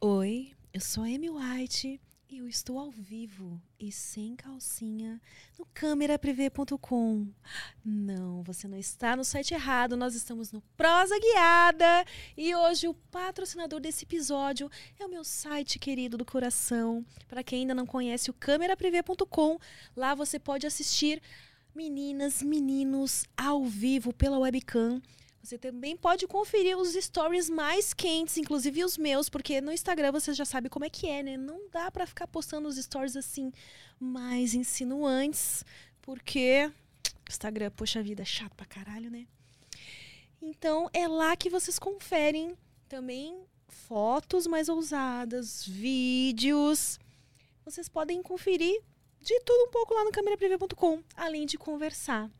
Oi, eu sou a Amy White e eu estou ao vivo e sem calcinha no cameraprivé.com. Não, você não está no site errado, nós estamos no Prosa Guiada e hoje o patrocinador desse episódio é o meu site querido do coração. Para quem ainda não conhece o cameraprivé.com, lá você pode assistir meninas, meninos ao vivo pela webcam. Você também pode conferir os stories mais quentes, inclusive os meus, porque no Instagram você já sabe como é que é, né? Não dá para ficar postando os stories assim mais insinuantes, porque Instagram, poxa vida, é chato pra caralho, né? Então é lá que vocês conferem também fotos mais ousadas, vídeos. Vocês podem conferir de tudo um pouco lá no cameraprivé.com, além de conversar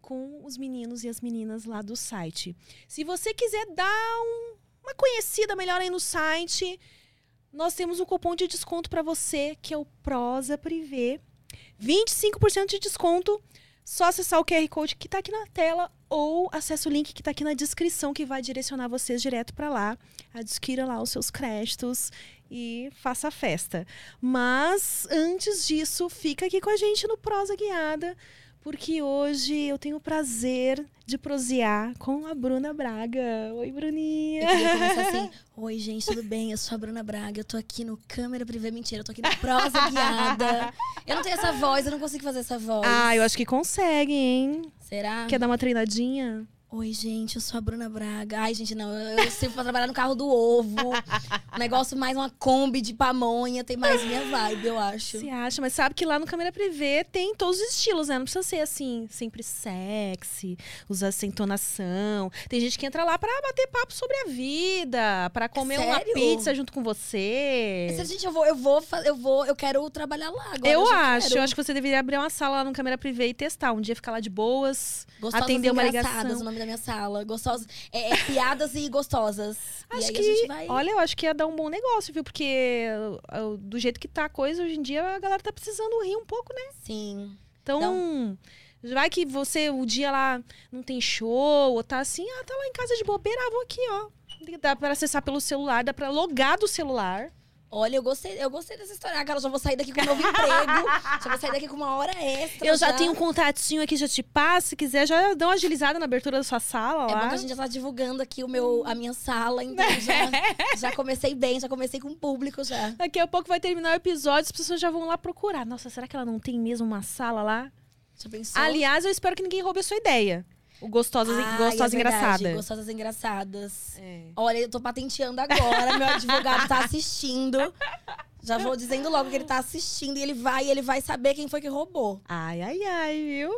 com os meninos e as meninas lá do site. Se você quiser dar um, uma conhecida melhor aí no site, nós temos um cupom de desconto para você, que é o Prosa Privé. 25% de desconto. Só acessar o QR Code que está aqui na tela ou acesse o link que está aqui na descrição que vai direcionar vocês direto para lá. Adquira lá os seus créditos e faça a festa. Mas antes disso, fica aqui com a gente no Prosa Guiada porque hoje eu tenho o prazer de prosear com a Bruna Braga. Oi, Bruninha. Eu queria começar assim. Oi, gente, tudo bem? Eu sou a Bruna Braga. Eu tô aqui no Câmera Privê. Mentira, eu tô aqui no Prosa Guiada. Eu não tenho essa voz, eu não consigo fazer essa voz. Ah, eu acho que consegue, hein? Será? Quer dar uma treinadinha? Oi, gente, eu sou a Bruna Braga. Ai, gente, não, eu, eu sirvo pra trabalhar no carro do ovo. Um negócio mais uma Kombi de pamonha, tem mais minha vibe, eu acho. Você acha? Mas sabe que lá no Câmera Privê tem todos os estilos, né? Não precisa ser assim, sempre sexy, usar essa entonação. Tem gente que entra lá pra bater papo sobre a vida, pra comer uma Sério? pizza junto com você. Essa, gente, eu vou, eu vou, eu vou, eu quero trabalhar lá agora. eu já acho, eu acho que você deveria abrir uma sala lá no Câmera Privê e testar. Um dia ficar lá de boas, Gostosas atender uma ligação. Da minha sala. Gostosas. É, é piadas e gostosas. e Acho aí que, vai. olha, eu acho que ia dar um bom negócio, viu? Porque uh, do jeito que tá a coisa, hoje em dia a galera tá precisando rir um pouco, né? Sim. Então, vai que você, o dia lá não tem show, ou tá assim, ah, tá lá em casa de bobeira, ah, vou aqui, ó. Dá pra acessar pelo celular, dá pra logar do celular. Olha, eu gostei, eu gostei dessa história. Ah, cara, eu já vou sair daqui com um novo emprego. já vou sair daqui com uma hora extra. Eu já, tenho um contatinho aqui, já te passo. Se quiser, já dá uma agilizada na abertura da sua sala É lá. bom que a gente já tá divulgando aqui o meu, a minha sala, então já, já comecei bem, já comecei com o público já. Daqui a pouco vai terminar o episódio, as pessoas já vão lá procurar. Nossa, será que ela não tem mesmo uma sala lá? Já pensou? Aliás, eu espero que ninguém roube a sua ideia. O Gostosas, Ai, gostosa é verdade, Engraçada. Gostosas engraçadas. É. Olha, eu tô patenteando agora, meu advogado tá assistindo. Já vou dizendo logo que ele tá assistindo e ele vai, ele vai saber quem foi que roubou. Ai, ai, ai, viu?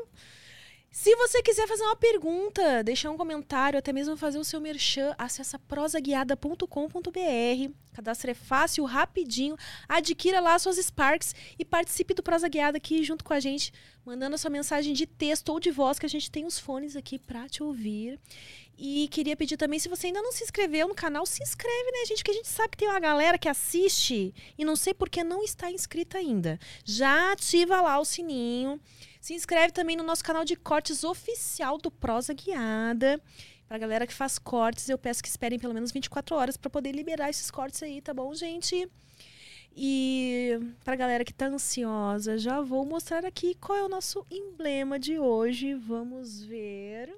Se você quiser fazer uma pergunta, deixar um comentário, até mesmo fazer o seu merchan, acessa prosaguiada.com.br. Cadastro é fácil, rapidinho. Adquira lá suas Sparks e participe do Prosa Guiada aqui junto com a gente, mandando a sua mensagem de texto ou de voz, que a gente tem os fones aqui pra te ouvir. E queria pedir também, se você ainda não se inscreveu no canal, se inscreve, né, gente? Que a gente sabe que tem uma galera que assiste e não sei por que não está inscrita ainda. Já ativa lá o sininho. Se inscreve também no nosso canal de cortes oficial do Prosa Guiada. Pra galera que faz cortes, eu peço que esperem pelo menos 24 horas para poder liberar esses cortes aí, tá bom, gente? E pra galera que tá ansiosa, já vou mostrar aqui qual é o nosso emblema de hoje. Vamos ver.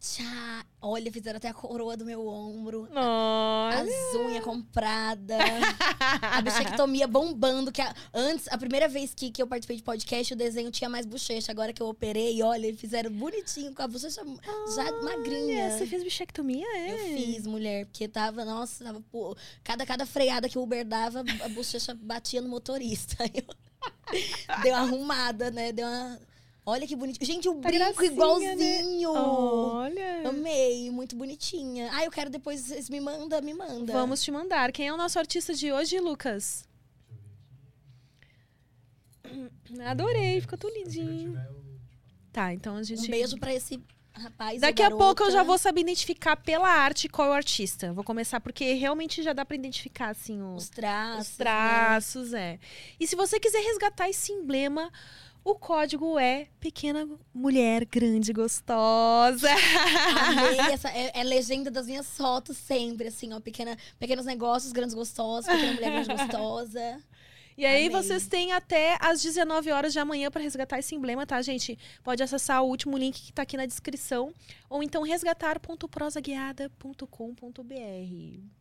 Tchá. Olha, fizeram até a coroa do meu ombro. Nossa! As unhas compradas. a bichectomia bombando. Que a- antes, a primeira vez que, que eu participei de podcast, o desenho tinha mais bochecha. Agora que eu operei, olha, fizeram bonitinho, com a bochecha já magrinha. Você fez bichectomia, é? Eu fiz, mulher, porque tava, nossa, tava, pô, cada, cada freada que o Uber dava, a bochecha batia no motorista. Eu- Deu uma arrumada, né? Deu uma. Olha que bonitinho. Gente, o Tá brinco gracinha, igualzinho. Olha. Amei, muito bonitinha. Ah, eu quero depois, vocês me manda, me manda. Vamos te mandar. Quem é o nosso artista de hoje, Lucas? Adorei, ficou tudo lindinho. Tá, então a gente. Um beijo pra esse rapaz. Daqui a pouco eu já vou saber identificar pela arte qual é o artista. Vou começar porque realmente já dá pra identificar assim o- Os traços. os traços, é. E se você quiser resgatar esse emblema, o código é pequena mulher grande gostosa. Amei essa. É, é legenda das minhas fotos sempre, assim, ó. Pequena, pequenos negócios, grandes gostosos, pequena mulher grande gostosa. E aí Amei. vocês têm até às 19 horas de amanhã para resgatar esse emblema, tá, gente? Pode acessar o último link que tá aqui na descrição ou então resgatar.prosaguiada.com.br.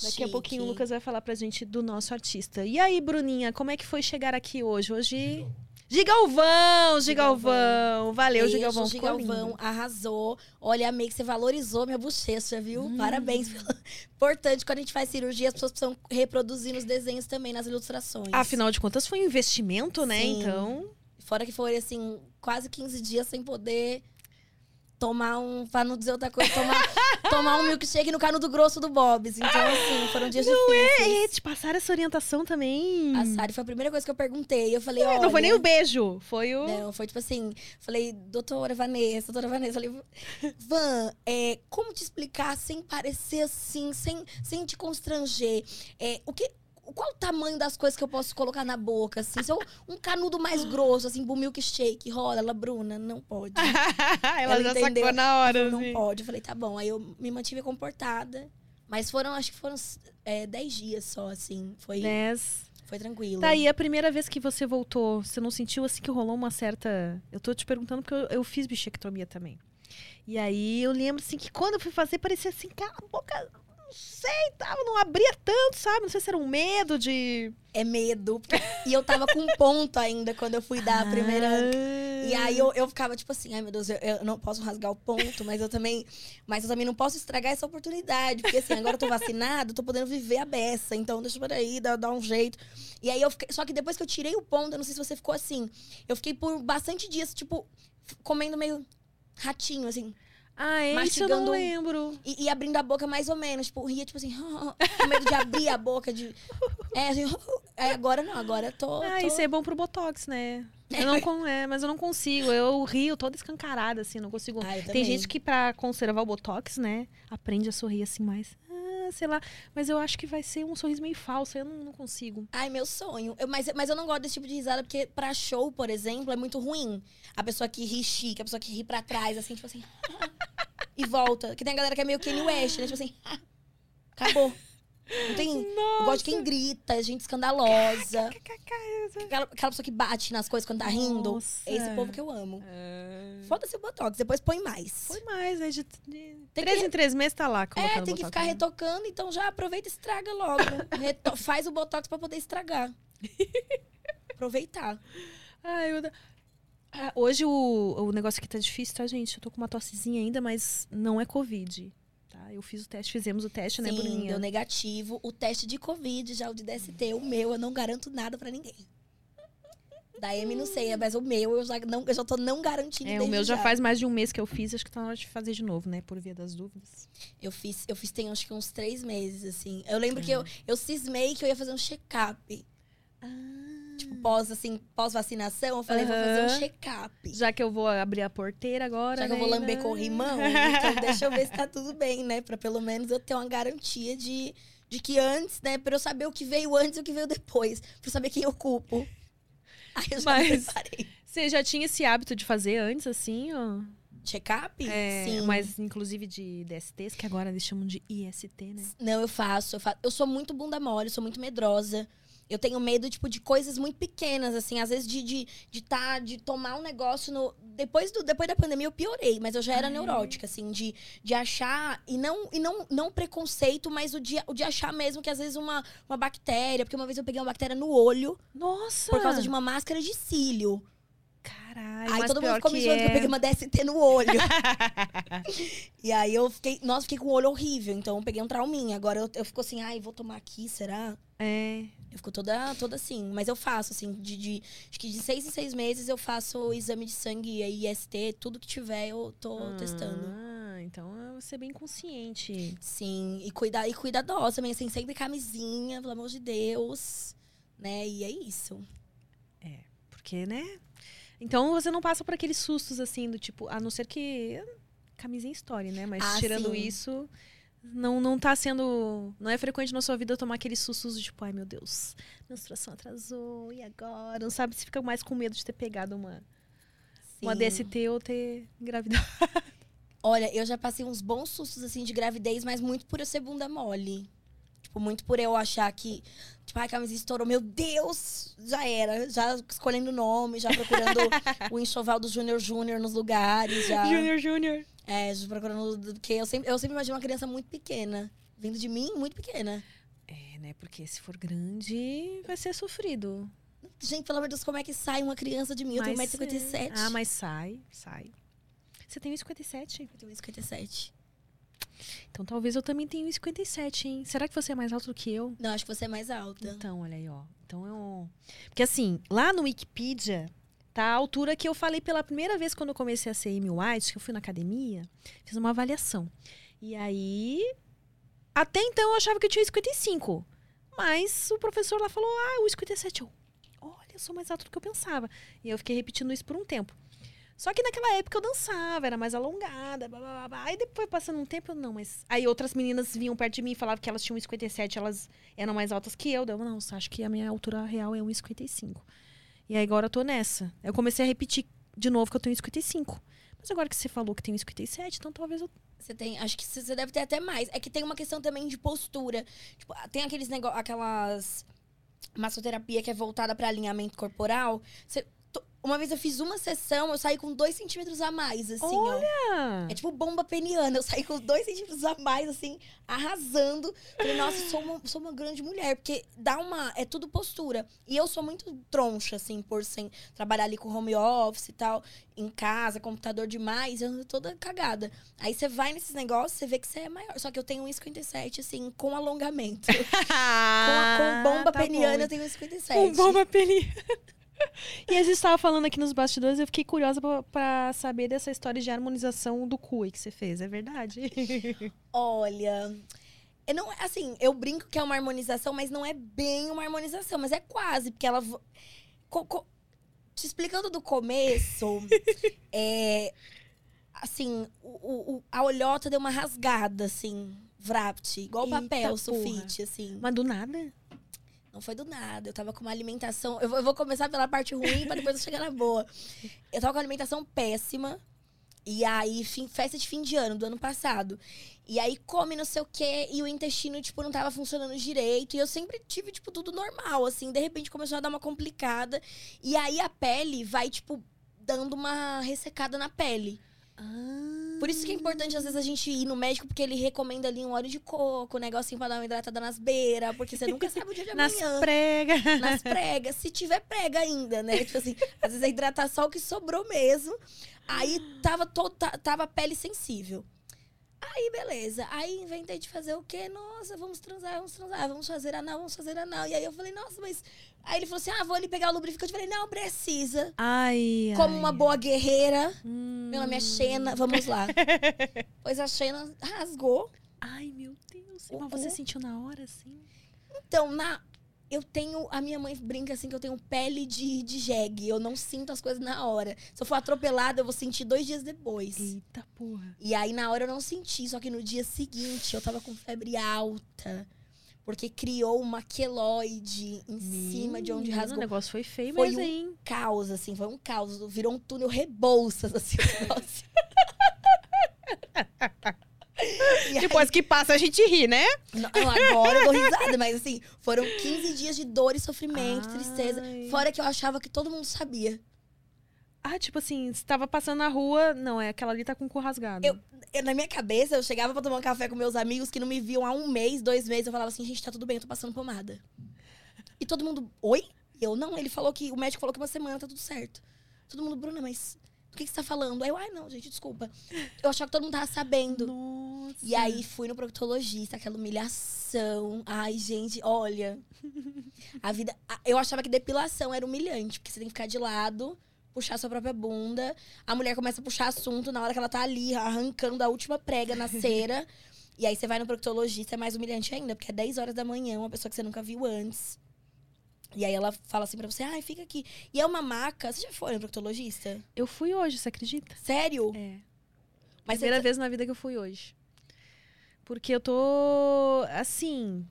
Daqui a pouquinho o Chique. Lucas vai falar pra gente do nosso artista. E aí, Bruninha, como é que foi chegar aqui hoje? Hoje. Gigalvão! Gigalvão! Valeu, Beijo, Gigalvão. Gigalvão, arrasou. Olha, amei que você valorizou minha bochecha, viu? Hum. Parabéns. Importante, quando a gente faz cirurgia, as pessoas precisam reproduzir nos desenhos também, nas ilustrações. Afinal de contas, foi um investimento, né? Sim. Então. Fora que foi, assim, quase 15 dias sem poder tomar um, pra não dizer outra coisa, tomar, tomar um milkshake no canudo grosso do Bob's. Então, assim, foram dias difíceis. É, te passaram essa orientação também. A Sari foi a primeira coisa que eu perguntei. Eu falei, olha... Não foi nem o beijo, foi o. Não, foi tipo assim, falei, doutora Vanessa, doutora Vanessa, falei, Van, é, como te explicar sem parecer assim, sem, sem te constranger? É, o que, qual o tamanho das coisas que eu posso colocar na boca, assim? Se eu, um canudo mais grosso, assim, pro milkshake, rola, ela, Bruna, não pode. Ela, Ela já entendeu. sacou na hora. Não assim. pode. Eu falei, tá bom. Aí eu me mantive comportada. Mas foram, acho que foram é, 10 dias só, assim. Foi, Dez. foi tranquilo. Tá aí, a primeira vez que você voltou, você não sentiu assim que rolou uma certa. Eu tô te perguntando porque eu, eu fiz bichectomia também. E aí eu lembro assim que quando eu fui fazer, parecia assim, cara, a boca. Não sei, tava, não abria tanto, sabe? Não sei se era um medo de. É medo. porque- E eu tava com um ponto ainda quando eu fui dar a primeira. Ah. E aí eu, eu ficava tipo assim, ai meu Deus, eu, eu não posso rasgar o ponto, mas eu também. Mas eu também não posso estragar essa oportunidade. Porque assim, agora eu tô vacinado, tô podendo viver a beça. Então deixa por aí, dá, dá um jeito. E aí eu fiquei. Só que depois que eu tirei o ponto, eu não sei se você ficou assim. Eu fiquei por bastante dias, tipo, comendo meio ratinho, assim. Ah, esse eu não lembro. E, e abrindo a boca mais ou menos. Tipo, ria, tipo assim, com medo de abrir a boca. De... É, assim, aí agora não, agora eu tô. Ah, tô... isso é bom pro Botox, né? Eu não con- é, mas eu não consigo. Eu rio toda escancarada, assim, não consigo. Ah, Tem gente que, pra conservar o Botox, né, aprende a sorrir assim mais. Lá. Mas eu acho que vai ser um sorriso meio falso. Eu não, não consigo. Ai, meu sonho. Eu- mas, mas eu não gosto desse tipo de risada, porque pra show, por exemplo, é muito ruim. A pessoa que ri chique, a pessoa que ri pra trás, assim, tipo assim. e volta. Que tem a galera que é meio Kanye West, né? Tipo assim. acabou. Não tem. Eu gosto de quem grita, gente escandalosa. Aquela, aquela pessoa que bate nas coisas quando tá rindo. Nossa. É esse povo que eu amo. Foda-se o Botox, depois põe mais. Foi mais, aí de, de três que- em três meses tá lá É, tem que Botox, ficar né? retocando, então já aproveita e estraga logo. Reto- faz o Botox pra poder estragar. Aproveitar. Ai, eu... Ah, hoje o, o negócio aqui tá difícil, tá, gente? Eu tô com uma tossezinha ainda, mas não é Covid. Tá? Eu fiz o teste, fizemos o teste, né, Sim, Bruninha? deu negativo. O teste de Covid, já o de DST, o meu, eu não garanto nada pra ninguém. Da M não sei, mas o meu eu já, não, eu já tô não garantindo É, o meu já faz mais de um mês que eu fiz, acho que tá na hora de fazer de novo, né? Por via das dúvidas. Eu fiz, eu fiz tem acho que uns três meses, assim. Eu lembro que É. eu, eu cismei que eu ia fazer um check-up. Tipo, pós, assim, pós-vacinação, eu falei, vou fazer um check-up. Já que eu vou abrir a porteira agora. Já que eu vou né? lamber corrimão, então deixa eu ver se tá tudo bem, né? Pra pelo menos eu ter uma garantia de, de que antes, né? Pra eu saber o que veio antes e o que veio depois. Pra eu saber quem eu culpo. Aí eu já Mas- preparei. Você já tinha esse hábito de fazer antes, assim? Ó? Check-up? É, Sim. Mas inclusive de DSTs, que agora eles chamam de IST, né? Não, eu faço, eu faço. Eu sou muito bunda mole, sou muito medrosa. Eu tenho medo, tipo, de coisas muito pequenas, assim. Às vezes de, de, de, tá, de tomar um negócio no... Depois, do, depois da pandemia eu piorei, mas eu já era Ai. neurótica, assim. De, de achar... E não, e não, não preconceito, mas o de, o de achar mesmo que às vezes uma, uma bactéria... Porque uma vez eu peguei uma bactéria no olho Nossa! por causa de uma máscara de cílio. Caralho, Aí todo mundo ficou me zoando que eu é. peguei uma DST no olho. e aí eu fiquei, nossa, fiquei com o olho horrível. Então eu peguei um trauminha. Agora eu, eu fico assim, ai, vou tomar aqui, será? É. Eu fico toda, toda assim. Mas eu faço, assim, de, de- acho que de seis em seis meses eu faço o exame de sangue, IST, tudo que tiver eu tô testando. Ah, então é você bem consciente. Sim, e, cuida, e cuidadosa também, assim, sempre camisinha, pelo amor de Deus. Né? E é isso. Porque, né? Então você não passa por aqueles sustos assim, do tipo, a não ser que. Camisinha história, né? Mas Ah, tirando sim. isso, não, não tá sendo. Não é frequente na sua vida tomar aqueles sustos do tipo, ai meu Deus, menstruação atrasou, e agora? Não sabe se fica mais com medo de ter pegado uma, uma. DST ou ter engravidado. Olha, eu já passei uns bons sustos, assim, de gravidez, mas muito por eu ser bunda mole. Tipo, muito por eu achar que, tipo, ai, a camisinha estourou. Meu Deus! Já era. Já escolhendo nome, já procurando o enxoval do Júnior Júnior nos lugares, já. Júnior, Júnior. É, procurando. Porque eu sempre, eu sempre imagino uma criança muito pequena. Vindo de mim, muito pequena. É, né? Porque se for grande, vai ser sofrido. Gente, pelo amor de Deus, como é que sai uma criança de mim? Eu tenho Mas, 1,57m. é. Ah, mas sai, sai. Você tem 1,57? Eu tenho 1,57m. Então talvez eu também tenha 1,57, hein? Será que você é mais alto do que eu? Não, acho que você é mais alta. Então, olha aí, ó. Então eu. Porque assim, lá no Wikipedia, tá a altura que eu falei pela primeira vez quando eu comecei a ser Amy White, que eu fui na academia, fiz uma avaliação. E aí. Até então eu achava que eu tinha 55. Mas o professor lá falou: ah, o 57. Eu, olha, eu sou mais alto do que eu pensava. E eu fiquei repetindo isso por um tempo. Só que naquela época eu dançava, era mais alongada, blá, blá, blá. Aí depois, passando um tempo, eu, não, mas... Aí outras meninas vinham perto de mim e falavam que elas tinham 1,57, elas eram mais altas que eu. Eu, não, acho que a minha altura real é 1,55. E aí agora eu tô nessa. Eu comecei a repetir de novo que eu tenho 1,55. Mas agora que você falou que tem 1,57, então talvez eu... Você tem, acho que você deve ter até mais. É que tem uma questão também de postura. Tipo, tem aqueles negócios, aquelas massoterapia que é voltada para alinhamento corporal. Você- uma vez eu fiz uma sessão, eu saí com dois centímetros a mais, assim, ó. Ah, É tipo bomba peniana. Eu saí com dois centímetros a mais, assim, arrasando. Falei, nossa, sou uma, sou uma grande mulher. Porque dá uma. É tudo postura. E eu sou muito troncha, assim, por sem trabalhar ali com home office e tal, em casa, computador demais. Eu ando toda cagada. Aí você vai nesses negócios, você vê que você é maior. Só que eu tenho 1,57, assim, com alongamento. com, a- com bomba tá peniana, bom. eu tenho 1,57. Com bomba peniana. E a gente estava falando aqui nos bastidores, eu fiquei curiosa pra, pra saber dessa história de harmonização do cu aí que você fez, é verdade? Olha, eu não, assim, eu brinco que é uma harmonização, mas não é bem uma harmonização, mas é quase, porque ela. co- co- te explicando do começo, é. Assim, o, o- a olhota deu uma rasgada, assim, vrapt, igual Eita papel, sulfite, assim. Mas do nada? Não foi do nada. Eu tava com uma alimentação. Eu vou, eu vou começar pela parte ruim pra depois eu chegar na boa. Eu tava com uma alimentação péssima. E aí, fim- festa de fim de ano, do ano passado. E aí, come não sei o quê, e o intestino, tipo, não tava funcionando direito. E eu sempre tive, tipo, tudo normal, assim. De repente começou a dar uma complicada. E aí a pele vai, tipo, dando uma ressecada na pele. Por isso que é importante, às vezes, a gente ir no médico, porque ele recomenda ali um óleo de coco, um negocinho pra dar uma hidratada nas beiras, porque você nunca sabe o dia de Nas amanhã. pregas. Nas pregas, se tiver prega ainda, né? Tipo assim, às vezes a hidratação que sobrou mesmo. Aí tava, todo, ta- tava pele sensível. Aí, beleza. Aí inventei de fazer o quê? Nossa, vamos transar, vamos transar, vamos fazer anal, vamos fazer anal. E aí eu falei, nossa, mas. Aí ele falou assim: ah, vou ali pegar o lubrificante. Eu falei, não precisa. Ai, Como ai. uma boa guerreira. Hum. Meu nome é Xena, vamos lá. pois a Xena rasgou. Ai, meu Deus. O Mas você sentiu na hora, assim? Então, na. Eu tenho. A minha mãe brinca assim que eu tenho pele de, de jegue. Eu não sinto as coisas na hora. Se eu for atropelada, eu vou sentir dois dias depois. Eita porra. E aí, na hora, eu não senti. Só que no dia seguinte, eu tava com febre alta. Porque criou uma queloide em cima de onde rasgou. O negócio foi feio Foi mesmo, um hein? Caos, assim. Foi um caos. Virou um túnel Rebouças, assim. o negócio. E aí- Depois que passa, a gente ri, né? Não, agora eu dou risada, mas assim, foram 15 dias de dor e sofrimento, Ai. tristeza. Fora que eu achava que todo mundo sabia. Ah, tipo assim, você tava passando na rua. Não, é aquela ali tá com o cu rasgado. Eu- Eu, na minha cabeça, eu chegava pra tomar um café com meus amigos que não me viam há um mês, dois meses. Eu falava assim, gente, tá tudo bem, eu tô passando pomada. E todo mundo, oi? Eu, não, ele falou que, o médico falou que uma semana tá tudo certo. Todo mundo, Bruna, mas do que, que você tá falando? Aí eu, ai, não, gente, desculpa. Eu achava que todo mundo tava sabendo. Nossa. E aí fui no proctologista, aquela humilhação. Ai, gente, olha. A vida. Eu achava que depilação era humilhante, porque você tem que ficar de lado, puxar sua própria bunda. A mulher começa a puxar assunto na hora que ela tá ali, arrancando a última prega na cera. e aí você vai no proctologista, é mais humilhante ainda, porque é 10 horas da manhã, uma pessoa que você nunca viu antes. E aí ela fala assim pra você, ai, fica aqui. E é uma maca. Você já foi no proctologista? Eu fui hoje, você acredita? Sério? É. Mas Primeira você... vez na vida que eu fui hoje. Porque eu tô. Assim.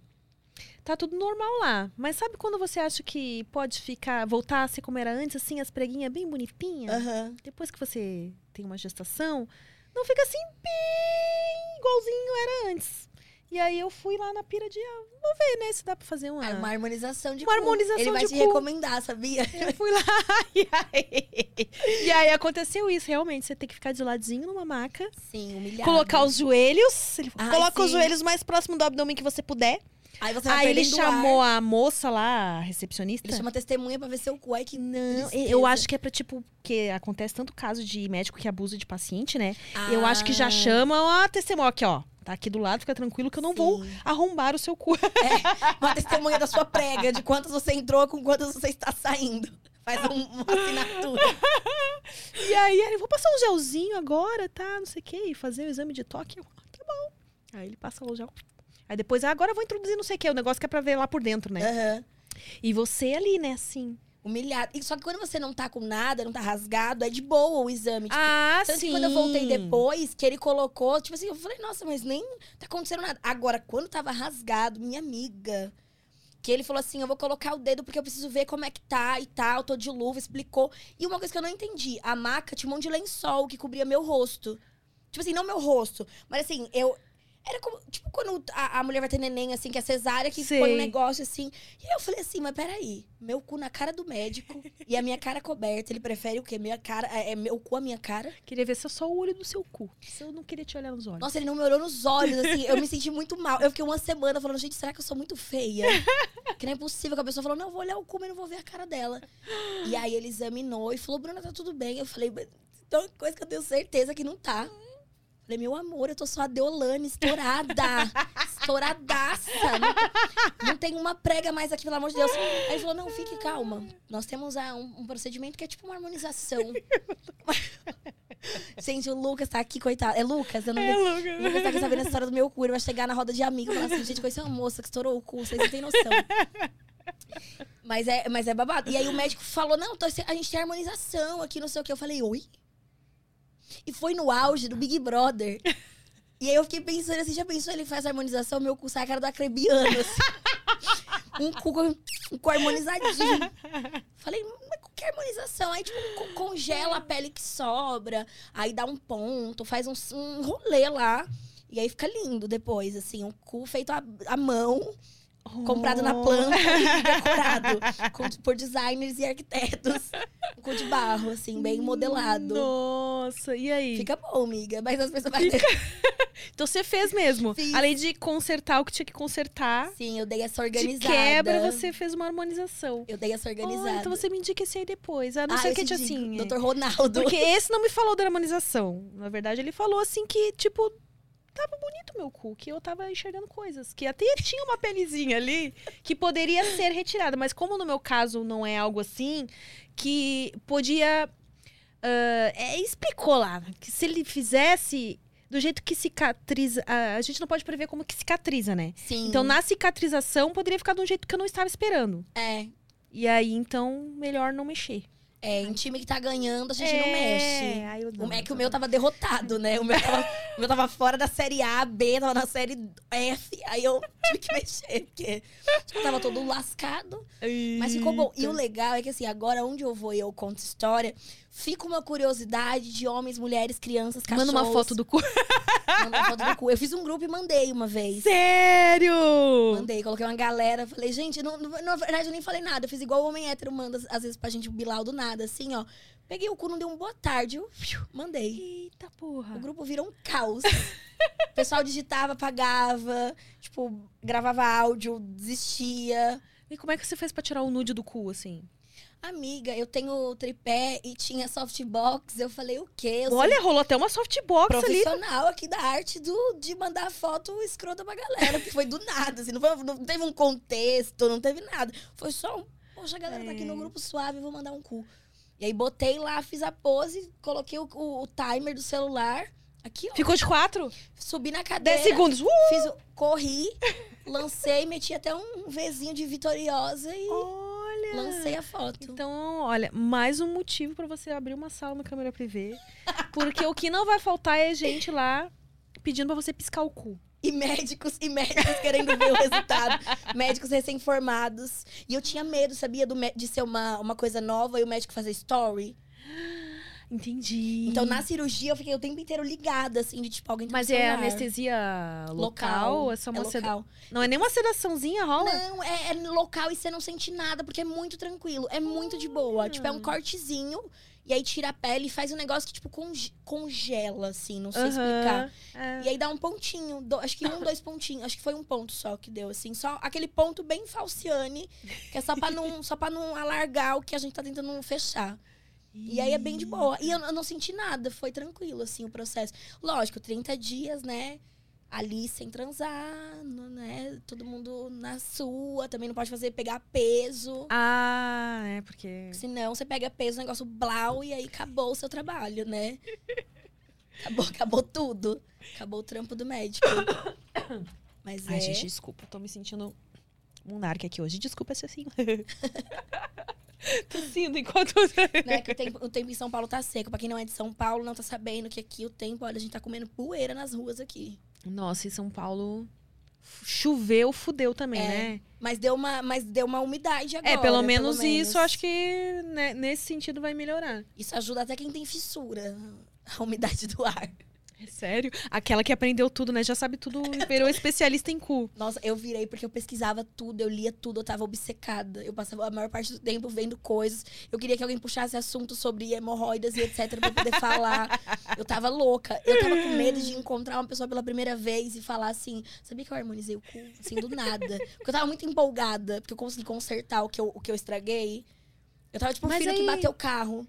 Tá tudo normal lá. Mas sabe quando você acha que pode ficar. voltar a ser como era antes, assim, as preguinhas bem bonitinhas? Aham. Depois que você tem uma gestação, não fica assim bem igualzinho era antes. E aí eu fui lá na pira de. Ah, vou ver, né? Se dá pra fazer uma. É uma harmonização de Uma cu. harmonização Ele vai de te cu. recomendar, sabia? Eu fui lá. E aí, e aí aconteceu isso, realmente. Você tem que ficar de ladinho numa maca. Sim, humilhado. colocar os joelhos. Ai, coloca os sim. joelhos mais próximo do abdômen que você puder. Aí você Aí ele chamou ar. a moça lá, a recepcionista. Ele chama testemunha pra ver seu cu. Ai, que Não, tristeza. eu acho que é pra, tipo, que acontece tanto caso de médico que abusa de paciente, né? Eu acho que já Ah, chamam a testemunha aqui, ó. Tá aqui do lado, fica tranquilo que eu não vou sim. arrombar o seu cu. Uma testemunha da sua prega, de quantas você entrou com quantas você está saindo. Faz um- uma assinatura. E aí, ele, vou passar um gelzinho agora, tá? Não sei o quê, e fazer o exame de toque. Eu, ah, tá bom. Aí ele passa o gel. Aí depois, ah, agora eu vou introduzir não sei o quê, o negócio que é pra ver lá por dentro, né? Aham. E você ali, né, assim. Humilhado. E só que quando você não tá com nada, não tá rasgado, é de boa o exame. Tipo, ah, Tanto sim. que quando eu voltei depois, que ele colocou, tipo assim, eu falei, nossa, mas nem tá acontecendo nada. Agora, quando tava rasgado, minha amiga, que ele falou assim, eu vou colocar o dedo porque eu preciso ver como é que tá e tal, tô de luva, explicou. E uma coisa que eu não entendi, a maca tinha um monte de lençol que cobria meu rosto. Tipo assim, não meu rosto, mas assim, eu... Era como, tipo, quando a, a mulher vai ter neném, assim, que é cesárea, que põe um negócio assim. E aí eu falei assim, mas peraí, meu cu na cara do médico e a minha cara coberta, ele prefere o quê? Minha cara, é é meu cu a minha cara? Queria ver se eu só o olho do seu cu. Se eu não queria te olhar nos olhos. Nossa, ele não me olhou nos olhos, assim. Eu me senti muito mal. Eu fiquei uma semana falando, gente, será que eu sou muito feia? Que não é possível que a pessoa falou, não, eu vou olhar o cu, mas não vou ver a cara dela. E aí ele examinou e falou, Bruna, tá tudo bem. Eu falei, uma coisa que eu tenho certeza que não tá. Falei, meu amor, eu tô só a Deolane, estourada. Estouradaça. Não, tem- não tem uma prega mais aqui, pelo amor de Deus. Aí ele falou, não, fique calma. Nós temos ah, um, um procedimento que é tipo uma harmonização. Gente, o Lucas tá aqui, coitado. É Lucas? Eu não É, O Lucas. Lucas tá aqui sabendo a história do meu cu. Ele vai chegar na roda de amigos e falar assim: gente, conheci uma moça que estourou o cu, vocês não têm noção. Mas é, mas é babado. E aí o médico falou: não, tô- a gente tem harmonização aqui, não sei o que. Eu falei, oi? E foi no auge do Big Brother. E aí eu fiquei pensando assim: já pensou? Ele faz harmonização, meu cu sai a cara do acrebiano, assim. Um cu, um cu harmonizadinho. Falei, mas que harmonização? Aí, tipo, co- congela a pele que sobra, aí dá um ponto, faz um, um rolê lá. E aí fica lindo depois, assim, um cu feito à mão, comprado na planta e decorado com- por designers e arquitetos. Um cu de barro, assim, bem modelado. Nossa, e aí? Fica bom, amiga. Mas as pessoas vão Então você fez mesmo. Fiz. Além de consertar o que tinha que consertar, Sim, eu dei essa de organizada. quebra você fez uma harmonização. Eu dei essa organizada. Oh, então você me indica esse aí depois. A não Ah, que, assim. Dr. Ronaldo. Porque esse não me falou da harmonização. Na verdade, ele falou assim que, tipo, tava bonito meu cu, que eu tava enxergando coisas. Que até tinha uma pelezinha ali que poderia ser retirada. Mas como no meu caso não é algo assim, que podia. ah, é, explicou lá que se ele fizesse do jeito que cicatriza. ah, a gente não pode prever como que cicatriza, né? Sim. Então, na cicatrização, poderia ficar de um jeito que eu não estava esperando. É. E aí, então, melhor não mexer. É, em time que tá ganhando, a gente não É, mexe. aí eu O- não, é que o meu tava derrotado, né? O meu tava, o meu tava fora da série A, B, tava na série F. Aí eu tive que mexer, porque tipo, tava todo lascado. Mas ficou bom. E o legal é que, assim, agora onde eu vou e eu conto história, fica uma curiosidade de homens, mulheres, crianças, cachorros. Manda uma foto do cu. Manda uma foto do cu. Eu fiz um grupo e mandei uma vez. Sério? Mandei, coloquei uma galera, falei, gente, não, não- na verdade eu nem falei nada. Eu fiz igual o homem hétero manda, às vezes, pra gente o bilau do nada, assim, ó. Peguei o cu, não deu um boa tarde, eu mandei. Eita porra. O grupo virou um caos. o pessoal digitava, apagava, tipo, gravava áudio, desistia. E como é que você fez pra tirar o nude do cu, assim? Amiga, eu tenho tripé e tinha softbox. Eu falei, o quê? Eu sou Olha, rolou até uma softbox ali. profissional aqui da arte do, de mandar foto escrota pra galera. Que foi do nada, assim. Não, foi- não teve um contexto, não teve nada. Foi só um, poxa, a galera tá aqui no É. grupo suave, vou mandar um cu. E aí botei lá, fiz a pose, coloquei o, o- o timer do celular. Aqui, ó. Ficou de quatro? Subi na cadeira. 10 segundos. Uh! Fiz, corri, lancei, meti até um Vzinho de vitoriosa e Olha. Lancei a foto. Então, olha, mais um motivo pra você abrir uma sala no câmera privê. Porque o que não vai faltar é gente lá pedindo pra você piscar o cu. E médicos e médicos querendo ver o resultado. médicos recém-formados. E eu tinha medo, sabia, do de ser uma, uma coisa nova e o médico fazer story. Entendi. Então, na cirurgia, eu fiquei o tempo inteiro ligada, assim, de tipo, alguém tá Mas é celular. anestesia local? É só uma é local. Não é nem uma sedaçãozinha, rola? Não, é, é local e você não sente nada, porque é muito tranquilo. É muito de boa. Tipo, Ah. é um cortezinho. E aí tira a pele e faz um negócio que, tipo, conge- congela, assim. Não sei Aham. explicar. É. E aí dá um pontinho. do- acho que um, dois pontinhos. Acho que foi um ponto só que deu, assim. Só aquele ponto bem falciane, que é só pra não, só pra não alargar o que a gente tá tentando fechar. E aí é bem de boa. E eu, eu não senti nada, foi tranquilo, assim, o processo. Lógico, 30 dias, né? Ali sem transar, né? Todo mundo na sua, também não pode fazer pegar peso. Ah, é porque. Senão você pega peso, negócio blau, e aí acabou o seu trabalho, né? Acabou, acabou tudo. Acabou o trampo do médico. Mas Ai, é. gente, desculpa, tô me sentindo monarca aqui hoje. Desculpa se assim. Tossindo enquanto. Né, que o tempo, o tempo em São Paulo tá seco. Pra quem não é de São Paulo, não tá sabendo que aqui o tempo, olha, a gente tá comendo poeira nas ruas aqui. Nossa, e São Paulo choveu, fudeu também, É, né? Mas deu uma, mas deu uma umidade agora. É, pelo menos menos. isso, acho que né, nesse sentido vai melhorar. Isso ajuda até quem tem fissura. A umidade do ar. É sério? Aquela que aprendeu tudo, né? Já sabe tudo, virou especialista em cu. Nossa, eu virei porque eu pesquisava tudo, eu lia tudo, eu tava obcecada. Eu passava a maior parte do tempo vendo coisas. Eu queria que alguém puxasse assunto sobre hemorroidas e etc pra poder falar. Eu tava louca. Eu tava com medo de encontrar uma pessoa pela primeira vez e falar assim: sabia que eu harmonizei o cu? Assim, do nada. Porque eu tava muito empolgada, porque eu consegui consertar o que eu, o que eu estraguei. Eu tava tipo Mas filho que aí- bateu o carro.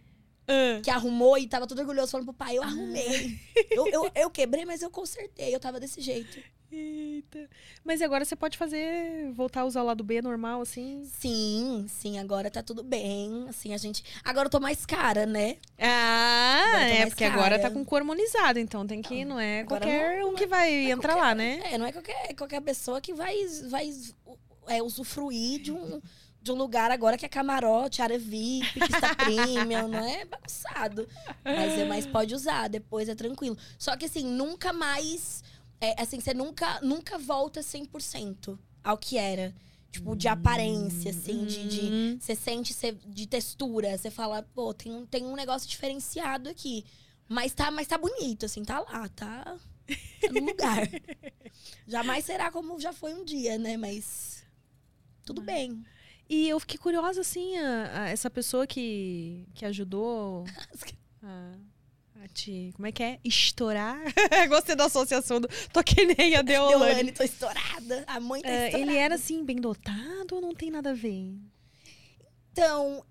Que arrumou e tava todo orgulhoso falando pro pai, eu arrumei. Eu, eu, eu quebrei, mas eu consertei. Eu tava desse jeito. Eita. Mas agora você pode fazer, voltar a usar o lado B normal, assim? Sim, sim, agora tá tudo bem. Assim, a gente. Agora eu tô mais cara, né? Ah, Agora é, porque agora cara. tá com cor harmonizado, então tem que, não é Agora qualquer não- um que vai entrar lá, né? É, não é qualquer, qualquer pessoa que vai, vai é, usufruir de um, de um lugar agora que é camarote, área VIP, pista premium, não é bagunçado. Mas, é, mas pode usar, depois é tranquilo. Só que assim, nunca mais. É, assim, você nunca, nunca volta 100% ao que era. Tipo, de aparência, assim, de- de, Hum. Você sente de textura, você fala, pô, tem um, tem um negócio diferenciado aqui. Mas tá, mas tá bonito, assim, tá lá, tá, tá no lugar. Jamais será como já foi um dia, né? Mas tudo bem. E eu fiquei curiosa, assim, a- a- essa pessoa que, que ajudou a, a te. Como é que é? Estourar. Gostei da associação do. Tô que nem a Deolane. Deolane, tô estourada. A mãe tá É, estourada. ele era assim, bem dotado ou não tem nada a ver? Então,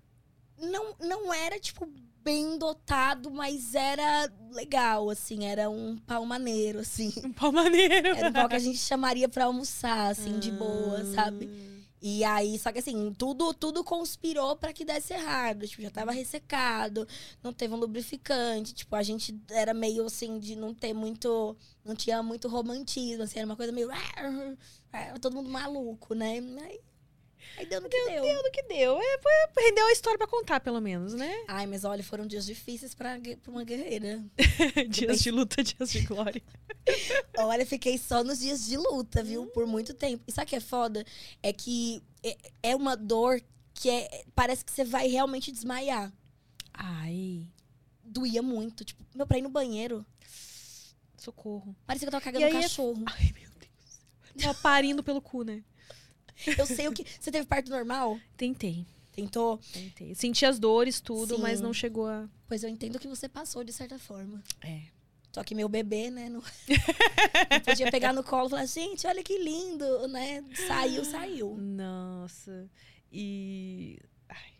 não, não era, tipo, bem dotado, mas era legal, assim. Era um pau maneiro, assim. Um pau maneiro. Era um pau que a gente chamaria pra almoçar, assim, de boa, Ah. sabe? E aí, só que assim, tudo, tudo conspirou pra que desse errado. Tipo, já tava ressecado, não teve um lubrificante. Tipo, a gente era meio assim de não ter muito. Não tinha muito romantismo, assim, era uma coisa meio. Todo mundo maluco, né? Aí, aí deu no que deu. Deu no que deu. É, foi- rendeu a história pra contar, pelo menos, né? Ai, mas olha, foram dias difíceis pra, pra uma guerreira. dias de luta, dias de glória. Olha, fiquei só nos dias de luta, viu? Por muito tempo. E sabe o que é foda? É que é- é uma dor que é, parece que você vai realmente desmaiar. Ai, Doía muito. Tipo, meu, pra ir no banheiro, socorro. parecia que eu tava cagando um é- cachorro. Ai, meu Deus. Tava parindo pelo cu, né? Eu sei o que. Você teve parto normal? Tentei, Tentou? tentei. Senti as dores, tudo, mas Sim. não chegou a. Pois eu entendo que você passou de certa forma. É. Só que meu bebê, né? Não, não podia pegar no colo e falar, gente, olha que lindo, né? Saiu, saiu. Nossa. E. Ai,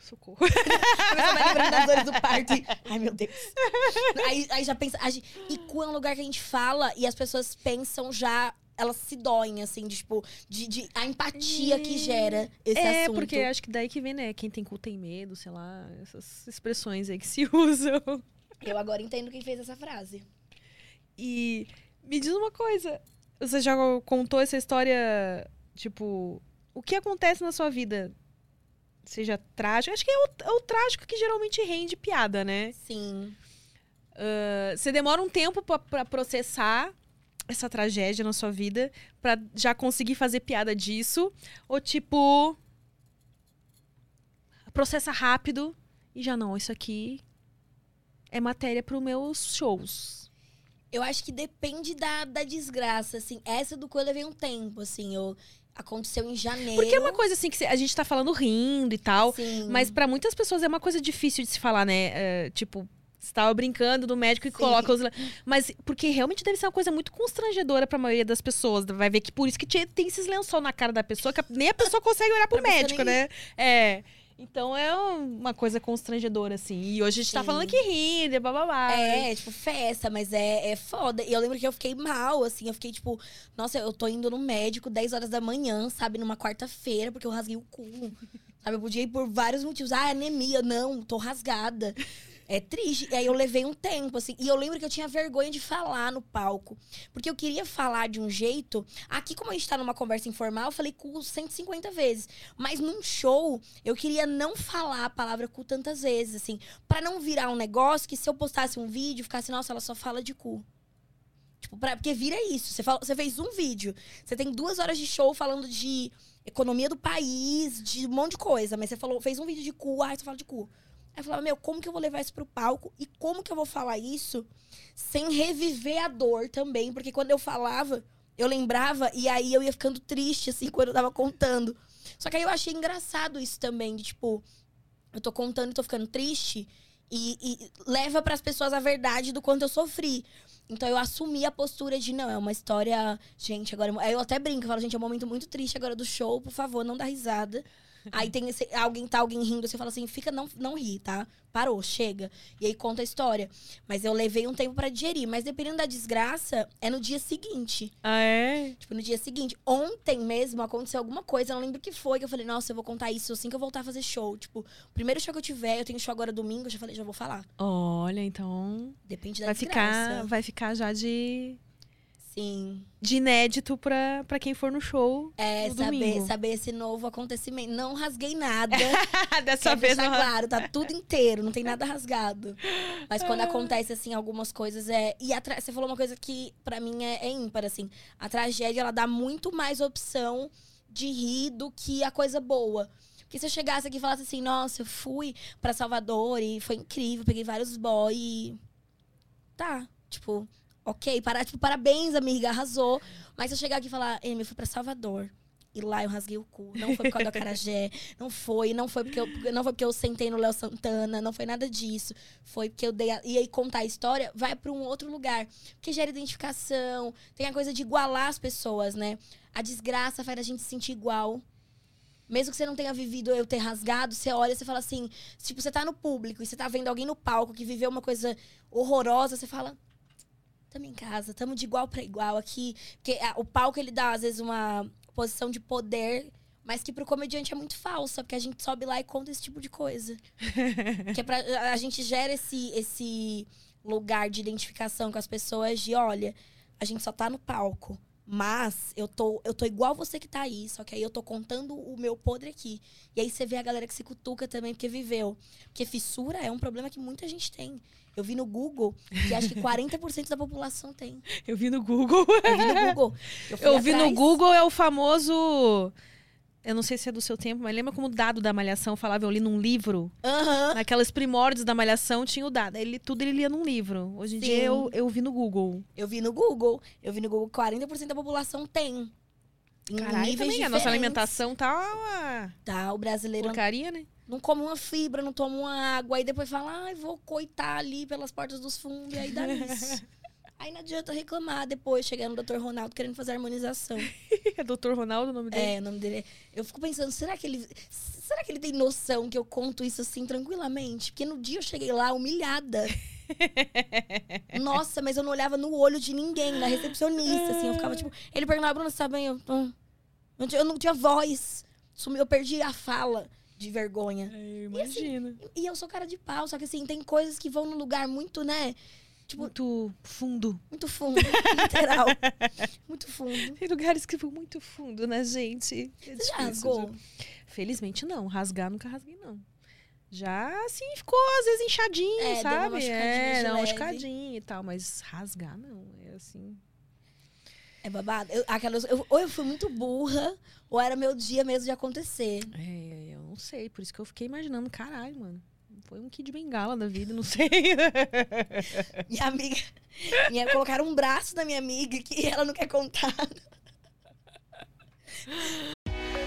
socorro. A pessoa vai lembrando das dores do parto. e, Ai, meu Deus. Aí, aí já pensa. a gente- e cu é um lugar que a gente fala e as pessoas pensam já. Elas se doem, assim, de, tipo, de, de- a empatia que gera esse é, assunto. porque acho que daí que vem, né? Quem tem cu tem medo, sei lá, essas expressões aí que se usam. Eu agora entendo quem fez essa frase. E me diz uma coisa. Você já contou essa história, tipo, o que acontece na sua vida? Seja trágico. Acho que é o, é o trágico que geralmente rende piada, né? Sim. Uh, Você demora um tempo pra processar essa tragédia na sua vida, pra já conseguir fazer piada disso, ou tipo processa rápido e já não, isso aqui é matéria para os meus shows. Eu acho que depende da, da desgraça, assim. Essa do eu levei um tempo, assim. Eu, aconteceu em janeiro. Porque é uma coisa assim que a gente tá falando rindo e tal, Sim. mas pra muitas pessoas é uma coisa difícil de se falar, né? É, tipo, você tava brincando do médico e Sim. coloca os. Mas porque realmente deve ser uma coisa muito constrangedora pra maioria das pessoas. Vai ver que por isso que te- tem esses lençol na cara da pessoa, que nem a pessoa consegue olhar pro médico, né? É. Então é uma coisa constrangedora, assim. E hoje a gente tá Sim. falando aqui rindo, e bababá. É, tipo, festa, mas é, é foda. E eu lembro que eu fiquei mal, assim. Eu fiquei, tipo, nossa, eu tô indo no médico 10 horas da manhã, sabe? Numa quarta-feira, porque eu rasguei o cu. Sabe? Eu podia ir por vários motivos. Ah, anemia. Não, tô rasgada. É triste. E aí eu levei um tempo, assim. E eu lembro que eu tinha vergonha de falar no palco. Porque eu queria falar de um jeito. Aqui, como a gente tá numa conversa informal, eu falei cu 150 vezes. Mas num show, eu queria não falar a palavra cu tantas vezes, assim. Pra não virar um negócio que se eu postasse um vídeo, ficasse, nossa, ela só fala de cu. Tipo, pra, porque vira isso. Você, fala, você fez um vídeo, você tem duas horas de show falando de economia do país, de um monte de coisa. Mas você falou, fez um vídeo de cu, ai, você fala de cu. Aí eu falava, meu, como que eu vou levar isso pro palco? E como que eu vou falar isso sem reviver a dor também? Porque quando eu falava, eu lembrava e aí eu ia ficando triste, assim, quando eu tava contando. Só que aí eu achei engraçado isso também, de tipo, eu tô contando e tô ficando triste e, e leva pras pessoas a verdade do quanto eu sofri. Então eu assumi a postura de, não, é uma história. Gente, agora. Eu até brinco, eu falo, gente, é um momento muito triste agora do show, por favor, não dá risada. Aí tem esse, alguém tá alguém rindo, você fala assim, fica, não, não ri, tá? Parou, chega. E aí conta a história. Mas eu levei um tempo pra digerir. Mas dependendo da desgraça, é no dia seguinte. Ah, é? Tipo, no dia seguinte. Ontem mesmo aconteceu alguma coisa, eu não lembro o que foi, que eu falei, nossa, eu vou contar isso assim que eu voltar a fazer show. Tipo, o primeiro show que eu tiver, eu tenho show agora domingo, eu já falei, já vou falar. Olha, então. Depende da Vai desgraça. ficar, vai ficar já de, Sim. de inédito pra, pra quem for no show. É, no saber, domingo. saber esse novo acontecimento. Não rasguei nada. Dessa Quero vez não. claro, tá tudo inteiro, não tem nada rasgado. Mas quando acontece, assim, algumas coisas é. E a tra- você falou uma coisa que, pra mim, é, é ímpar, assim. A tragédia, ela dá muito mais opção de rir do que a coisa boa. Porque se eu chegasse aqui e falasse assim, nossa, eu fui pra Salvador e foi incrível, peguei vários boy e. Tá, tipo, ok, para, tipo, parabéns, amiga, arrasou. Mas se eu chegar aqui e falar, Amy, eu fui pra Salvador. E lá eu rasguei o cu. Não foi por causa do acarajé. Não foi. Não foi porque eu, não foi porque eu sentei no Léo Santana. Não foi nada disso. Foi porque eu dei. A, e aí contar a história vai pra um outro lugar. Porque gera identificação. Tem a coisa de igualar as pessoas, né? A desgraça faz a gente se sentir igual. Mesmo que você não tenha vivido eu ter rasgado, você olha e você fala assim. Tipo, você tá no público e você tá vendo alguém no palco que viveu uma coisa horrorosa, você fala. Tamo em casa, tamo de igual pra igual aqui. Porque ah, o palco ele dá, às vezes, uma posição de poder, mas que pro comediante é muito falsa, porque a gente sobe lá e conta esse tipo de coisa. que é pra, a gente gera esse, esse lugar de identificação com as pessoas de, olha, a gente só tá no palco. Mas eu tô, eu tô igual você que tá aí, só que aí eu tô contando o meu podre aqui. E aí você vê a galera que se cutuca também porque viveu. Porque fissura é um problema que muita gente tem. Eu vi no Google que acho que 40% da população tem. Eu vi no Google. Eu vi no Google. Eu, Eu vi no. Google é o famoso. Eu não sei se é do seu tempo, mas lembra como o dado da Malhação falava, eu li num livro? Aham. Naquelas primórdios da Malhação tinha o dado. Ele, tudo ele lia num livro. Hoje em Sim. dia eu, eu vi no Google. Eu vi no Google. Eu vi no Google que 40% da população tem. Em Caralho, também. A nossa alimentação tá Tá, o brasileiro porcaria, né? não come uma fibra, não toma uma água. Aí depois fala, ai, vou coitar ali pelas portas dos fundos. E aí dá isso. Aí não adianta reclamar depois, chegar no Dr. Ronaldo querendo fazer harmonização. É Dr. Ronaldo o nome dele? É, o nome dele é... Eu fico pensando, será que ele... Será que ele tem noção que eu conto isso assim tranquilamente? Porque no dia eu cheguei lá humilhada. Nossa, mas eu não olhava no olho de ninguém, da recepcionista, assim. Eu ficava tipo... Ele perguntava, Bruna, você tá bem? Eu, "Ah." eu, eu não tinha voz. Sumi- Eu perdi a fala de vergonha. É, imagina. E eu sou cara de pau, só que assim, tem coisas que vão num lugar muito, né? Tipo, Muito fundo. muito fundo, literal. Muito fundo. Tem lugares que vão muito fundo, né, gente? É Você já rasgou? Felizmente não. Rasgar, nunca rasguei, não. Já, assim, ficou às vezes inchadinho, É, deu sabe? é, de dá uma machucadinha e tal. Mas rasgar, não. É assim... É babado. Eu, aquelas, eu- ou eu fui muito burra, ou era meu dia mesmo de acontecer. É, eu não sei. Por isso que eu fiquei imaginando, caralho, mano. Foi um kid bengala da vida, não sei. Minha amiga. Minha, colocaram um braço na minha amiga que ela não quer contar.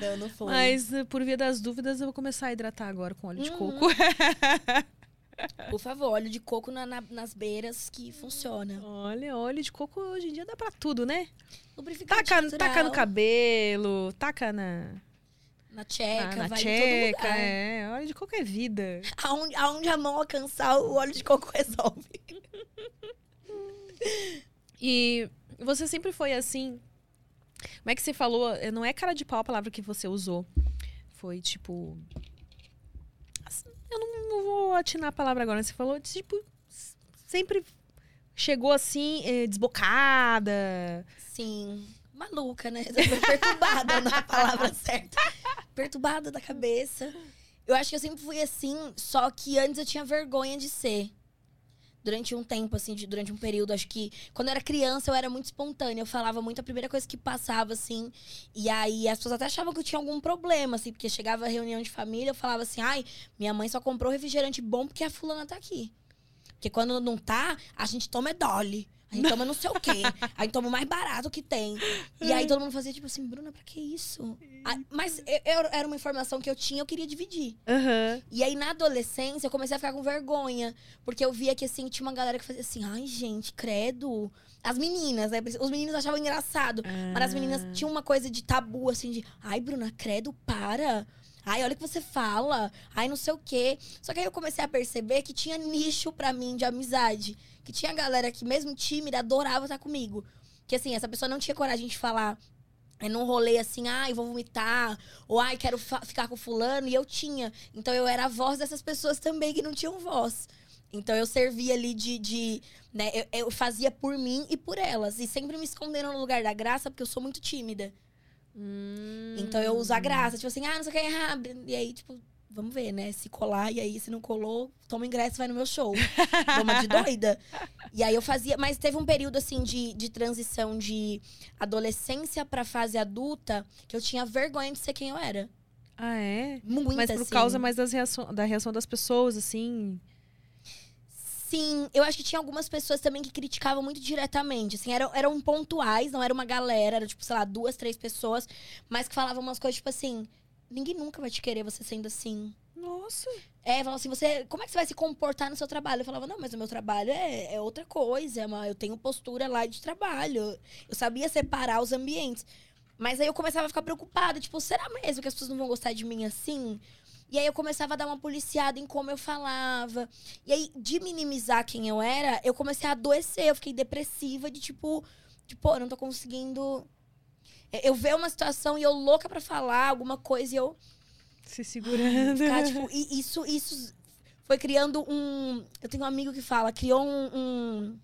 Não, não foi. Mas, eh, por via das dúvidas, eu vou começar a hidratar agora com óleo de Uhum. coco. Por favor, óleo de coco na- na- nas beiras que funciona. Olha, óleo de coco hoje em dia dá pra tudo, né? Lubrificante Taca, natural, taca no cabelo, taca na, Na tcheca, na, na vai em tcheca. todo lugar. É, óleo de coco é vida. Aonde, aonde a mão alcançar, o óleo de coco resolve. E você sempre foi assim. Como é que você falou? Eh, Não é cara de pau a palavra que você usou. Foi tipo. Eu não, não vou atinar a palavra agora. Você falou, tipo, sempre chegou assim, eh, desbocada. Sim. Maluca, né? Perturbada na palavra certa. Perturbada da cabeça. Eu acho que eu sempre fui assim, só que antes eu tinha vergonha de ser. Durante um tempo, assim, de- durante um período, acho que quando eu era criança eu era muito espontânea. Eu falava muito a primeira coisa que passava, assim. E aí as pessoas até achavam que eu tinha algum problema, assim, porque chegava a reunião de família, eu falava assim, ai, minha mãe só comprou refrigerante bom porque a fulana tá aqui. Porque quando não tá, a gente toma é Dolly. A gente toma não sei o quê. A gente toma o mais barato que tem. E aí todo mundo fazia tipo assim, Bruna, pra que isso? Ah, Mas eu- eu- era uma informação que eu tinha, eu queria dividir. Aham. E aí, na adolescência, eu comecei a ficar com vergonha. Porque eu via que, assim, tinha uma galera que fazia assim, ai, gente, credo. As meninas, né? Os meninos achavam engraçado. Mas as meninas Ah. tinham uma coisa de tabu, assim, de, ai, Bruna, credo, para. Ai, olha o que você fala. Ai, não sei o quê. Só que aí eu comecei a perceber que tinha nicho pra mim de amizade. Que tinha galera que, mesmo tímida, adorava estar comigo. Que assim, essa pessoa não tinha coragem de falar é num rolê assim, ai, vou vomitar, ou ai, quero ficar com fulano, e eu tinha. Então eu era a voz dessas pessoas também que não tinham voz. Então eu servia ali de. de né, eu, eu fazia por mim e por elas. E sempre me escondendo no lugar da graça, porque eu sou muito tímida. Hum. Então eu uso a graça, tipo assim, ah, não sei o que errar. E aí, tipo, vamos ver, né? Se colar, e aí, se não colou, toma ingresso e vai no meu show. Dou uma de doida. E aí eu fazia. Mas teve um período, assim, de, de transição de adolescência pra fase adulta que eu tinha vergonha de ser quem eu era. Ah, é? Muito, Mas por assim. causa mais das reação, da reação das pessoas, assim. Sim, eu acho que tinha algumas pessoas também que criticavam muito diretamente. Assim, eram, eram pontuais, não era uma galera, era tipo, sei lá, duas, três pessoas, mas que falavam umas coisas, tipo assim, ninguém nunca vai te querer você sendo assim. Nossa. É, falavam assim, você, como é que você vai se comportar no seu trabalho? Eu falava, não, mas o meu trabalho é, é outra coisa, é uma- eu tenho postura lá de trabalho. Eu sabia separar os ambientes. Mas aí eu começava a ficar preocupada, tipo, será mesmo que as pessoas não vão gostar de mim assim? E aí eu começava a dar uma policiada em como eu falava. E aí, de minimizar quem eu era, eu comecei a adoecer. Eu fiquei depressiva de tipo, tipo, eu não tô conseguindo. Eu ver uma situação e eu louca pra falar alguma coisa e eu Se segurando. ficar, tipo, e isso, isso foi criando um. Eu tenho um amigo que fala, criou um. um-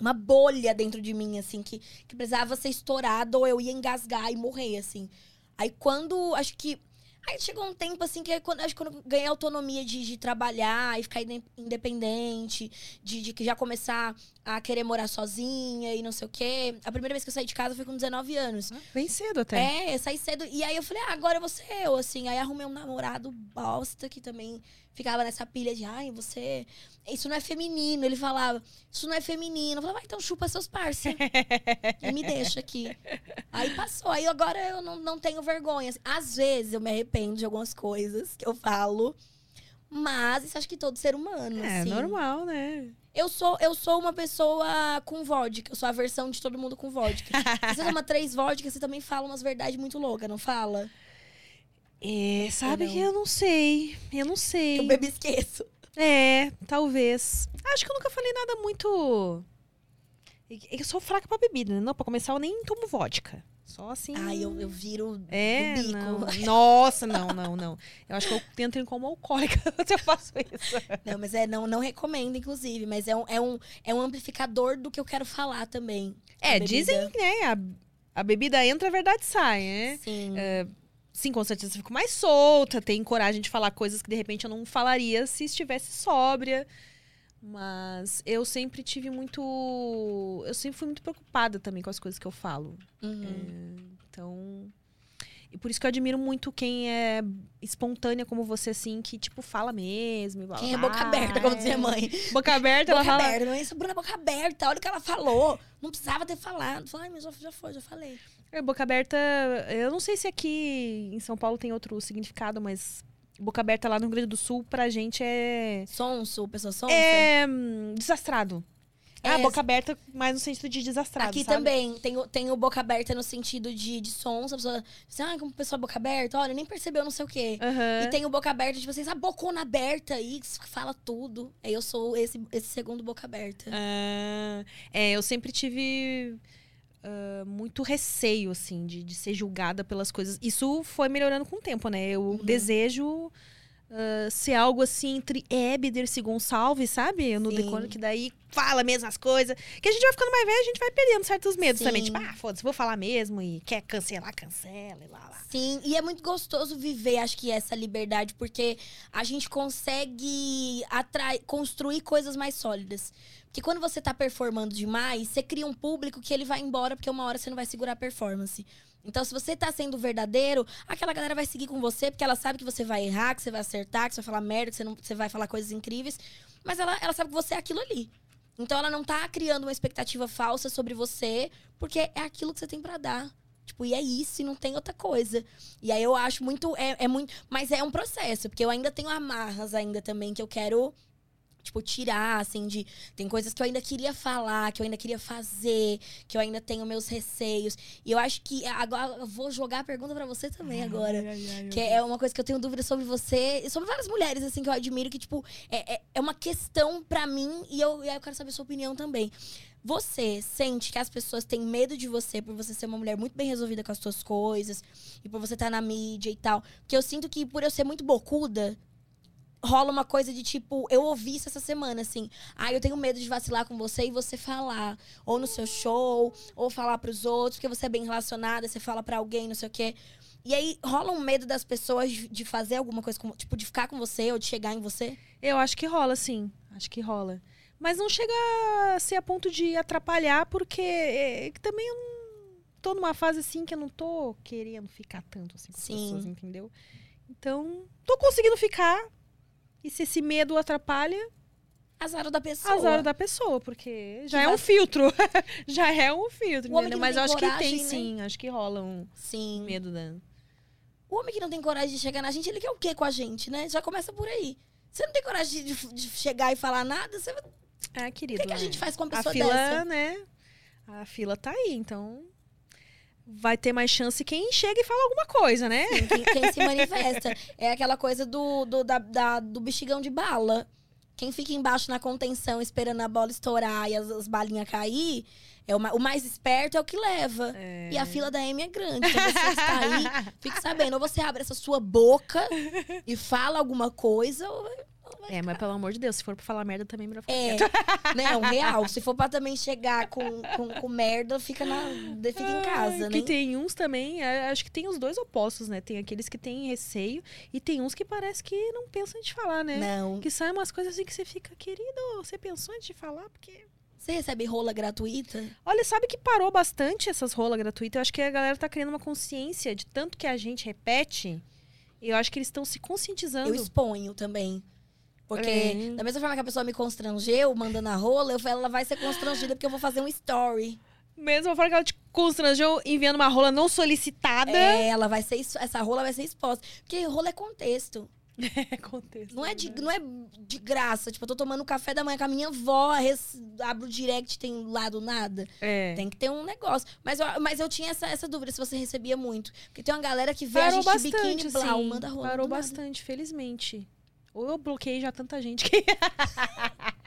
uma bolha dentro de mim, assim, que, que precisava ser estourada ou eu ia engasgar e morrer, assim. Aí quando. Acho que. Aí chegou um tempo assim que quando, acho que quando eu ganhei autonomia de, de trabalhar e ficar inde- independente, de, de que já começar a querer morar sozinha e não sei o quê. A primeira vez que eu saí de casa foi com 19 anos. Bem cedo até. É, eu saí cedo. E aí eu falei, ah, agora eu vou ser eu, assim. Aí arrumei um namorado bosta que também ficava nessa pilha de, ai, você. Isso não é feminino. Ele falava, isso não é feminino. Eu falava, ah, então chupa seus parça. e me deixa aqui. Aí passou. Aí agora eu não, não tenho vergonha. Às vezes eu me arrependo de algumas coisas que eu falo. Mas isso acho que todo ser humano. É assim. normal, né? Eu sou, eu sou uma pessoa com vodka. Eu sou a versão de todo mundo com vodka. Se você toma três vodkas, você também fala umas verdades muito loucas, não fala? É, sabe que eu não sei. Eu não sei. Eu bebo esqueço. É, talvez. Acho que eu nunca falei nada muito. Eu sou fraca pra bebida, né? Não, pra começar, eu nem tomo vodka. Só assim. Ai, eu, eu viro É, bico. não. Nossa, não, não, não. Eu acho que eu tento ir como alcoólica se eu faço isso. Não, mas é, não, não recomendo, inclusive. Mas é um, é, um, é um amplificador do que eu quero falar também. É, dizem, né? A, a bebida entra, a verdade sai, né? Sim. Sim, com certeza eu fico mais solta, tenho coragem de falar coisas que de repente eu não falaria se estivesse sóbria. Mas eu sempre tive muito. Eu sempre fui muito preocupada também com as coisas que eu falo. Uhum. Então. E por isso que eu admiro muito quem é espontânea como você, assim, que, tipo, fala mesmo. blá, Quem é boca aberta, como é. dizia a mãe. Boca aberta, ela Boca fala. aberta, não é isso, Bruna, boca aberta. Olha o que ela falou. Não precisava ter falado. Falei, ai, mas já, já foi, já falei. É, boca aberta, eu não sei se aqui em São Paulo tem outro significado, mas boca aberta lá no Rio Grande do Sul, pra gente é. Sonso, pessoa sonsa. É. hum, desastrado. É, ah, boca aberta, mas no sentido de desastrado. Aqui sabe? também tem, o- tem o boca aberta no sentido de, de sons. A pessoa diz, ah, como pessoa boca aberta, olha, nem percebeu não sei o quê. Aham. E tem o boca aberta, tipo assim, a bocona aberta aí, que fala tudo. Aí eu sou esse, esse segundo boca aberta. Ah, é, eu sempre tive ah, muito receio, assim, de, de ser julgada pelas coisas. Isso foi melhorando com o tempo, né? Eu Uhum. desejo ah, ser algo assim entre Ébider e Gonçalves, sabe? No decoro, que daí fala mesmo as coisas. Que a gente vai ficando mais velho, a gente vai perdendo certos medos Sim. também. Tipo, ah, foda-se, vou falar mesmo. E quer cancelar, cancela e lá. Sim, e é muito gostoso viver, acho que, essa liberdade, porque a gente consegue atrai, construir coisas mais sólidas. Porque quando você tá performando demais, você cria um público que ele vai embora, porque uma hora você não vai segurar a performance. Então, se você tá sendo verdadeiro, aquela galera vai seguir com você, porque ela sabe que você vai errar, que você vai acertar, que você vai falar merda, que você, não, você vai falar coisas incríveis. Mas ela, ela sabe que você é aquilo ali. Então, ela não tá criando uma expectativa falsa sobre você, porque é aquilo que você tem pra dar. Tipo, e é isso, e não tem outra coisa. E aí eu acho muito. É, é muito. Mas é um processo, porque eu ainda tenho amarras ainda também que eu quero. Tipo, tirar, assim, de. Tem coisas que eu ainda queria falar, que eu ainda queria fazer, que eu ainda tenho meus receios. E eu acho que. Agora eu vou jogar a pergunta pra você também agora. Que é uma coisa que eu tenho dúvida sobre você e sobre várias mulheres, assim, que eu admiro, que, tipo, é, é, é uma questão pra mim e eu, e eu quero saber a sua opinião também. Você sente que as pessoas têm medo de você por você ser uma mulher muito bem resolvida com as suas coisas e por você estar na mídia e tal? Porque eu sinto que por eu ser muito bocuda, rola uma coisa de tipo, eu ouvi isso essa semana, assim. Ah, eu tenho medo de vacilar com você e você falar. Ou no seu show, ou falar pros outros, porque você é bem relacionada, você fala pra alguém, não sei o quê. E aí rola um medo das pessoas de de fazer alguma coisa, com, tipo, de ficar com você ou de chegar em você? Eu acho que rola, sim. Acho que rola. Mas não chega a ser a ponto de atrapalhar, porque é, que também eu não tô numa fase assim que eu não tô querendo ficar tanto assim com as pessoas, entendeu? Então, tô conseguindo ficar. E se esse medo atrapalha, Azar da pessoa. azar da pessoa, porque já Que é um vai- filtro. já é um filtro, que Mas eu acho que coragem, tem né? sim. Acho que rola um Sim. medo da. O homem que não tem coragem de chegar na gente, ele quer o quê com a gente, né? Já começa por aí. Você não tem coragem de, de- de chegar e falar nada, você... o É, querido. que, que a é. gente faz com uma a pessoa fila, dessa? né? A fila tá aí, então vai ter mais chance quem chega e fala alguma coisa, né? Sim, quem, quem se manifesta. É aquela coisa do, do, da- da- do bexigão de bala. Quem fica embaixo na contenção esperando a bola estourar e as, as balinhas cair, é o, o mais esperto é o que leva. E a fila da M é grande. Então você está aí, fique sabendo. Ou você abre essa sua boca e fala alguma coisa, ou, É, mas pelo amor de Deus, se for pra falar merda também é melhor ficar É, não, real. Se for pra também chegar com, com, com merda, fica, na, fica em casa, Ah, Que né? tem uns também, é, acho que tem os dois opostos, né? Tem aqueles que têm receio e tem uns que parece que não pensam antes de falar, né? Não. Que saem umas coisas assim que você fica, querido, você pensou antes de falar? Porque. Você recebe rola gratuita? Olha, sabe que parou bastante essas rolas gratuitas? Eu acho que a galera tá criando uma consciência de tanto que a gente repete. Eu acho que eles estão se conscientizando. Eu exponho também. Porque, É. da mesma forma que a pessoa me constrangeu mandando a rola, eu falo, ela vai ser constrangida porque eu vou fazer um story. Mesmo forma que ela te constrangeu enviando uma rola não solicitada. É, ela vai ser, essa rola vai ser exposta. Porque rola é contexto. É contexto. Não é, de, né? não é de graça. Tipo, eu tô tomando café da manhã com a minha avó, res- abro o direct, tem lá do nada. É. Tem que ter um negócio. Mas eu, mas eu tinha essa, essa dúvida se você recebia muito. Porque tem uma galera que vê Parou a gente bastante, biquíni, blau, assim. manda rola. Parou do nada. bastante, felizmente. Ou eu bloqueei já tanta gente que.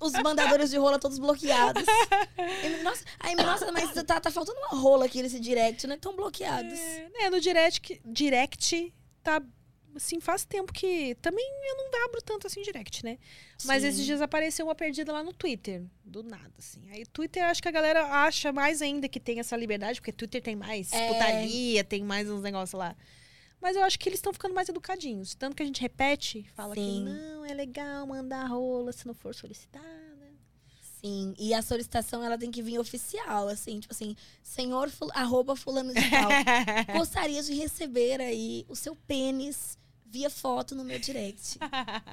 Os mandadores de rola todos bloqueados. Nossa, aí, nossa, mas tá, tá faltando uma rola aqui nesse direct, né? Estão bloqueados. É, no direct, direct tá. Assim, faz tempo que. Também eu não abro tanto assim direct, né? Mas Sim. esses dias apareceu uma perdida lá no Twitter. Do nada, assim. Aí Twitter, acho que a galera acha mais ainda que tem essa liberdade, porque Twitter tem mais É. putaria, tem mais uns negócios lá. Mas eu acho que eles estão ficando mais educadinhos. Tanto que a gente repete, fala que Sim. não, é legal mandar rola se não for solicitada. Sim, e a solicitação ela tem que vir oficial, assim, tipo assim, senhor ful arroba fulano de tal. Gostaria de receber aí o seu pênis via foto no meu direct.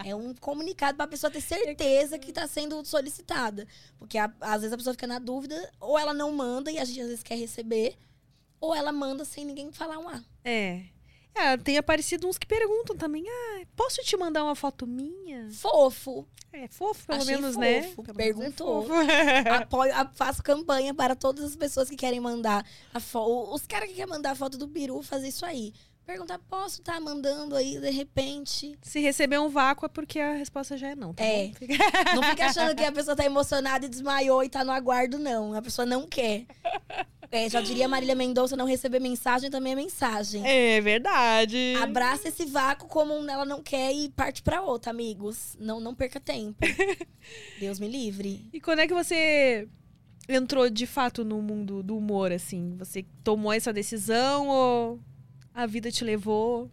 É um comunicado pra pessoa ter certeza que tá sendo solicitada. Porque a- às vezes a pessoa fica na dúvida, ou ela não manda e a gente às vezes quer receber, ou ela manda sem ninguém falar um A. É. É, tem aparecido uns que perguntam também, ah, posso te mandar uma foto minha? Fofo. É fofo, pelo Achei menos, né? fofo. Pelo menos é Perguntou. fofo. Apoio, a- faço campanha para todas as pessoas que querem mandar a foto. Os caras que querem mandar a foto do peru, fazer isso aí. Perguntar, posso estar mandando aí, de repente? Se receber um vácuo é porque a resposta já é não, tá É. Fica- Não fica achando que a pessoa tá emocionada e desmaiou e tá no aguardo, não. A pessoa não quer. É, já diria Marília Mendonça, não receber mensagem também é mensagem. É verdade. Abraça esse vácuo como um ela não quer e parte pra outra, amigos. Não, não perca tempo. Deus me livre. E quando é que você entrou de fato no mundo do humor, assim? Você tomou essa decisão ou a vida te levou?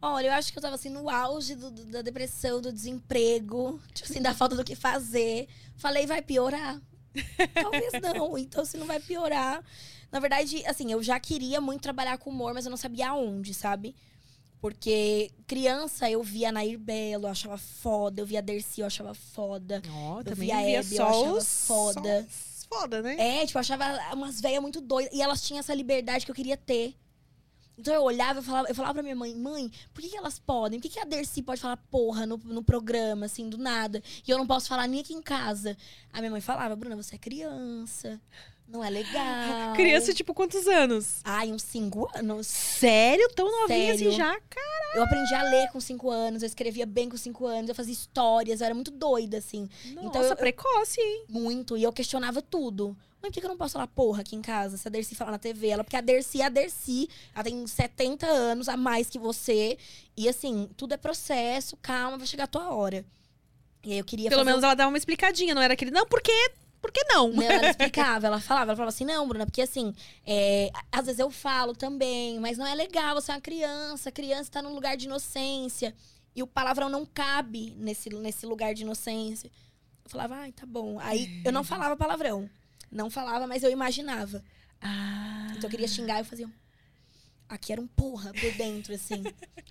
Olha, eu acho que eu tava assim no auge do- do- da depressão, do desemprego, tipo assim, da falta do que fazer. Falei, vai piorar. Talvez não. Então, se não vai piorar. Na verdade, assim, eu já queria muito trabalhar com humor, mas eu não sabia aonde, sabe? Porque criança eu via Nair Belo, eu achava foda. Eu via Dercy, eu achava foda. Ó, Eu vi a Hebe, eu achava foda. foda, né? É, tipo, eu achava umas velhas muito doidas. E elas tinham essa liberdade que eu queria ter. Então eu olhava e falava, eu falava pra minha mãe, mãe, por que, que elas podem? Por que, que a Dercy pode falar porra no, no programa, assim, do nada? E eu não posso falar nem aqui em casa. A minha mãe falava, Bruna, você é criança. Não é legal. Criança, tipo, quantos anos? Ai, uns cinco anos. Sério? Tão novinha Sério. assim já? Cara, Eu aprendi a ler com cinco anos, eu escrevia bem com cinco anos, eu fazia histórias, eu era muito doida, assim. nossa, Então eu- precoce, hein? Muito. E eu questionava tudo. Mãe, por que eu não posso falar porra aqui em casa? Se a Dercy falar na TV, ela, porque a Dercy é a Dercy. Ela tem 70 anos a mais que você. E assim, tudo é processo, calma, vai chegar a tua hora. E aí eu queria Pelo fazer menos ela dava uma explicadinha, não era aquele, não, por quê? Por que não? Não, ela explicava, ela falava, ela falava assim, não, Bruna, porque assim, é, às vezes eu falo também, mas não é legal, você é uma criança, a criança tá num lugar de inocência. E o palavrão não cabe nesse, nesse lugar de inocência. Eu falava, ai, tá bom. Aí eu não falava palavrão. Não falava, mas eu imaginava. Ah. Então eu queria xingar, eu fazia. Aqui era um porra por dentro, assim.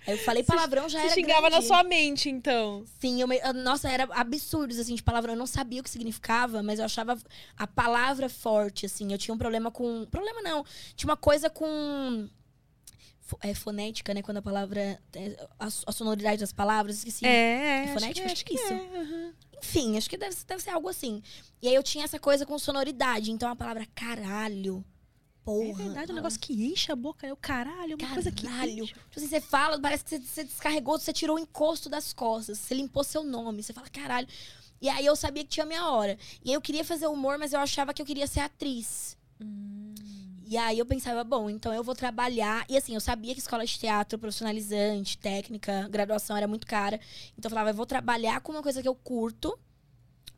Aí eu falei palavrão, já Você era. xingava na grande. sua mente, então. Sim, eu me- nossa, era absurdos, assim, de palavrão. Eu não sabia o que significava, mas eu achava a palavra forte, assim. Eu tinha um problema com... Problema não. Tinha uma coisa com... É fonética, né? Quando a palavra... é, A, a sonoridade das palavras, esqueci. É, é. É acho fonética? que- Acho que acho isso. é, aham. Enfim, acho que deve, deve ser algo assim. E aí eu tinha essa coisa com sonoridade. Então a palavra caralho, porra... É verdade, um ah, negócio que enche a boca, é o caralho, uma coisa que Caralho. Tipo assim, você fala, parece que você, você descarregou, você tirou o encosto das costas, você limpou seu nome, você fala, caralho. E aí eu sabia que tinha a minha hora. E aí eu queria fazer humor, mas eu achava que eu queria ser atriz. E aí eu pensava, bom, então eu vou trabalhar. E assim, eu sabia que escola de teatro profissionalizante, técnica, graduação era muito cara. Então eu falava, eu vou trabalhar com uma coisa que eu curto.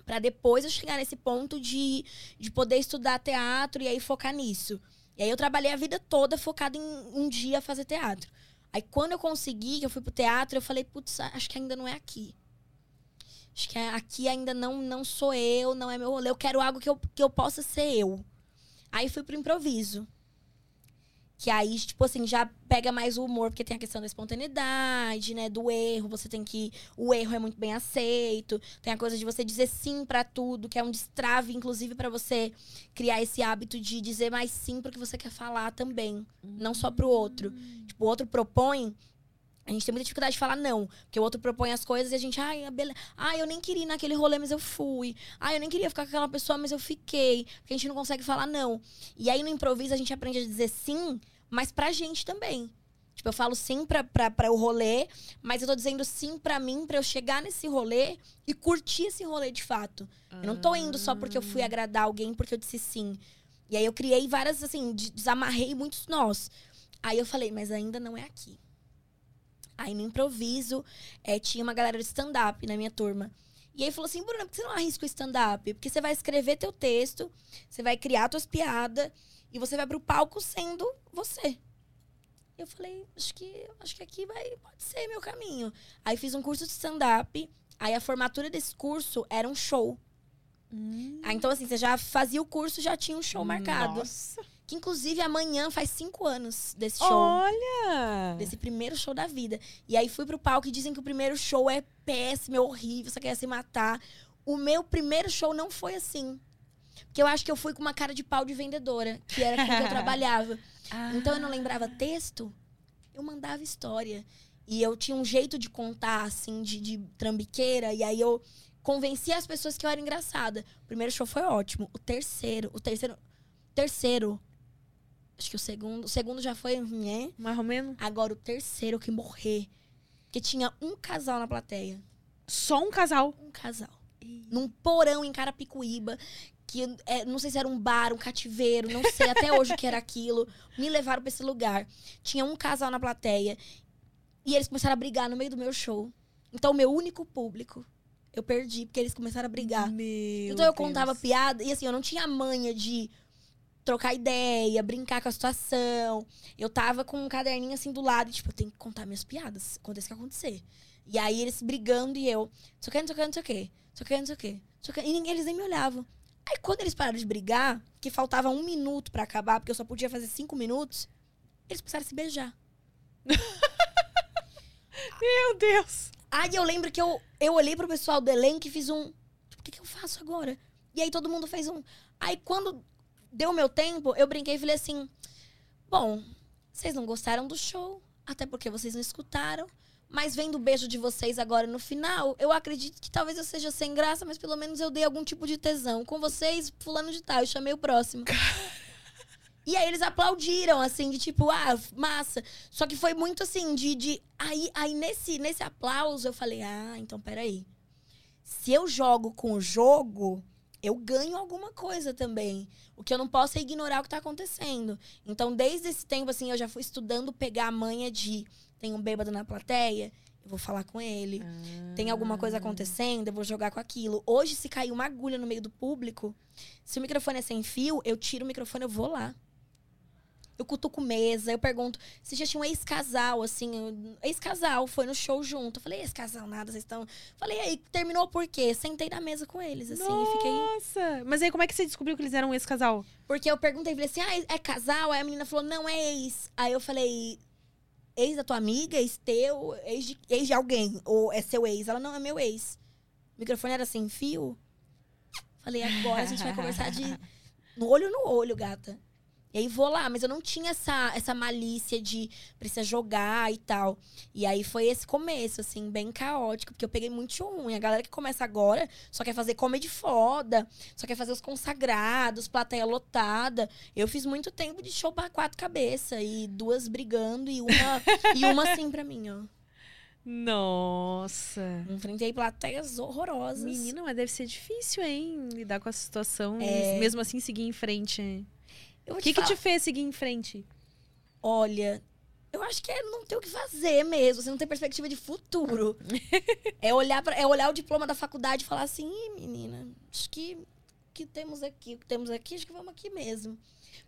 Pra depois eu chegar nesse ponto de, de poder estudar teatro e aí focar nisso. E aí eu trabalhei a vida toda focada em um dia fazer teatro. Aí quando eu consegui, que eu fui pro teatro, eu falei, putz, acho que ainda não é aqui. Acho que aqui ainda não, não sou eu, não é meu rolê. Eu quero algo que eu, que eu possa ser eu. Aí fui pro improviso. Que aí, tipo assim, já pega mais o humor, porque tem a questão da espontaneidade, né? Do erro. Você tem que. O erro é muito bem aceito. Tem a coisa de você dizer sim para tudo, que é um destrave, inclusive, para você criar esse hábito de dizer mais sim pro que você quer falar também. Não só pro outro. Tipo, o outro propõe. A gente tem muita dificuldade de falar não. Porque o outro propõe as coisas e a gente, ai, bele... ai, eu nem queria ir naquele rolê, mas eu fui. Ai, eu nem queria ficar com aquela pessoa, mas eu fiquei. Porque a gente não consegue falar não. E aí no improviso a gente aprende a dizer sim, mas pra gente também. Tipo, eu falo sim pra, pra, pra o rolê, mas eu tô dizendo sim pra mim, pra eu chegar nesse rolê e curtir esse rolê de fato. Eu não tô indo só porque eu fui agradar alguém, porque eu disse sim. E aí eu criei várias, assim, desamarrei muitos nós. Aí eu falei, mas ainda não é aqui. Aí no improviso, é, tinha uma galera de stand-up na minha turma. E aí falou assim, Bruna, por que você não arrisca o stand-up? Porque você vai escrever teu texto, você vai criar tuas piadas e você vai pro palco sendo você. Eu falei, acho que, acho que aqui vai, pode ser meu caminho. Aí fiz um curso de stand-up. Aí a formatura desse curso era um show. Hum. Aí, então, assim, você já fazia o curso, já tinha um show marcado. Nossa. Que inclusive amanhã faz cinco anos desse show. Olha! Desse primeiro show da vida. E aí fui pro palco e dizem que o primeiro show é péssimo, é horrível, você quer se matar. O meu primeiro show não foi assim. Porque eu acho que eu fui com uma cara de pau de vendedora, que era com que eu trabalhava. Então eu não lembrava texto, eu mandava história. E eu tinha um jeito de contar, assim, de, de trambiqueira. E aí eu convencia as pessoas que eu era engraçada. O primeiro show foi ótimo. O terceiro, o terceiro. Terceiro. Acho que o segundo. O segundo já foi. Né? Mais ou menos? Agora o terceiro que morrer. Porque tinha um casal na plateia. Só um casal. Um casal. Num porão em Carapicuíba. Que é, não sei se era um bar, um cativeiro, não sei até hoje o que era aquilo. Me levaram pra esse lugar. Tinha um casal na plateia. E eles começaram a brigar no meio do meu show. Então, o meu único público, eu perdi, porque eles começaram a brigar. Meu então eu Deus. contava piada e assim, eu não tinha manha de trocar ideia, brincar com a situação. Eu tava com um caderninho assim do lado e, tipo, eu tenho que contar minhas piadas. Aconteça o que acontecer. E aí eles brigando e eu, não sei o que, não sei o que, não sei o que, que, não sei o que. E ninguém, eles nem me olhavam. Aí quando eles pararam de brigar, que faltava um minuto pra acabar, porque eu só podia fazer cinco minutos, eles a se beijar. Meu Deus! Aí eu lembro que eu, eu olhei pro pessoal do elenco e fiz um. Tipo, o que, que eu faço agora? E aí todo mundo fez um. Aí quando deu meu tempo, eu brinquei e falei assim: Bom, vocês não gostaram do show, até porque vocês não escutaram. Mas vendo o beijo de vocês agora no final, eu acredito que talvez eu seja sem graça, mas pelo menos eu dei algum tipo de tesão. Com vocês, fulano de tal, eu chamei o próximo. E aí eles aplaudiram, assim, de tipo, ah, massa. Só que foi muito assim, de. de aí aí nesse, nesse aplauso eu falei, ah, então peraí. Se eu jogo com o jogo, eu ganho alguma coisa também. O que eu não posso é ignorar o que tá acontecendo. Então, desde esse tempo, assim, eu já fui estudando pegar a manha de tem um bêbado na plateia, eu vou falar com ele. Tem alguma coisa acontecendo, eu vou jogar com aquilo. Hoje, se cair uma agulha no meio do público, se o microfone é sem fio, eu tiro o microfone, eu vou lá. Eu cutuco mesa, eu pergunto se já tinha um ex-casal, assim, um ex-casal foi no show junto. Eu falei, ex-casal, nada, vocês estão. Falei, aí, terminou por quê? Sentei na mesa com eles, assim, e fiquei. Nossa! Mas aí como é que você descobriu que eles eram esse casal? Porque eu perguntei, falei assim, ah, é casal? Aí a menina falou, não, é ex. Aí eu falei, ex da tua amiga, ex teu, ex de, ex de alguém, ou é seu ex? Ela, não, é meu ex. O microfone era sem fio. Falei, agora a gente vai conversar de no olho no olho, gata. E aí vou lá, mas eu não tinha essa, essa malícia de precisa jogar e tal. E aí foi esse começo, assim, bem caótico, porque eu peguei muito show ruim. A galera que começa agora só quer fazer comedy foda, só quer fazer os consagrados, plateia lotada. Eu fiz muito tempo de show pra quatro cabeças, e duas brigando, e uma, e uma assim pra mim, ó. Nossa! Enfrentei plateias horrorosas. Menina, mas deve ser difícil, hein? Lidar com a situação É. mesmo assim seguir em frente. O que, que falar. te fez seguir em frente? Olha, eu acho que é não ter o que fazer mesmo. Você não tem perspectiva de futuro. é, olhar pra, é olhar o diploma da faculdade e falar assim, menina, acho que que temos aqui, o que temos aqui, acho que vamos aqui mesmo.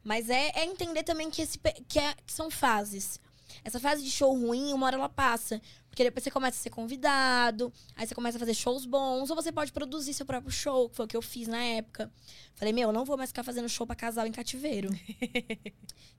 Mas é, é entender também que, esse, que, é- que são fases. Essa fase de show ruim, uma hora ela passa. Porque depois você começa a ser convidado, aí você começa a fazer shows bons, ou você pode produzir seu próprio show, que foi o que eu fiz na época. Falei, meu, eu não vou mais ficar fazendo show pra casal em cativeiro.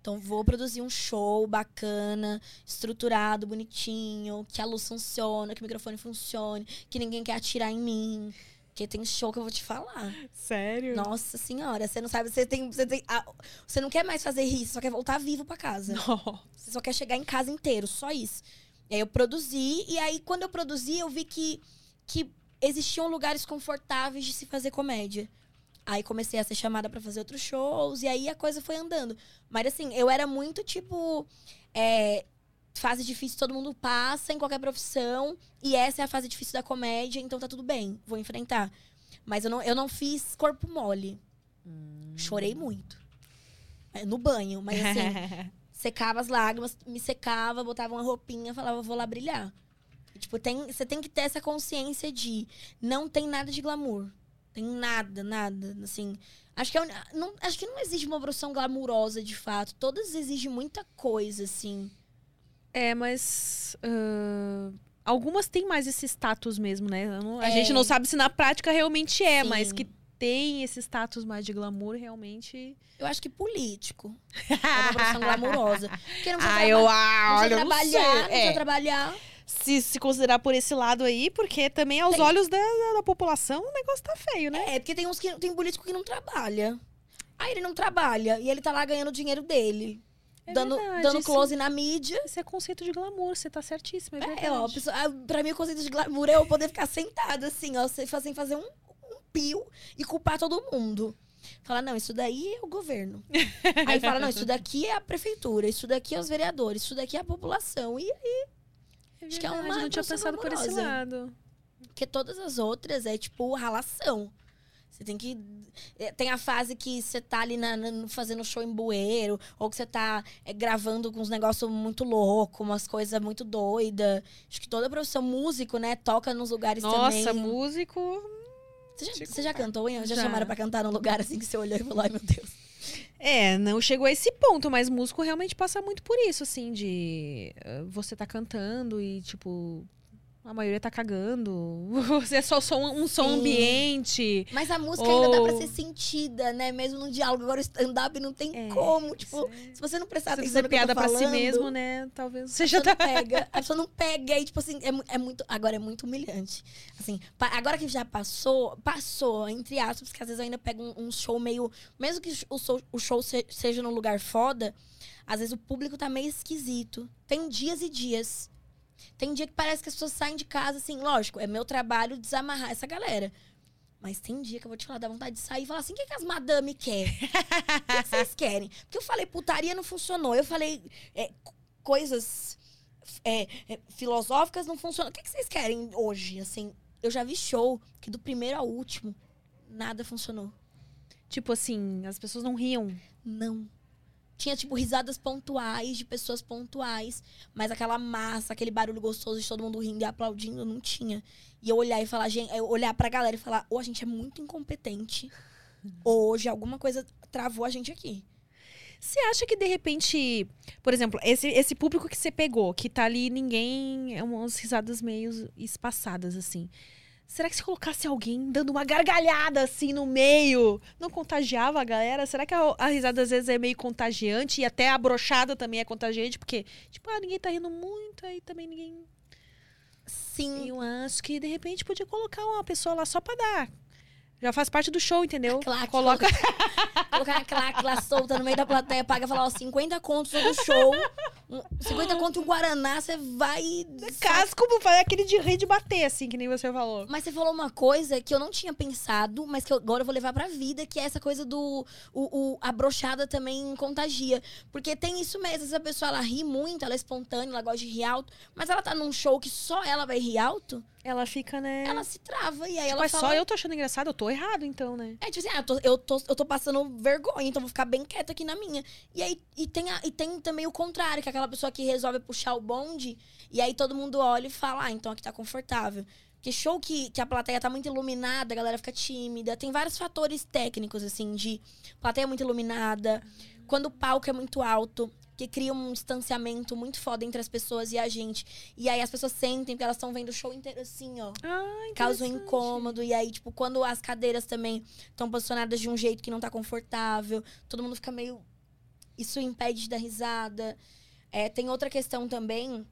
Então vou produzir um show bacana, estruturado, bonitinho, que a luz funcione, que o microfone funcione, que ninguém quer atirar em mim. Porque tem show que eu vou te falar. Sério? Nossa senhora, você não sabe, você tem. Você, tem, ah, você não quer mais fazer rir, você só quer voltar vivo pra casa. Você só quer chegar em casa inteiro, só isso. E aí eu produzi, e aí quando eu produzi, eu vi que, que existiam lugares confortáveis de se fazer comédia. Aí comecei a ser chamada pra fazer outros shows, e aí a coisa foi andando. Mas assim, eu era muito tipo. é, fase difícil todo mundo passa em qualquer profissão, e essa é a fase difícil da comédia, então tá tudo bem, vou enfrentar. Mas eu não, eu não fiz corpo mole. Chorei muito. É, No banho, mas assim secava as lágrimas, me secava, botava uma roupinha, falava, vou lá brilhar. E, tipo, tem, você tem que ter essa consciência de não tem nada de glamour. Tem nada, nada, assim. Acho que, é, não, acho que não existe uma profissão glamurosa, de fato. Todas exigem muita coisa, assim. É, mas. ah, algumas têm mais esse status mesmo, né? Não- A É. gente não sabe se na prática realmente é, Sim. mas que tem esse status mais de glamour, realmente. Eu acho que político é uma profissão glamurosa. Porque não precisa, Ah, eu, ah, olha, trabalhar, não precisa É, trabalhar. se, se considerar por esse lado aí, porque também aos Tem- olhos da, da, da população o negócio tá feio, né? É, porque tem uns que tem político que não trabalha. Aí ele não trabalha e ele tá lá ganhando o dinheiro dele. É dando, verdade, dando isso- close na mídia. Esse é conceito de glamour, você tá certíssima, é verdade. É, ó, ah, pra mim o conceito de glamour é eu poder ficar sentada assim, ó, sem fazer um, pio e culpar todo mundo. Falar, não, isso daí é o governo. Aí fala, não, isso daqui é a prefeitura, isso daqui é os vereadores, isso daqui é a população. E É acho que é uma não tinha pensado por esse lado. Porque todas as outras é tipo ralação. Você tem que. é, Tem a fase que você tá ali na- na- fazendo show em bueiro, ou que você tá é, gravando com uns negócios muito loucos, umas coisas muito doidas. Acho que toda profissão, músico, né, toca nos lugares Nossa, também. músico. Você já, você já cantou, hein? Já, Já. chamaram pra cantar num lugar assim que você olhou e falou, ai meu Deus. É, não chegou a esse ponto, mas músico realmente passa muito por isso, assim, de eh, você tá cantando e, tipo, a maioria tá cagando. Você é só som, um som Sim. ambiente. Mas a música ainda dá pra Ou- ser sentida, né? Mesmo no diálogo. Agora o stand-up não tem É, como. Tipo, é- se você não prestar Se atenção eu tô piada pra si falando, mesmo, né? Talvez você já tá. não pega. A pessoa não pega. E, tipo assim, é, é muito. Agora é muito humilhante. Assim, agora que já passou, passou, entre aspas, porque às vezes eu ainda pego um, um show meio. Mesmo que o show, o show se- seja num lugar foda, às vezes o público tá meio esquisito. Tem dias e dias. Tem dia que parece que as pessoas saem de casa, assim, lógico, é meu trabalho desamarrar essa galera. Mas tem dia que eu vou te falar, dá vontade de sair e falar assim: o que, que as madame quer? O que, que vocês querem? Porque eu falei, putaria não funcionou. Eu falei é, co- coisas é, é, filosóficas não funcionam. O que, que vocês querem hoje? Assim, eu já vi show que do primeiro ao último nada funcionou. Tipo assim, as pessoas não riam. Não. Tinha, tipo, risadas pontuais de pessoas pontuais. Mas aquela massa, aquele barulho gostoso de todo mundo rindo e aplaudindo, não tinha. E eu olhar e falar, gente, eu olhar pra galera e falar, ou a gente é muito incompetente, ou hoje alguma coisa travou a gente aqui. Você acha que de repente, por exemplo, esse, esse público que você pegou, que tá ali, ninguém. É umas risadas meio espaçadas, assim. Será que se colocasse alguém dando uma gargalhada assim no meio, não contagiava a galera? Será que a, a risada às vezes é meio contagiante e até a brochada também é contagiante? Porque, tipo, ah, ninguém tá rindo muito, aí também ninguém. Sim. Eu acho que de repente podia colocar uma pessoa lá só pra dar. Já faz parte do show, entendeu? Claque, Coloca. Colocar a claque lá solta no meio da plateia, paga e falar, ó, 50 contos todo show. um- 50 conto e um Guaraná, você vai. Casco pra fazer aquele de rei de bater, assim, que nem você falou. Mas você falou uma coisa que eu não tinha pensado, mas que eu- agora eu vou levar pra vida, que é essa coisa do. O, o- a brochada também contagia. Porque tem isso mesmo, essa pessoa ela ri muito, ela é espontânea, ela gosta de rir alto, mas ela tá num show que só ela vai rir alto, Ela fica, né? ela se trava. E aí Tipo, ela é fala. só eu tô achando engraçado, eu tô errado, então, né? É, tipo assim, ah, eu tô, eu, tô, eu tô passando vergonha, então vou ficar bem quieta aqui na minha. E aí, e tem, a- e tem também o contrário, que é aquela pessoa que resolve puxar o bonde, e aí todo mundo olha e fala, ah, então aqui tá confortável. Porque show que, que a plateia tá muito iluminada, a galera fica tímida. Tem vários fatores técnicos, assim, de plateia muito iluminada, quando o palco é muito alto, que cria um distanciamento muito foda entre as pessoas e a gente. E aí as pessoas sentem, porque elas estão vendo o show inteiro assim, ó Ah, causa um incômodo. E aí, tipo, quando as cadeiras também estão posicionadas de um jeito que não tá confortável, todo mundo fica meio. Isso impede de dar risada. É, tem outra questão também,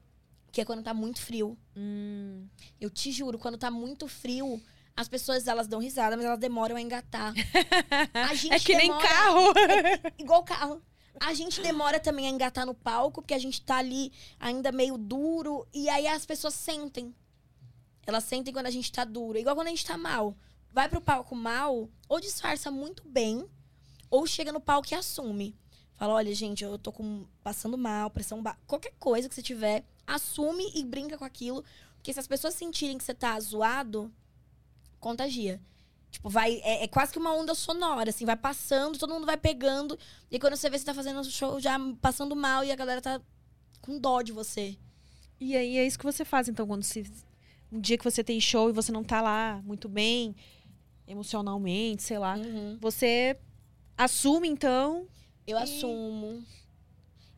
que é quando tá muito frio. Hum. Eu te juro, quando tá muito frio, as pessoas elas dão risada, mas elas demoram a engatar. A gente É que nem demora- carro. Igual carro. A gente demora também a engatar no palco, porque a gente tá ali ainda meio duro. E aí as pessoas sentem. Elas sentem quando a gente tá duro. Igual quando a gente tá mal. Vai pro palco mal, ou disfarça muito bem, ou chega no palco e assume. Fala, olha, gente, eu tô com, passando mal, pressão baixa. Qualquer coisa que você tiver, assume e brinca com aquilo. Porque se as pessoas sentirem que você tá zoado, contagia. Tipo, vai. É, é quase que uma onda sonora, assim, vai passando, todo mundo vai pegando. E quando você vê você tá fazendo o show já passando mal e a galera tá com dó de você. E aí é isso que você faz, então, quando se. Um dia que você tem show e você não tá lá muito bem, emocionalmente, sei lá. Uhum. Você assume, então. Eu assumo.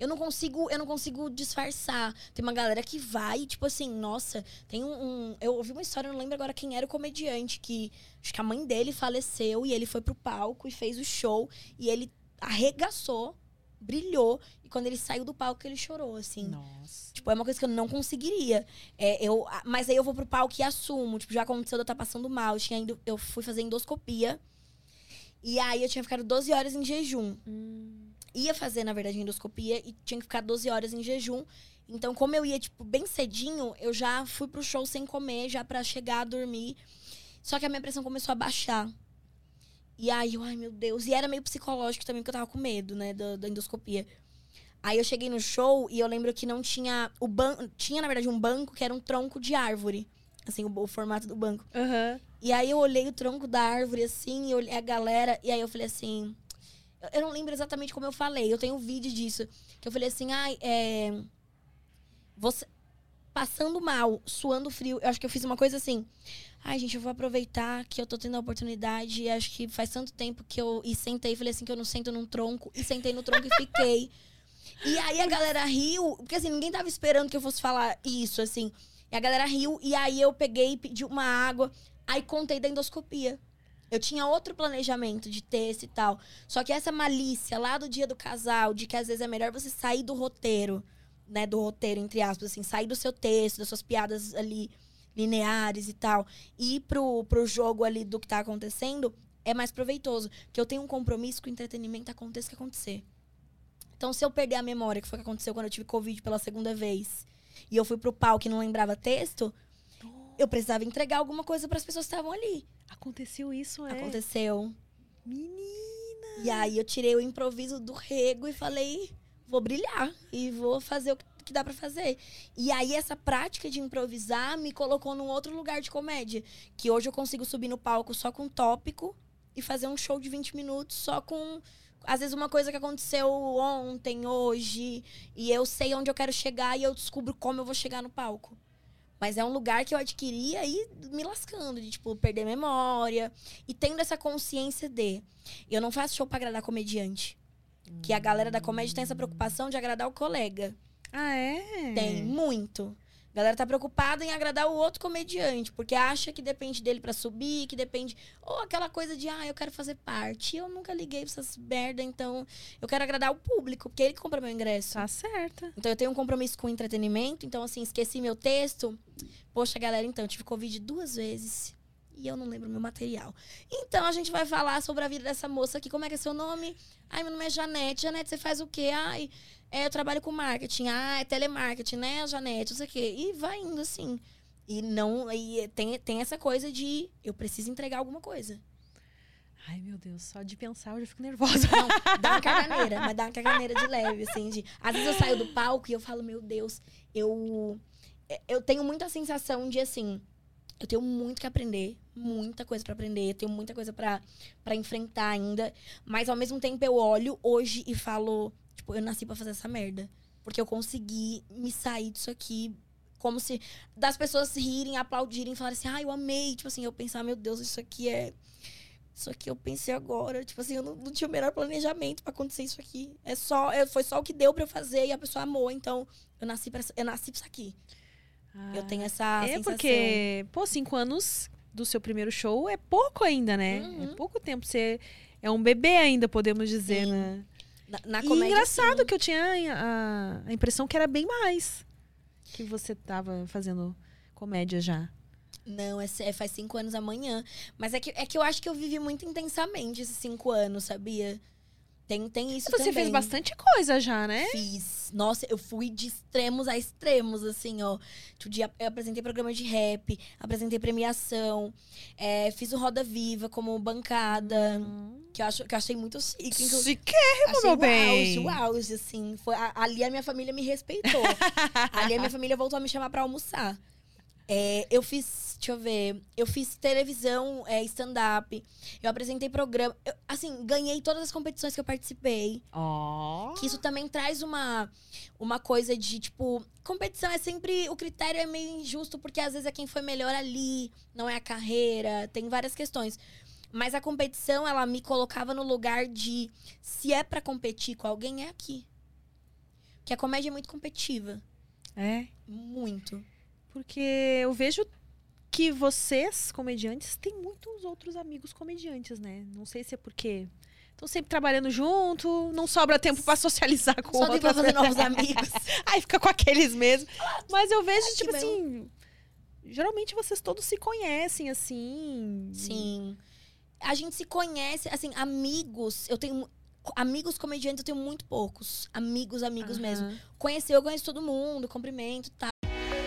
Eu não consigo, eu não consigo disfarçar. Tem uma galera que vai, tipo assim, nossa, tem um, um- Eu ouvi uma história, eu não lembro agora quem era o comediante, que acho que a mãe dele faleceu e ele foi pro palco e fez o show e ele arregaçou, brilhou. E quando ele saiu do palco, ele chorou, assim. Nossa. Tipo, é uma coisa que eu não conseguiria. É, eu, mas aí eu vou pro palco e assumo. Tipo, já aconteceu de eu estar passando mal. Eu, tinha ido, eu fui fazer endoscopia. E aí eu tinha ficado 12 horas em jejum. Ia fazer, na verdade, endoscopia e tinha que ficar 12 horas em jejum. Então, como eu ia, tipo, bem cedinho, eu já fui pro show sem comer, já pra chegar a dormir. Só que a minha pressão começou a baixar. E aí, eu, ai meu Deus. E era meio psicológico também, porque eu tava com medo, né, da, da endoscopia. Aí eu cheguei no show e eu lembro que não tinha. O ban... Tinha, na verdade, um banco que era um tronco de árvore. Assim, o, o formato do banco. Aham. E aí eu olhei o tronco da árvore, assim, e olhei a galera, e aí eu falei assim. Eu- não lembro exatamente como eu falei, eu tenho um vídeo disso. Que eu falei assim, ai, é. Você. Passando mal, suando frio. Eu acho que eu fiz uma coisa assim. Ai, gente, eu vou aproveitar que eu tô tendo a oportunidade. E acho que faz tanto tempo que eu. E sentei, falei assim, que eu não sento num tronco. E sentei no tronco e fiquei. E aí a galera riu, porque assim, ninguém tava esperando que eu fosse falar isso, assim. E a galera riu, e aí eu peguei pedi uma água. Aí contei da endoscopia. Eu tinha outro planejamento de texto e tal. Só que essa malícia lá do dia do casal, de que às vezes é melhor você sair do roteiro, né? Do roteiro, entre aspas, assim, sair do seu texto, das suas piadas ali lineares e tal, e ir pro, pro jogo ali do que tá acontecendo, é mais proveitoso. Porque eu tenho um compromisso com o entretenimento, aconteça o que acontecer. Então, se eu perder a memória, que foi o que aconteceu quando eu tive Covid pela segunda vez, e eu fui pro palco e não lembrava texto, eu precisava entregar alguma coisa para as pessoas que estavam ali. Aconteceu isso, é? Aconteceu. Menina. E aí eu tirei o improviso do rego e falei, vou brilhar e vou fazer o que dá pra fazer. E aí essa prática de improvisar me colocou num outro lugar de comédia, que hoje eu consigo subir no palco só com tópico e fazer um show de 20 minutos só com às vezes uma coisa que aconteceu ontem, hoje, e eu sei onde eu quero chegar e eu descubro como eu vou chegar no palco. Mas é um lugar que eu adquiri aí me lascando, de, tipo, perder memória. E tendo essa consciência de. Eu não faço show pra agradar comediante. Que a galera da comédia tem essa preocupação de agradar o colega. Ah, é? Tem, muito. A galera tá preocupada em agradar o outro comediante, porque acha que depende dele pra subir, que depende. Ou aquela coisa de, ah, eu quero fazer parte. Eu nunca liguei pra essas merda, então eu quero agradar o público, porque ele que compra meu ingresso. Tá certa. Então eu tenho um compromisso com o entretenimento, então assim, esqueci meu texto. Poxa, galera, então, tive Covid duas vezes e eu não lembro meu material. Então a gente vai falar sobre a vida dessa moça aqui. Como é que é seu nome? Ai, meu nome é Janete. Janete, você faz o quê? Ai, é, eu trabalho com marketing. Ah, é telemarketing, né, Janete? Não sei o quê. E vai indo assim. E não. E tem, tem essa coisa de eu preciso entregar alguma coisa. Ai, meu Deus, só de pensar eu já fico nervosa. Não, dá uma caganeira, mas dá uma caganeira de leve, assim. De... Às vezes eu saio do palco e eu falo, meu Deus, eu. Eu tenho muita sensação de assim. Eu tenho muito que aprender, muita coisa pra aprender, tenho muita coisa pra enfrentar ainda. Mas ao mesmo tempo eu olho hoje e falo, tipo, eu nasci pra fazer essa merda. Porque eu consegui me sair disso aqui. Como se. Das pessoas rirem, aplaudirem, falarem assim, ah, eu amei. Tipo assim, eu pensar, meu Deus, isso aqui é. Isso aqui eu pensei agora. Tipo assim, eu não, não tinha o melhor planejamento pra acontecer isso aqui. É só, é, foi só o que deu pra eu fazer e a pessoa amou. Então, eu nasci pra, eu nasci pra isso aqui. Eu tenho essa É sensação. porque, pô, cinco anos do seu primeiro show é pouco ainda, né? Uhum. É pouco tempo. Você é um bebê ainda, podemos dizer, Sim. né? Na, na E comédia, engraçado sim. que eu tinha a, a impressão que era bem mais que você tava fazendo comédia já. Não, é, é- faz cinco anos amanhã. Mas é que, é que eu acho que eu vivi muito intensamente esses cinco anos, sabia? Tem, tem isso Você também. fez bastante coisa já, né? Fiz. Nossa, eu fui de extremos a extremos, assim, ó. Outro dia eu apresentei programa de rap, apresentei premiação, é, fiz o Roda Viva como bancada, que, eu acho, que eu achei muito chique. Chiquérrimo, meu o bem. auge, o auge, assim. Foi, a- ali a minha família me respeitou. ali a minha família voltou a me chamar pra almoçar. É, eu fiz, deixa eu ver, eu fiz televisão, é, stand-up, eu apresentei programa. eu, assim, ganhei todas as competições que eu participei. Ó. Que isso também traz uma, uma coisa de, tipo, competição é sempre. O critério é meio injusto, porque às vezes é quem foi melhor ali, não é a carreira, tem várias questões. Mas a competição, ela me colocava no lugar de se é pra competir com alguém, é aqui. Porque a comédia é muito competitiva. É. Muito. Porque eu vejo que vocês, comediantes, têm muitos outros amigos comediantes, né? Não sei se é porque estão sempre trabalhando junto, não sobra tempo pra socializar com Só pra outras fazer novos amigos. Aí fica com aqueles mesmos. Mas eu vejo, que tipo bom. assim. Geralmente vocês todos se conhecem, assim. Sim. A gente se conhece, assim, amigos. Eu tenho. Amigos comediantes eu tenho muito poucos. Amigos, amigos mesmo. Aham. Conhecer, eu conheço todo mundo, cumprimento, tá?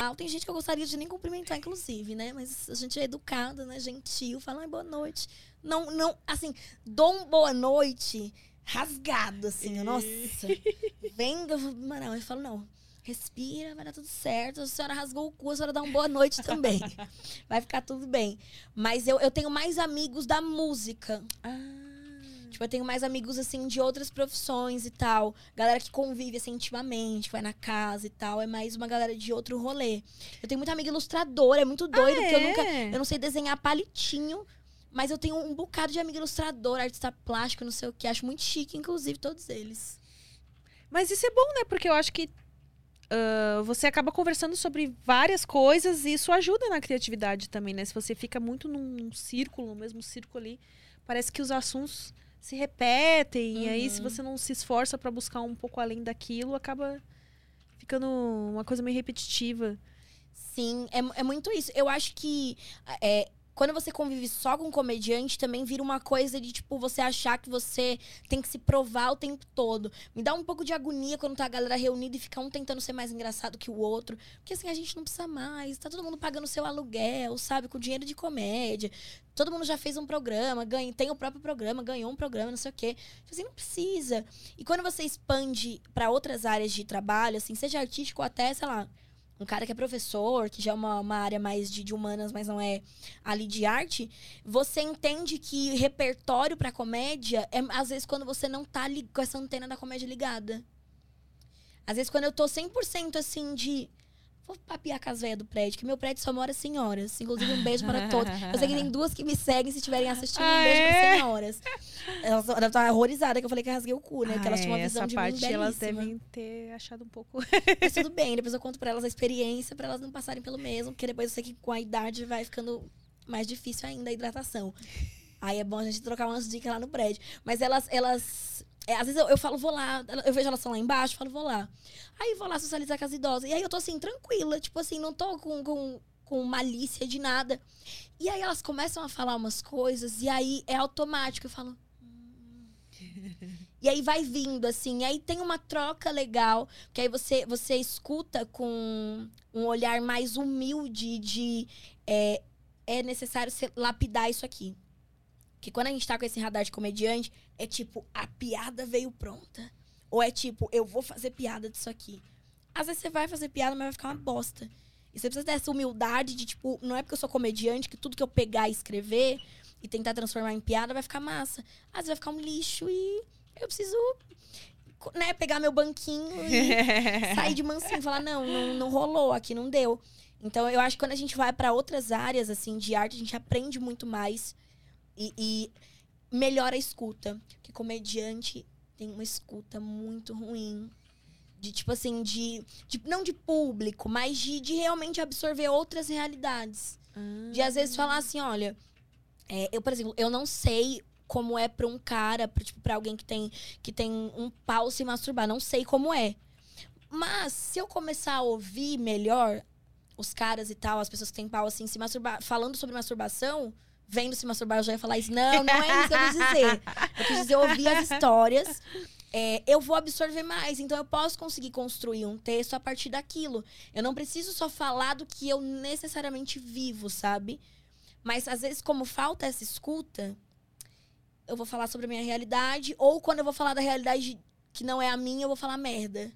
Ah, tem gente que eu gostaria de nem cumprimentar, inclusive, né? Mas a gente é educado, né? Gentil, fala, boa noite. Não, não, assim, dou um boa noite rasgado, assim, nossa. Vendo, mano, eu falo, não, respira, vai dar tudo certo. A senhora rasgou o cu, a senhora dá uma boa noite também. Vai ficar tudo bem. Mas eu, eu tenho mais amigos da música. Ah. Tipo, eu tenho mais amigos, assim, de outras profissões e tal. Galera que convive, assim, intimamente, vai na casa e tal. É mais uma galera de outro rolê. Eu tenho muito amigo ilustrador, é muito doido, porque eu nunca... é? Eu não sei desenhar palitinho, mas eu tenho um bocado de amigo ilustrador, artista plástico, não sei o que. Acho muito chique, inclusive, todos eles. Mas isso é bom, né? Porque eu acho que ah, você acaba conversando sobre várias coisas e isso ajuda na criatividade também, né? Se você fica muito num, num círculo, no mesmo círculo ali, parece que os assuntos se repetem. E aí, se Uhum. você não se esforça pra buscar um pouco além daquilo, acaba ficando uma coisa meio repetitiva. Sim, é, é muito isso. Eu acho que é, quando você convive só com comediante, também vira uma coisa de, tipo, você achar que você tem que se provar o tempo todo. Me dá um pouco de agonia quando tá a galera reunida e fica um tentando ser mais engraçado que o outro. Porque assim, a gente não precisa mais. Tá todo mundo pagando seu aluguel, sabe? Com dinheiro de comédia. Todo mundo já fez um programa, ganha, tem o próprio programa, ganhou um programa, não sei o quê. Tipo assim, não precisa. E quando você expande pra outras áreas de trabalho, assim, seja artístico ou até, sei lá, um cara que é professor, que já é uma, uma área mais de, de humanas, mas não é ali de arte, você entende que repertório pra comédia é, às vezes, quando você não tá com essa antena da comédia ligada. Às vezes, quando eu tô 100% assim de. Vou papiar com as velhas do prédio, que meu prédio só mora senhoras. Inclusive, um beijo para todas. Eu sei que tem duas que me seguem, se estiverem assistindo, um Ah, beijo é? para senhoras. Elas devem estar horrorizadas que eu falei que eu rasguei o cu, né? que elas Ah, tinham uma é, visão essa de parte mim elas belíssima. devem ter achado um pouco. Mas tudo bem, depois eu conto pra elas a experiência, pra elas não passarem pelo mesmo, porque depois eu sei que com a idade vai ficando mais difícil ainda a hidratação. Aí é bom a gente trocar umas dicas lá no prédio. Mas elas, elas. É, às vezes eu, eu falo, vou lá, eu vejo elas lá embaixo, falo, vou lá. Aí vou lá socializar com as idosas. E aí eu tô assim, tranquila, tipo assim, não tô com, com, com malícia de nada. E aí elas começam a falar umas coisas, e aí é automático. Eu falo. "Hum, E aí vai vindo, assim. E aí tem uma troca legal, que aí você, você escuta com um olhar mais humilde de é, é necessário lapidar isso aqui. Que quando a gente tá com esse radar de comediante, é tipo, a piada veio pronta. Ou é tipo, eu vou fazer piada disso aqui. Às vezes você vai fazer piada, mas vai ficar uma bosta. E você precisa ter essa humildade de, tipo, não é porque eu sou comediante que tudo que eu pegar e escrever e tentar transformar em piada vai ficar massa. Às vezes vai ficar um lixo e eu preciso, né, pegar meu banquinho e sair de mansinho e falar, não, não, não rolou, aqui não deu. Então eu acho que quando a gente vai pra outras áreas, assim, de arte, a gente aprende muito mais e, e melhora a escuta. Porque comediante tem uma escuta muito ruim. De, tipo assim, de, de- Não de público, mas de, de realmente absorver outras realidades. De às vezes falar assim, olha, é, eu, por exemplo, eu não sei como é pra um cara, pra, tipo, pra alguém que tem, que tem um pau se masturbar. Não sei como é. Mas se eu começar a ouvir melhor os caras e tal, as pessoas que têm pau assim, se masturbar, falando sobre masturbação, vendo se masturbar, eu já ia falar isso. Não, não é isso que eu quis dizer. Eu quis dizer ouvir as histórias. é, eu vou absorver mais. Então eu posso conseguir construir um texto a partir daquilo. Eu não preciso só falar do que eu necessariamente vivo, sabe? Mas às vezes, como falta essa escuta, eu vou falar sobre a minha realidade. Ou quando eu vou falar da realidade que não é a minha, eu vou falar merda.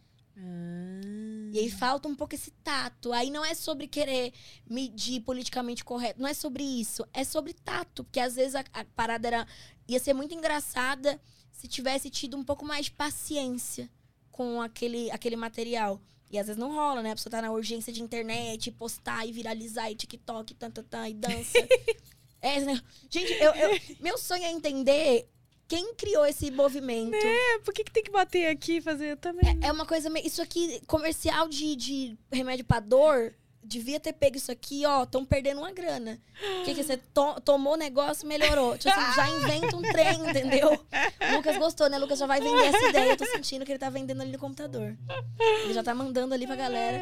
E aí falta um pouco esse tato. Aí não é sobre querer medir politicamente correto. Não é sobre isso. É sobre tato. Porque às vezes a, a parada era, ia ser muito engraçada se tivesse tido um pouco mais de paciência com aquele, aquele material. E às vezes não rola, né? A pessoa tá na urgência de internet, postar e viralizar, e TikTok, tan, tan, tan, e dança. é, né? Gente, eu, eu- meu sonho é entender quem criou esse movimento. É, por que, que tem que bater aqui e fazer? Também. É uma coisa meio. Isso aqui, comercial de, de remédio pra dor, devia ter pego isso aqui, ó. Estão perdendo uma grana. O que, que você to- tomou o negócio, melhorou. Tipo assim, já inventa um trem, entendeu? Lucas gostou, né? Lucas já vai vender essa ideia. Eu tô sentindo que ele tá vendendo ali no computador. Ele já tá mandando ali pra galera.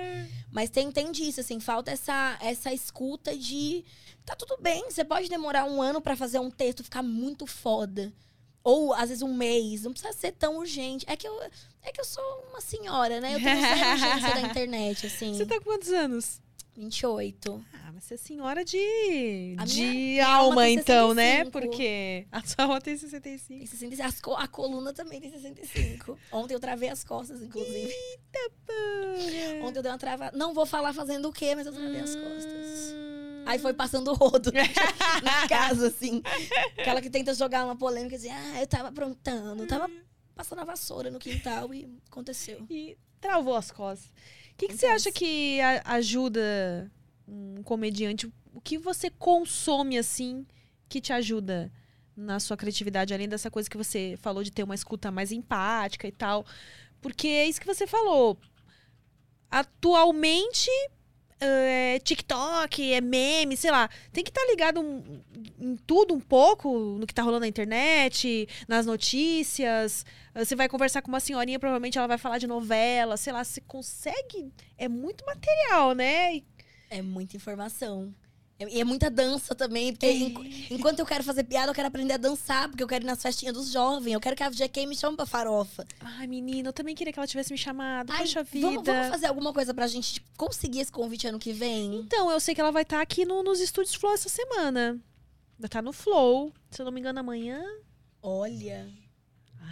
Mas tem, tem disso, assim, falta essa, essa escuta de. Tá tudo bem, você pode demorar um ano pra fazer um texto ficar muito foda. Ou, às vezes, um mês. Não precisa ser tão urgente. É que eu, é que eu sou uma senhora, né? Eu tenho zero urgência da internet, assim. Você tá com quantos anos? 28. Ah, mas você é senhora de, A de alma então, né? 65. Porque a sua alma tem 65. Tem 65. As co- a coluna também tem 65. Ontem eu travei as costas, inclusive. Ontem eu dei uma travada. Não vou falar fazendo o quê, mas eu travei as costas. Aí foi passando o rodo na casa, assim. Aquela que tenta jogar uma polêmica dizer, ah, eu tava aprontando, eu tava passando a vassoura no quintal e aconteceu. E travou as costas. O que, que você acha que ajuda um comediante? O que você consome, assim, que te ajuda na sua criatividade? Além dessa coisa que você falou de ter uma escuta mais empática e tal. Porque é isso que você falou. Atualmente, é TikTok, é meme, sei lá. Tem que estar ligado um- em tudo um pouco, no que tá rolando na internet, nas notícias. Uh, Você vai conversar com uma senhorinha, provavelmente ela vai falar de novela, sei lá, você consegue. É muito material, né? É muita informação. É- E é muita dança também, porque enqu- enquanto eu quero fazer piada, eu quero aprender a dançar, porque eu quero ir nas festinhas dos jovens. Eu quero que a GK me chame pra farofa. Ai, menina, eu também queria que ela tivesse me chamado. Ai, Poxa vida. vamos, vamos fazer alguma coisa pra gente conseguir esse convite ano que vem? Então, eu sei que ela vai estar aqui no- nos estúdios Flow essa semana. Vai estar no Flow. Se eu não me engano, amanhã. Olha,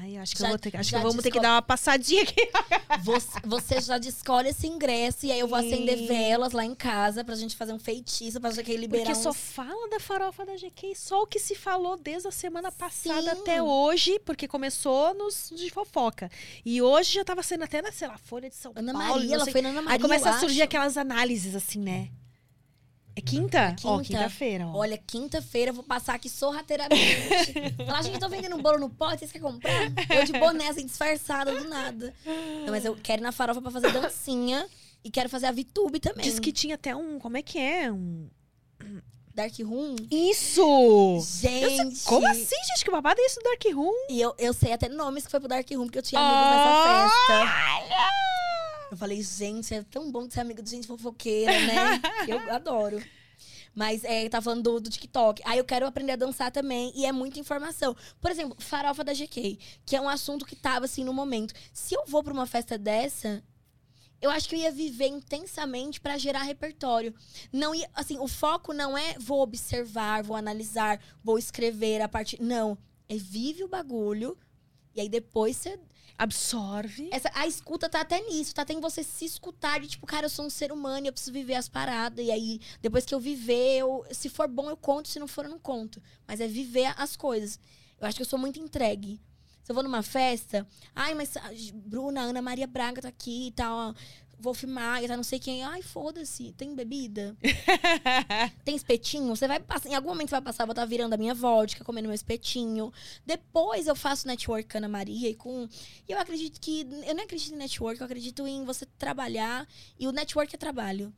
Ai, acho que, Já- vou ter, acho que vamos ter que dar uma passadinha aqui. você, você já escolhe esse ingresso e aí eu vou acender Sim. velas lá em casa pra gente fazer um feitiço, pra GK liberar Porque só uns... fala da farofa da GK, só o que se falou desde a semana passada Sim. até hoje, porque começou nos de fofoca. E hoje já tava sendo até na, sei lá, Folha de São Ana Paulo. Maria, ela sei- foi na Ana Maria, Aí começa a surgir acho. aquelas análises assim, né? É quinta? Ó, quinta. quinta-feira, ó. Olha, quinta-feira eu vou passar aqui sorrateiramente. Falar, gente, tô vendendo um bolo no pote, vocês querem comprar? Eu de boné, assim, disfarçada do nada. Não, mas eu quero ir na farofa pra fazer dancinha e quero fazer a VTube também. Diz que tinha até um. Como é que é? Um. Dark Room. Isso! Gente! Como assim, gente? Que babado é isso do Dark Room? E eu, eu sei até nomes que foi pro Dark Room, porque eu tinha amigos nessa festa. Eu falei, gente, é tão bom ser amigo de gente fofoqueira, né? eu adoro. Mas é, tá falando do, do TikTok. Aí eu quero aprender a dançar também. E é muita informação. Por exemplo, farofa da GK, que é um assunto que tava assim no momento. Se eu vou pra uma festa dessa, eu acho que eu ia viver intensamente pra gerar repertório. Não ia, assim, o foco não é vou observar, vou analisar, vou escrever a partir. Não. É vive o bagulho. E aí depois você. Absorve. Essa, a escuta tá até nisso, tá até em você se escutar de tipo, cara, eu sou um ser humano e eu preciso viver as paradas. E aí, depois que eu viver, eu, se for bom, eu conto, se não for, eu não conto. Mas é viver as coisas. Eu acho que eu sou muito entregue. Se eu vou numa festa, ai, mas a Bruna, Ana Maria Braga tá aqui e tal, filmar, tá não sei quem. Ai, foda-se, tem bebida? tem espetinho? Você vai passar, em algum momento você vai passar, eu vou estar virando a minha vodka, comendo meu espetinho. Depois eu faço network Ana Maria e com. E eu acredito que. Eu não acredito em network, eu acredito em você trabalhar. E o network é trabalho.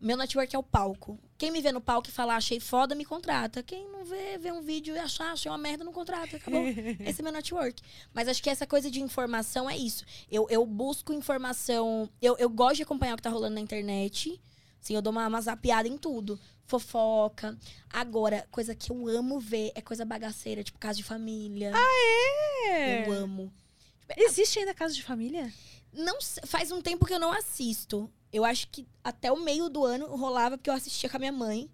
Meu network é o palco. Quem me vê no palco e falar achei foda, me contrata. Quem não vê, vê um vídeo e achar achei uma merda, não contrata. Acabou. Esse é meu network. Mas acho que essa coisa de informação é isso. Eu, eu busco informação. Eu, eu gosto de acompanhar o que tá rolando na internet. Sim, eu dou uma, uma zapiada em tudo. Fofoca. Agora, coisa que eu amo ver é coisa bagaceira, tipo casa de família. É. Eu amo. Existe ainda casa de família? Não faz um tempo que eu não assisto. Eu acho que até o meio do ano rolava porque eu assistia com a minha mãe.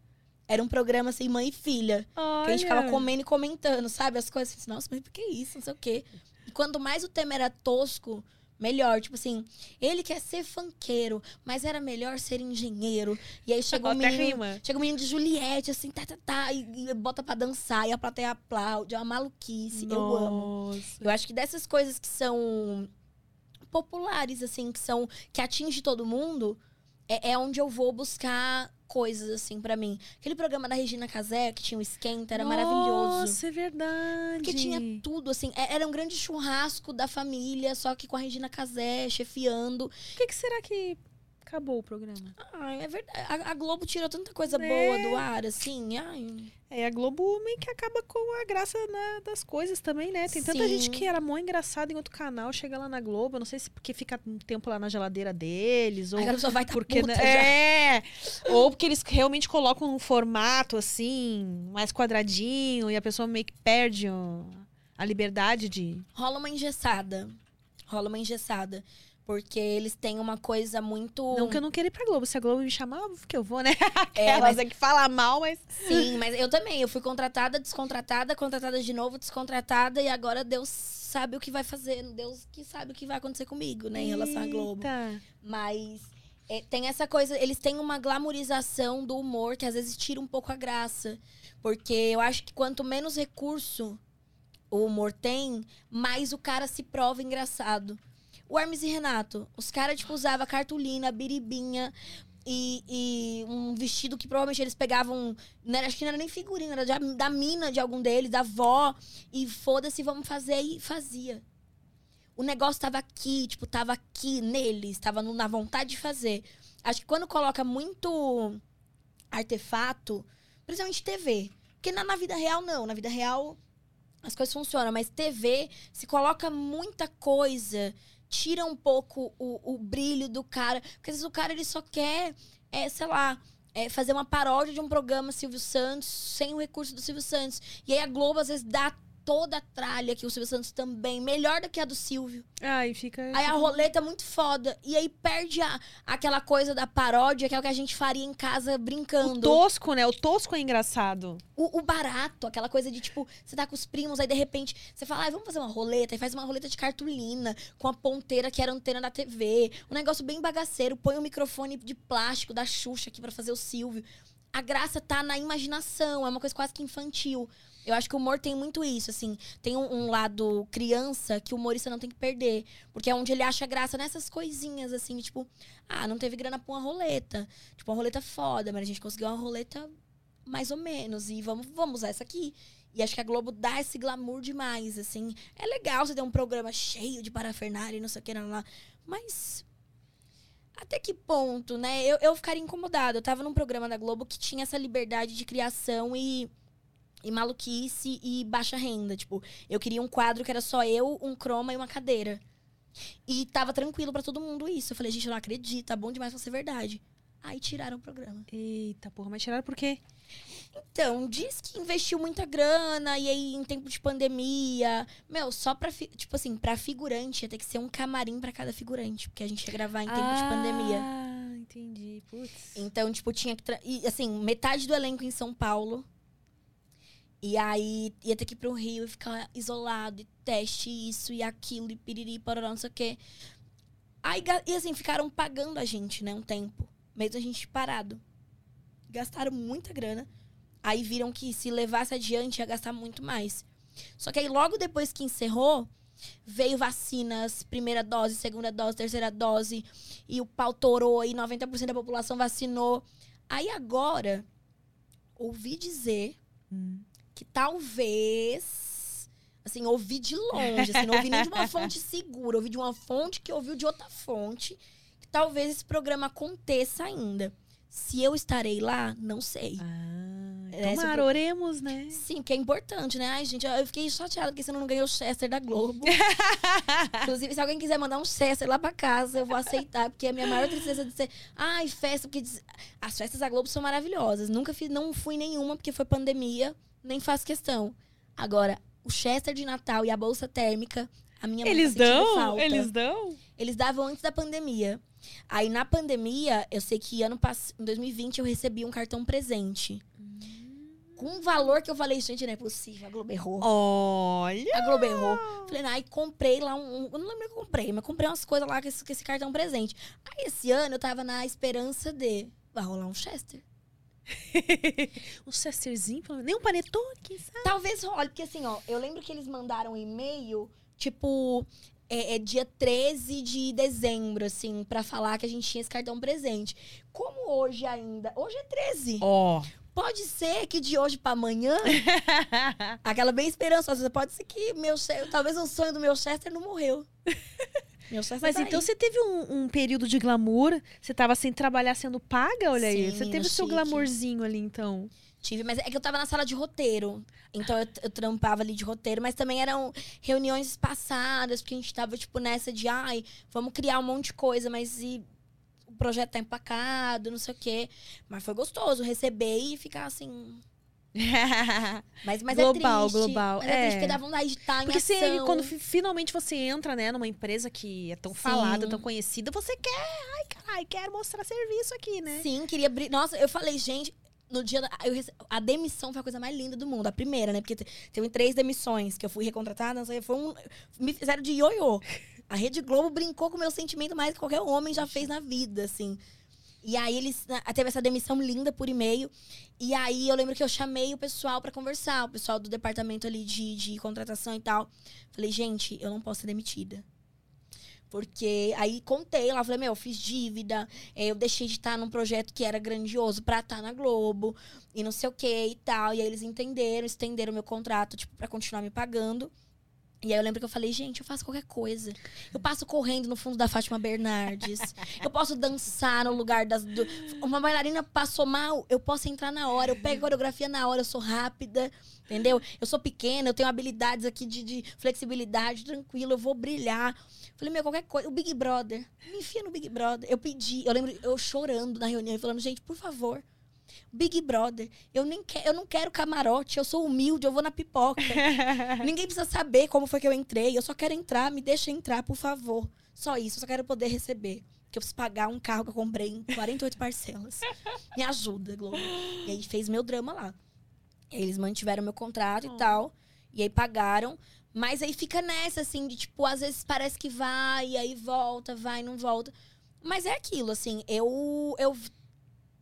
Era um programa assim, mãe e filha. Olha. Que a gente ficava comendo e comentando, sabe? As coisas assim, nossa, mas por que isso? Não sei o quê. E quanto mais o tema era tosco, melhor. Tipo assim, ele quer ser funkeiro, mas era melhor ser engenheiro. E aí chega um menino. rima. Chega um menino de Juliette, assim, tá, tá, tá, e, e bota pra dançar, e a plateia aplaude, é uma maluquice. Eu amo. Nossa. Eu acho que dessas coisas que são populares, assim, que são. que atinge todo mundo, é, é onde eu vou buscar coisas, assim, pra mim. Aquele programa da Regina Casé, que tinha o Esquenta, era maravilhoso. Nossa, é verdade. Porque tinha tudo, assim. é- Era um grande churrasco da família, só que com a Regina Casé chefiando. Por que, que será que acabou o programa? Ai, é verdade. A, a Globo tirou tanta coisa Né? boa do ar, assim. Ai. É, a Globo meio que acaba com a graça né, das coisas também, né? Tem tanta Sim. gente que era mó engraçada em outro canal, chega lá na Globo, não sei se porque fica um tempo lá na geladeira deles, ou Agora só vai tá porque puta né, é, ou porque eles realmente colocam um formato assim, mais quadradinho e a pessoa meio que perde a liberdade de Rola uma engessada. Rola uma engessada. Porque eles têm uma coisa muito. Não que eu não queira ir pra Globo, se a Globo me chamar, que eu vou, né? É, mas- é que fala mal, mas Sim, mas eu também. Eu fui contratada, descontratada, contratada de novo, descontratada. E agora Deus sabe o que vai fazer. Deus que sabe o que vai acontecer comigo, né? Em relação à Globo. Eita. Mas é, tem essa coisa, eles têm uma glamorização do humor que às vezes tira um pouco a graça. Porque eu acho que quanto menos recurso o humor tem, mais o cara se prova engraçado. O Hermes e Renato, os caras, tipo, usavam cartolina, biribinha e, e um vestido que provavelmente eles pegavam. Não era, acho que não era nem figurina, era da mina de algum deles, da avó. E foda-se, vamos fazer. E fazia. O negócio tava aqui, tipo, tava aqui neles, tava no- na vontade de fazer. Acho que quando coloca muito artefato, principalmente TV. Porque na, na vida real, não. Na vida real, as coisas funcionam. Mas TV, se coloca muita coisa, tira um pouco o, o brilho do cara. Porque às vezes o cara, ele só quer, é, sei lá... é, fazer uma paródia de um programa Silvio Santos sem o recurso do Silvio Santos. E aí a Globo às vezes dá toda a tralha que o Silvio Santos também, melhor do que a do Silvio. Aí fica. Aí a roleta é muito foda. E aí perde a, aquela coisa da paródia, que é o que a gente faria em casa O brincando. tosco, né? O tosco é engraçado. O, o barato, aquela coisa de tipo, você tá com os primos, aí de repente você fala, ah, vamos fazer uma roleta, e faz uma roleta de cartolina, com a ponteira que era antena da TV. Um negócio bem bagaceiro, põe um microfone de plástico da Xuxa aqui pra fazer o Silvio. A graça tá na imaginação, é uma coisa quase que infantil. Eu acho que o humor tem muito isso, assim. Tem um, um lado criança que o humorista não tem que perder. Porque é onde ele acha graça nessas coisinhas, assim, tipo, ah, não teve grana pra uma roleta. Tipo, uma roleta foda, mas a gente conseguiu uma roleta mais ou menos. E vamos, vamos usar essa aqui. E acho que a Globo dá esse glamour demais, assim. É legal você ter um programa cheio de parafernália e não sei o que, não, lá. Mas. Até que ponto, né? Eu, eu ficaria incomodada. Eu tava num programa da Globo que tinha essa liberdade de criação e, e maluquice e baixa renda. Tipo, eu queria um quadro que era só eu, um croma e uma cadeira. E tava tranquilo pra todo mundo isso. Eu falei, gente, eu não acredito, tá bom demais pra ser verdade. Aí tiraram o programa. Eita, porra, mas tiraram por quê? Então, diz que investiu muita grana, e aí em tempo de pandemia. Meu, só pra. Tipo assim, pra figurante ia ter que ser um camarim pra cada figurante, porque a gente ia gravar em tempo de pandemia. Ah, entendi. Putz. Então, tipo, tinha que. E, assim, metade do elenco em São Paulo. E aí ia ter que ir pro Rio e ficar isolado, e teste, isso e aquilo, e piriri, pororó, não sei o quê. Aí, e assim, ficaram pagando a gente, né, um tempo. Mesmo a gente parado. Gastaram muita grana. Aí viram que se levasse adiante ia gastar muito mais. Só que aí, logo depois que encerrou, veio vacinas, primeira dose, segunda dose, terceira dose, e o pau torou, e 90% da população vacinou. Aí agora, ouvi dizer Hum. Que talvez. Assim, ouvi de longe, assim, não ouvi nem de uma fonte segura, ouvi de uma fonte que ouviu de outra fonte. Que talvez esse programa aconteça ainda. Se eu estarei lá, não sei. Ah, É, tomara, sobre- oremos, né? Sim, porque é importante, né? Ai, gente, eu fiquei chateada porque você não ganhou o Chester da Globo. Inclusive, se alguém quiser mandar um Chester lá pra casa, eu vou aceitar, porque a minha maior tristeza de ser. Ai, festa, porque as festas da Globo são maravilhosas. Nunca fiz, não fui nenhuma porque foi pandemia, nem faço questão. Agora, o Chester de Natal e a bolsa térmica, a minha mãe tá Eles dão? falta. Eles dão? Eles davam antes da pandemia. Aí na pandemia, eu sei que ano passado, em 2020, eu recebi um cartão presente. Com um valor que eu falei, gente, não é possível, a Globo errou. Olha! A Globo errou. Falei, aí comprei lá um. Eu não lembro o que eu comprei, mas comprei umas coisas lá com esse, com esse cartão presente. Aí esse ano eu tava na esperança de. Vai rolar um Chester? um Chesterzinho, nem um panetone, quem sabe? Talvez role, porque assim, ó, eu lembro que eles mandaram um e-mail, tipo, é, é dia 13 de dezembro, assim, pra falar que a gente tinha esse cartão presente. Como hoje ainda. Hoje é 13. Ó. Pode ser que de hoje pra amanhã, aquela bem esperançosa, pode ser que meu talvez o sonho do meu Chester não morreu. Meu Chester Mas então aí. você teve um, um período de glamour, você tava sem trabalhar sendo paga, olha aí. Sim, Você teve o seu chique. glamourzinho ali, então. Tive, mas é que eu tava na sala de roteiro. Então eu, eu trampava ali de roteiro, mas também eram reuniões espaçadas, porque a gente tava, tipo, nessa de, ai, vamos criar um monte de coisa, mas e o projeto tá empacado, não sei o quê. Mas foi gostoso receber e ficar assim. Mas, mas Global, é triste. global, Mas é, triste é. porque dá vontade de estar em Porque você, ação. quando fi- finalmente você entra, né, numa empresa que é tão falada, Sim. tão conhecida, você quer, ai, caralho, quero mostrar serviço aqui, né? Sim, queria abrir. Nossa, eu falei, gente, no dia da. eu a demissão foi a coisa mais linda do mundo. A primeira, né? Porque te- teve três demissões que eu fui recontratada, não sei, foi um. Me fizeram de ioiô. A Rede Globo brincou com o meu sentimento mais que qualquer homem já fez na vida, assim. E aí eles. na- Teve essa demissão linda por e-mail. E aí eu lembro que eu chamei o pessoal pra conversar, o pessoal do departamento ali de, de contratação e tal. Falei, gente, eu não posso ser demitida. Porque aí contei lá, falei, meu, eu fiz dívida, eh, eu deixei de estar num projeto que era grandioso pra estar na Globo, e não sei o que e tal. E aí eles entenderam, estenderam meu contrato, tipo, pra continuar me pagando. E aí eu lembro que eu falei, gente, eu faço qualquer coisa. Eu passo correndo no fundo da Fátima Bernardes. eu posso dançar no lugar das. do- Uma bailarina passou mal, eu posso entrar na hora, eu pego a coreografia na hora, eu sou rápida, entendeu? Eu sou pequena, eu tenho habilidades aqui de, de flexibilidade, tranquilo, eu vou brilhar. Falei, meu, qualquer coisa. O Big Brother. Me enfia no Big Brother. Eu pedi, eu lembro eu chorando na reunião, falando, gente, por favor. Big Brother, eu nem quero, eu não quero camarote, eu sou humilde, eu vou na pipoca. Ninguém precisa saber como foi que eu entrei. Eu só quero entrar, me deixa entrar, por favor. Só isso, eu só quero poder receber. Que eu preciso pagar um carro que eu comprei em 48 parcelas. Me ajuda, Globo. E aí fez meu drama lá. Aí eles mantiveram meu contrato Oh. e tal. E aí pagaram. Mas aí fica nessa, assim, de tipo, às vezes parece que vai, e aí volta, vai, não volta. Mas é aquilo, assim, eu, eu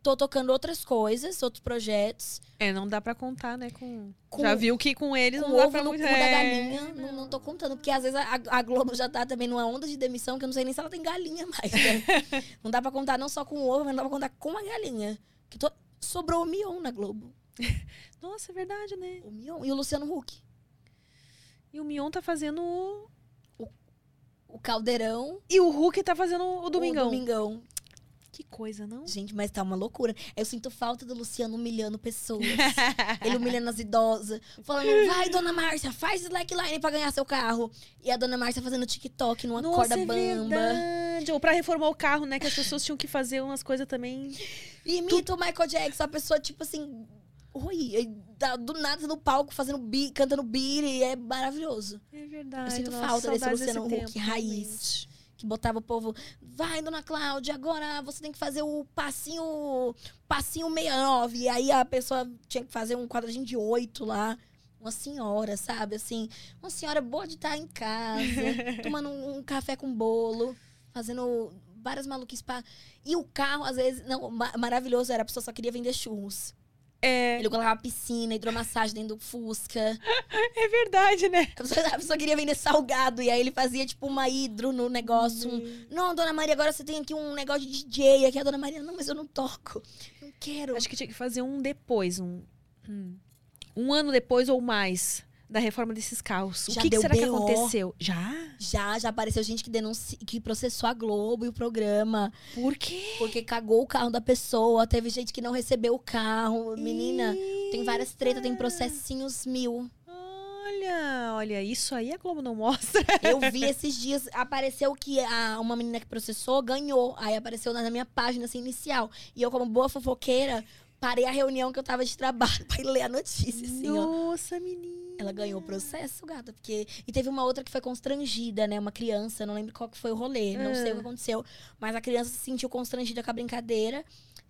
tô tocando outras coisas, outros projetos. É, não dá pra contar, né, com... Com- Já viu que com eles Com não dá ovo pra no cu da É. galinha, não, não tô contando. Porque às vezes a, a Globo já tá também numa onda de demissão que eu não sei nem se ela tem galinha mais. Né? não dá pra contar não só com o ovo, mas não dá pra contar com a galinha. Que to- Sobrou o Mion na Globo. Nossa, é verdade, né? O Mion e o Luciano Huck. E o Mion tá fazendo... o- O Caldeirão. E o Hulk tá fazendo o Domingão. O Domingão. Que coisa, não? Gente, mas tá uma loucura. Eu sinto falta do Luciano humilhando pessoas. Ele humilhando as idosas. Falando, vai, dona Márcia, faz slackline pra ganhar seu carro. E a dona Márcia fazendo TikTok numa Nossa, corda é bamba. verdade. Ou pra reformar o carro, né? Que as pessoas tinham que fazer umas coisas também. E imita o Michael Jackson, a pessoa, tipo assim. Oi, do nada no palco fazendo bi, cantando beat, e é maravilhoso. É verdade. Eu sinto nossa, falta desse Luciano Huck raiz. realmente. Que botava o povo, vai, dona Cláudia, agora você tem que fazer o passinho, passinho 69. E aí a pessoa tinha que fazer um quadradinho de oito lá. Uma senhora, sabe? Assim, uma senhora boa de estar em casa, tomando um, um café com bolo, fazendo várias maluquices pra... E o carro, às vezes, não, ma- maravilhoso era, a pessoa só queria vender churros. É, Ele colocava piscina, hidromassagem dentro do Fusca. é verdade, né? A pessoa, a pessoa queria vender salgado, e aí ele fazia, tipo, uma hidro no negócio. um, não, dona Maria, agora você tem aqui um negócio de DJ. Aqui a dona Maria, não, mas eu não toco. Não quero. Acho que tinha que fazer um depois, um. hum, Um ano depois ou mais da reforma desses carros. Já o que, que deu será que BO? aconteceu? Já? Já, já apareceu gente que denunci... que processou a Globo e o programa. Por quê? Porque cagou o carro da pessoa. Teve gente que não recebeu o carro. Menina, tem várias tretas, tem processinhos mil. Olha, olha, isso aí a Globo não mostra. Eu vi esses dias, apareceu que a, uma menina que processou ganhou. Aí apareceu na, na minha página assim, inicial. E eu, como boa fofoqueira, parei a reunião que eu tava de trabalho pra ir ler a notícia, assim, ó. Nossa, menina. Ela ganhou o processo, gata, porque. E teve uma outra que foi constrangida, né? Uma criança, não lembro qual que foi o rolê, não sei o que Ah. aconteceu. Mas a criança se sentiu constrangida com a brincadeira,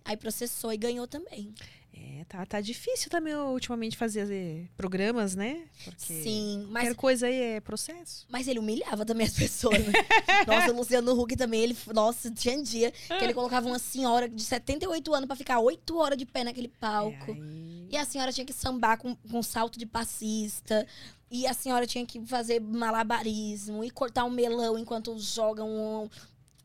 aí processou e ganhou também. É, tá, tá difícil também ultimamente fazer programas, né? Porque Sim, mas qualquer coisa aí é processo. Mas ele humilhava também as pessoas. Né? nossa, o Luciano Huck também, ele. Nossa, tinha dia que ele colocava uma senhora de 78 anos pra ficar 8 horas de pé naquele palco. É, aí- E a senhora tinha que sambar com, com salto de passista. E a senhora tinha que fazer malabarismo e cortar um melão enquanto jogam um-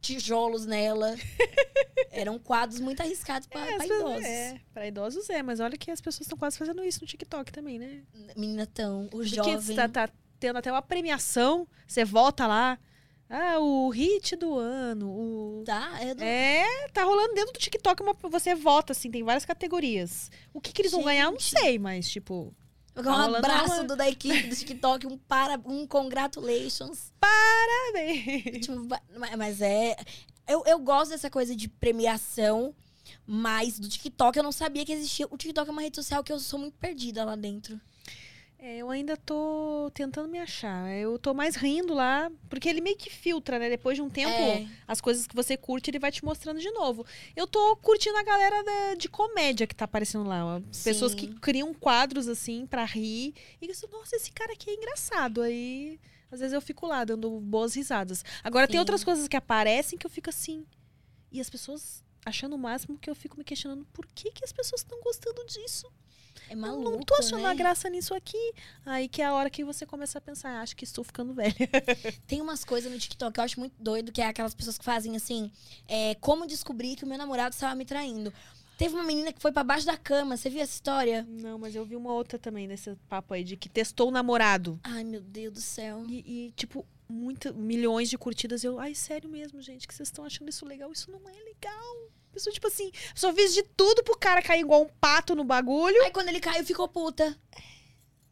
tijolos nela. Eram quadros muito arriscados pra, É, idosos. É, pra idosos é, mas olha que as pessoas estão quase fazendo isso no TikTok também, né? Menina tão, o Porque jovem. tá, tá tendo até uma premiação, você volta lá, ah, o hit do ano, o... Tá, é do... É, tá rolando dentro do TikTok, uma, você vota, assim, tem várias categorias. O que, que eles vão ganhar, eu não Gente. sei, mas, tipo... um abraço do, da equipe do TikTok, um, para, um congratulations. Parabéns! Tipo, mas é. Eu, eu gosto dessa coisa de premiação, mas do TikTok eu não sabia que existia. O TikTok é uma rede social que eu sou muito perdida lá dentro. É, eu ainda tô tentando me achar. Eu tô mais rindo lá, porque ele meio que filtra, né? Depois de um tempo, É. as coisas que você curte, ele vai te mostrando de novo. Eu tô curtindo a galera da- de comédia que tá aparecendo lá. Pessoas que criam quadros, assim, pra rir. E eu penso, nossa, esse cara aqui é engraçado. Aí, às vezes eu fico lá, dando boas risadas. Agora, tem Sim. outras coisas que aparecem que eu fico assim. E as pessoas achando o máximo que eu fico me questionando por que, que as pessoas estão gostando disso. É Eu maluco. não tô achando né? a graça nisso aqui. Aí que é a hora que você começa a pensar, "Ah, acho que estou ficando velha. Tem umas coisas no TikTok que eu acho muito doido, que é aquelas pessoas que fazem assim: é, como descobrir que o meu namorado estava me traindo. Teve uma menina que foi pra baixo da cama, você viu essa história? Não, mas eu vi uma outra também nesse papo aí de que testou o namorado. Ai, meu Deus do céu. E, e, tipo, muita, milhões de curtidas. Eu, ai, sério mesmo, gente, que vocês estão achando isso legal? Isso não é legal. A Pessoa, tipo assim, só fez de tudo pro cara cair igual um pato no bagulho. Aí quando ele caiu, ficou puta.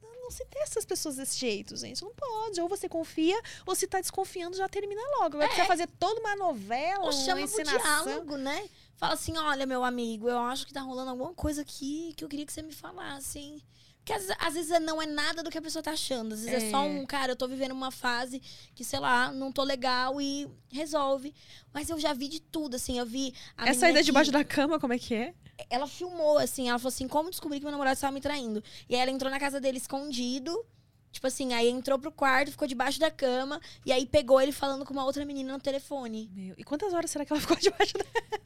Não se testa as pessoas desse jeito, gente. Não pode. Ou você confia, ou se tá desconfiando, já termina logo. Agora precisa fazer toda uma novela, Ou uma chama encenação. diálogo, né? Fala assim, olha, meu amigo, eu acho que tá rolando alguma coisa aqui que eu queria que você me falasse, hein? Porque às, vezes- às vezes não é nada do que a pessoa tá achando. Às vezes é, só É. um, cara, eu tô vivendo uma fase que, sei lá, não tô legal e resolve. Mas eu já vi de tudo, assim, eu vi. A Essa ida que- debaixo da cama, como é que é? Ela filmou, assim, ela falou assim: como descobrir que meu namorado estava me traindo? E aí ela entrou na casa dele escondido. Tipo assim, aí entrou pro quarto, ficou debaixo da cama, e aí pegou ele falando com uma outra menina no telefone. Meu, e quantas horas será que ela ficou debaixo da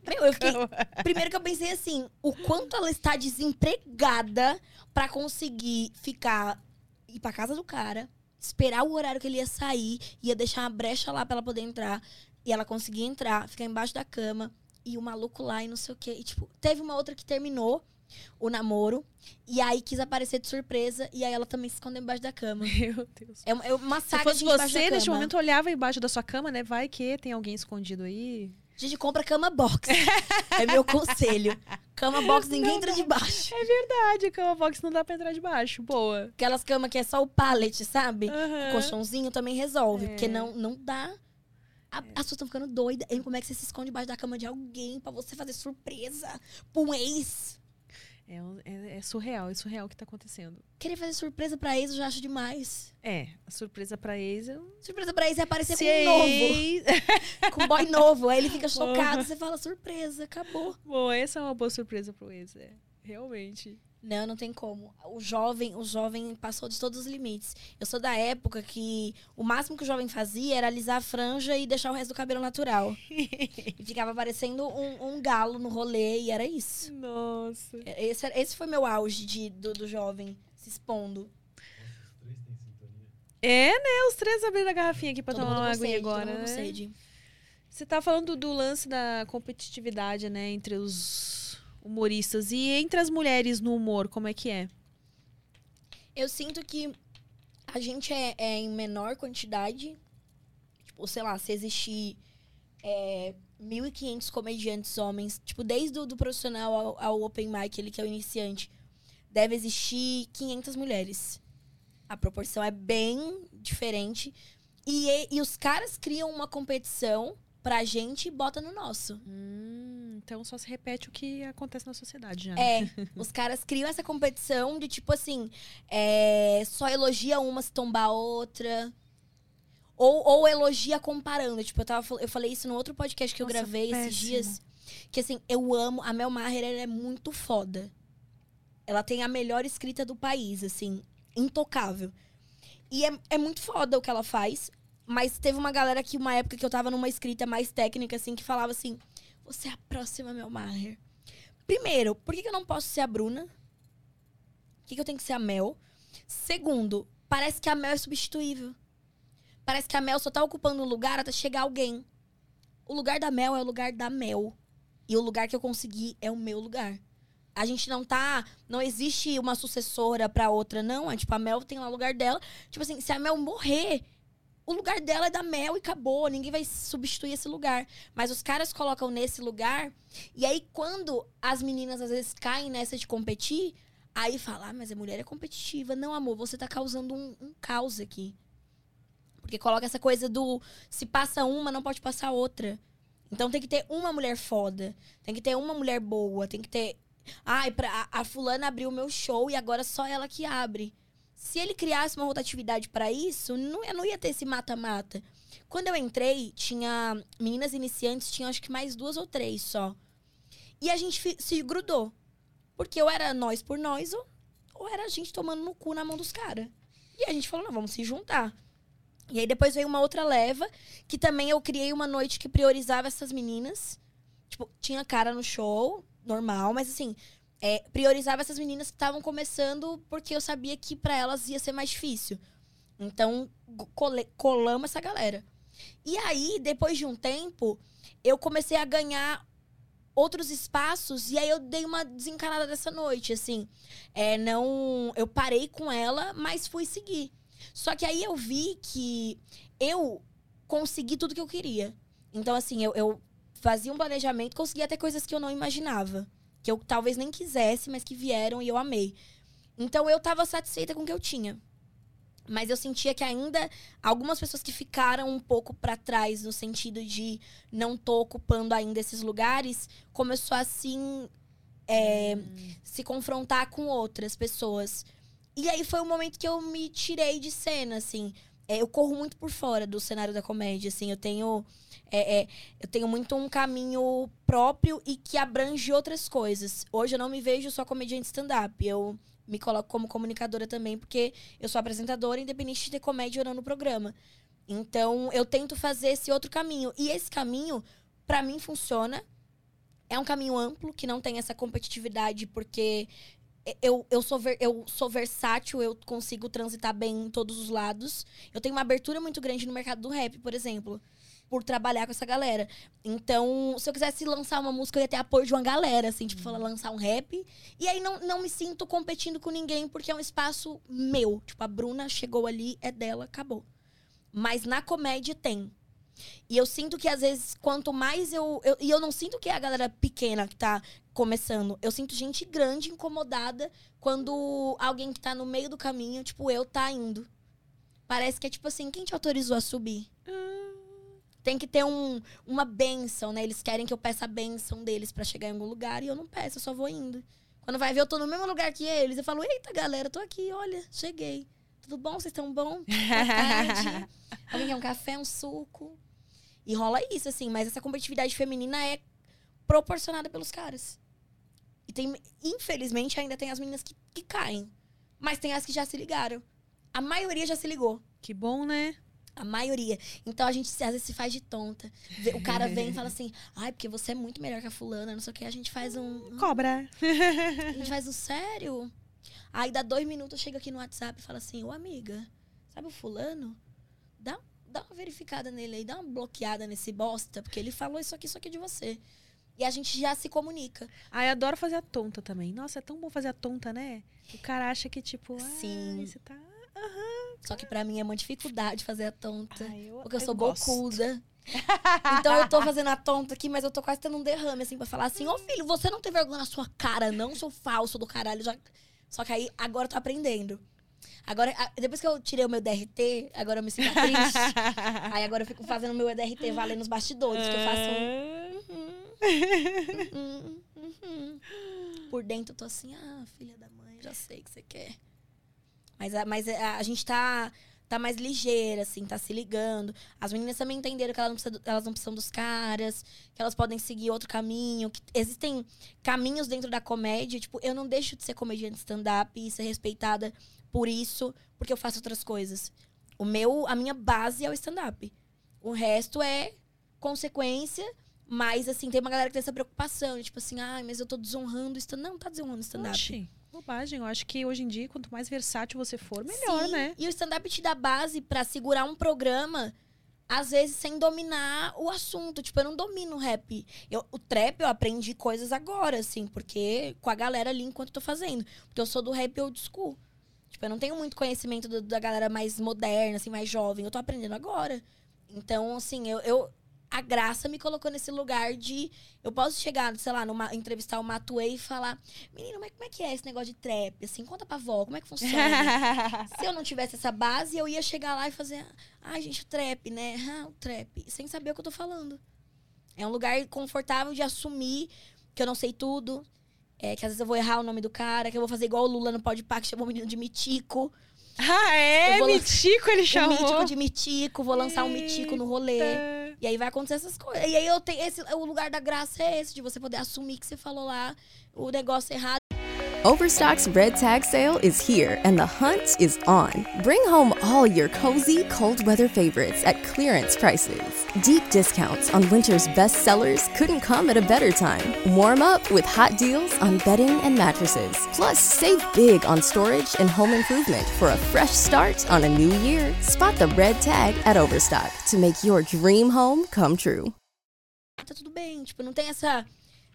Meu, eu fiquei, cama? Primeiro que eu pensei assim, o quanto ela está desempregada pra conseguir ficar ir pra casa do cara, esperar o horário que ele ia sair, ia deixar uma brecha lá pra ela poder entrar, e ela conseguia entrar, ficar embaixo da cama, e o maluco lá e não sei o quê. E, tipo, teve uma outra que terminou o namoro, e aí quis aparecer de surpresa, e aí ela também se escondeu embaixo da cama. Meu Deus. É uma, é uma Se saga fosse de embaixo você, neste momento, olhava embaixo da sua cama, né? Vai que tem alguém escondido aí. Gente, compra cama box. é meu conselho. Cama box, ninguém entra de baixo. É verdade, cama box não dá pra entrar de baixo. Boa. Aquelas camas que é só o pallet, sabe? Aham. O colchãozinho também resolve. É. Porque não, não dá. A- As pessoas estão ficando doidas. E como é que você se esconde debaixo da cama de alguém pra você fazer surpresa pra um ex? É, é- é surreal, é surreal o que tá acontecendo. Querer fazer surpresa pra ex eu já acho demais. É, a surpresa pra ex eu. Surpresa pra ex é aparecer Se com um novo. ex- Com um boy novo. Aí ele fica chocado. Você fala, surpresa, acabou. Bom, essa é uma boa surpresa pro ex, é. Realmente. Não, não tem como. O jovem, o jovem passou de todos os limites. Eu sou da época que o máximo que o jovem fazia era alisar a franja e deixar o resto do cabelo natural. e ficava parecendo um, um galo no rolê e era isso. Nossa. Esse, era- esse foi meu auge de, do, do jovem se expondo. É, né? Os três abriram a garrafinha aqui pra Todo tomar uma aguinha sede, todo agora, mundo né? Você tá falando do lance da competitividade, né? Entre os humoristas. E entre as mulheres no humor, como é que é? Eu sinto que a gente é, é em menor quantidade. Tipo, sei lá, se existir é, 1.500 comediantes homens, tipo, desde o do profissional ao, ao open mic, ele que é o iniciante, deve existir 500 mulheres. A proporção é bem diferente. E, e- e os caras criam uma competição pra gente e bota no nosso. Hum, então só se repete o que acontece na sociedade já. É, os caras criam essa competição de tipo assim, é, só elogia uma se tombar a outra. Ou, ou elogia comparando. Tipo, eu, tava, eu falei isso no outro podcast que eu Nossa, gravei esses dias. Que assim, eu amo. A Mel Maher, ela é muito foda. Ela tem a melhor escrita do país, assim, intocável. E é, é muito foda o que ela faz. Mas teve uma galera que, uma época que eu tava numa escrita mais técnica, assim, que falava assim: Você é a próxima Mel Maher. Primeiro, por que, que eu não posso ser a Bruna? Por que, que eu tenho que ser a Mel? Segundo, parece que a Mel é substituível. Parece que a Mel só tá ocupando um lugar até chegar alguém. O lugar da Mel é o lugar da Mel. E o lugar que eu consegui é o meu lugar. A gente não tá. Não existe uma sucessora pra outra, não. É tipo, a Mel tem lá o lugar dela. Tipo assim, se a Mel morrer, o lugar dela é da Mel e acabou. Ninguém vai substituir esse lugar. Mas os caras colocam nesse lugar. E aí, quando as meninas às vezes caem nessa de competir, aí fala, ah, mas a mulher é competitiva. Não, amor, você tá causando um, um caos aqui. Porque coloca essa coisa do se passa uma, não pode passar outra. Então tem que ter uma mulher foda. Tem que ter uma mulher boa. Tem que ter. Ai, pra, a, a fulana abriu o meu show e agora só ela que abre. Se ele criasse uma rotatividade pra isso, não, não ia ter esse mata-mata. Quando eu entrei, tinha meninas iniciantes, tinha acho que mais duas ou três só. E a gente se grudou. Porque ou era nós por nós, ou, ou era a gente tomando no cu na mão dos caras. E a gente falou, não, vamos se juntar. E aí depois veio uma outra leva, que também eu criei uma noite que priorizava essas meninas. Tipo, tinha cara no show, normal, mas assim, é, priorizava essas meninas que estavam começando porque eu sabia que pra elas ia ser mais difícil. Então, cole- colamos essa galera. E aí, depois de um tempo, eu comecei a ganhar outros espaços e aí eu dei uma desencanada dessa noite, assim. É, não, eu parei com ela, mas fui seguir. Só que aí eu vi que eu consegui tudo que eu queria. Então, assim, eu, eu fazia um planejamento, conseguia até coisas que eu não imaginava. Que eu talvez nem quisesse, mas que vieram e eu amei. Então, eu tava satisfeita com o que eu tinha. Mas eu sentia que ainda algumas pessoas que ficaram um pouco pra trás no sentido de não tô ocupando ainda esses lugares, começou assim é, se confrontar com outras pessoas. E aí foi um momento que eu me tirei de cena, assim. É, eu corro muito por fora do cenário da comédia, assim. Eu tenho, é, é, eu tenho muito um caminho próprio e que abrange outras coisas. Hoje eu não me vejo só comediante stand-up. Eu me coloco como comunicadora também, porque eu sou apresentadora, independente de ter comédia ou não no programa. Então, eu tento fazer esse outro caminho. E esse caminho, pra mim, funciona. É um caminho amplo, que não tem essa competitividade, porque eu, eu, sou ver- eu sou versátil, eu consigo transitar bem em todos os lados. Eu tenho uma abertura muito grande no mercado do rap, por exemplo. Por trabalhar com essa galera. Então, se eu quisesse lançar uma música, eu ia ter apoio de uma galera, assim, tipo, falar, lançar um rap. E aí não, não me sinto competindo com ninguém, porque é um espaço meu. Tipo, a Bruna chegou ali, é dela, acabou. Mas na comédia tem. E eu sinto que, às vezes, quanto mais eu, eu. E eu não sinto que é a galera pequena que tá começando. Eu sinto gente grande incomodada quando alguém que tá no meio do caminho, tipo, eu, tá indo. Parece que é tipo assim, quem te autorizou a subir? Tem que ter um, uma benção, né? Eles querem que eu peça a benção deles pra chegar em algum lugar e eu não peço, eu só vou indo. Quando vai ver, eu tô no mesmo lugar que eles. Eu falo, eita, galera, tô aqui, olha, cheguei. Tudo bom? Vocês estão bom? Alguém quer um café, um suco? E rola isso, assim. Mas essa competitividade feminina é proporcionada pelos caras. Tem, infelizmente, ainda tem as meninas que, que caem. Mas tem as que já se ligaram. A maioria já se ligou. Que bom, né? A maioria. Então a gente às vezes se faz de tonta. O cara vem e fala assim: ai, porque você é muito melhor que a fulana, não sei o que. A gente faz um. Cobra. A gente faz um sério. Aí dá dois minutos, eu chego aqui no WhatsApp e falo assim: ô amiga, sabe o fulano? Dá, dá uma verificada nele aí, dá uma bloqueada nesse bosta, porque ele falou isso aqui, isso aqui de você. E a gente já se comunica. Ai, adoro fazer a tonta também. Nossa, é tão bom fazer a tonta, né? O cara acha que, tipo, Sim. Sim. você tá. Só que pra mim é uma dificuldade fazer a tonta. Ai, eu, Porque eu sou gosto. bocuda. Então eu tô fazendo a tonta aqui, mas eu tô quase tendo um derrame, assim, pra falar assim: Ô filho, você não tem vergonha na sua cara, não, seu falso do caralho. Já... Só que aí, agora eu tô aprendendo. Agora, depois que eu tirei o meu DRT, agora eu me sinto triste. aí agora eu fico fazendo o meu DRT valendo nos bastidores, que eu faço um. Uhum, uhum, uhum. Por dentro eu tô assim, ah, filha da mãe, já sei o que você quer. Mas, a, mas a, a gente tá, tá mais ligeira, assim, tá se ligando. As meninas também entenderam que elas não, precisam, elas não precisam dos caras, que elas podem seguir outro caminho. Que existem caminhos dentro da comédia. Tipo, eu não deixo de ser comediante stand-up e ser respeitada por isso, porque eu faço outras coisas. O meu, a minha base é o stand-up. O resto é consequência. Mas, assim, tem uma galera que tem essa preocupação. Tipo assim, ai, mas eu tô desonrando o stand-up. Não, tá desonrando o stand-up. Oxi, bobagem. Eu acho que hoje em dia, quanto mais versátil você for, melhor, Sim, né? E o stand-up te dá base pra segurar um programa, às vezes sem dominar o assunto. Tipo, eu não domino o rap. Eu, o trap eu aprendi coisas agora, assim, porque com a galera ali enquanto eu tô fazendo. Porque eu sou do rap old school. Tipo, eu não tenho muito conhecimento do- da galera mais moderna, assim, mais jovem. Eu tô aprendendo agora. Então, assim, eu. eu- a graça me colocou nesse lugar de. Eu posso chegar, sei lá, numa, entrevistar o Matuei e falar: Menino, mas como é que é esse negócio de trap? Assim, conta pra avó, como é que funciona? Se eu não tivesse essa base, eu ia chegar lá e fazer. Ai, gente, o trap, né? Ah, o trap. Sem saber o que eu tô falando. É um lugar confortável de assumir que eu não sei tudo. É, que às vezes eu vou errar o nome do cara, que eu vou fazer igual o Lula no Pode que chamou o menino de Mitico. ah, é? Mitico ele O chamou. Mítico de Mitico, vou lançar um Mitico no rolê. E aí vai acontecer essas coisas. E aí eu tenho. Esse, o lugar da graça é esse, de você poder assumir que você falou lá o negócio errado. Overstock's red tag sale is here and the hunt is on. Bring home all your cozy, cold weather favorites at clearance prices. Deep discounts on winter's best sellers couldn't come at a better time. Warm up with hot deals on bedding and mattresses. Plus, save big on storage and home improvement for a fresh start on a new year. Spot the red tag at Overstock to make your dream home come true. Tá tudo bem. Tipo, não tem essa,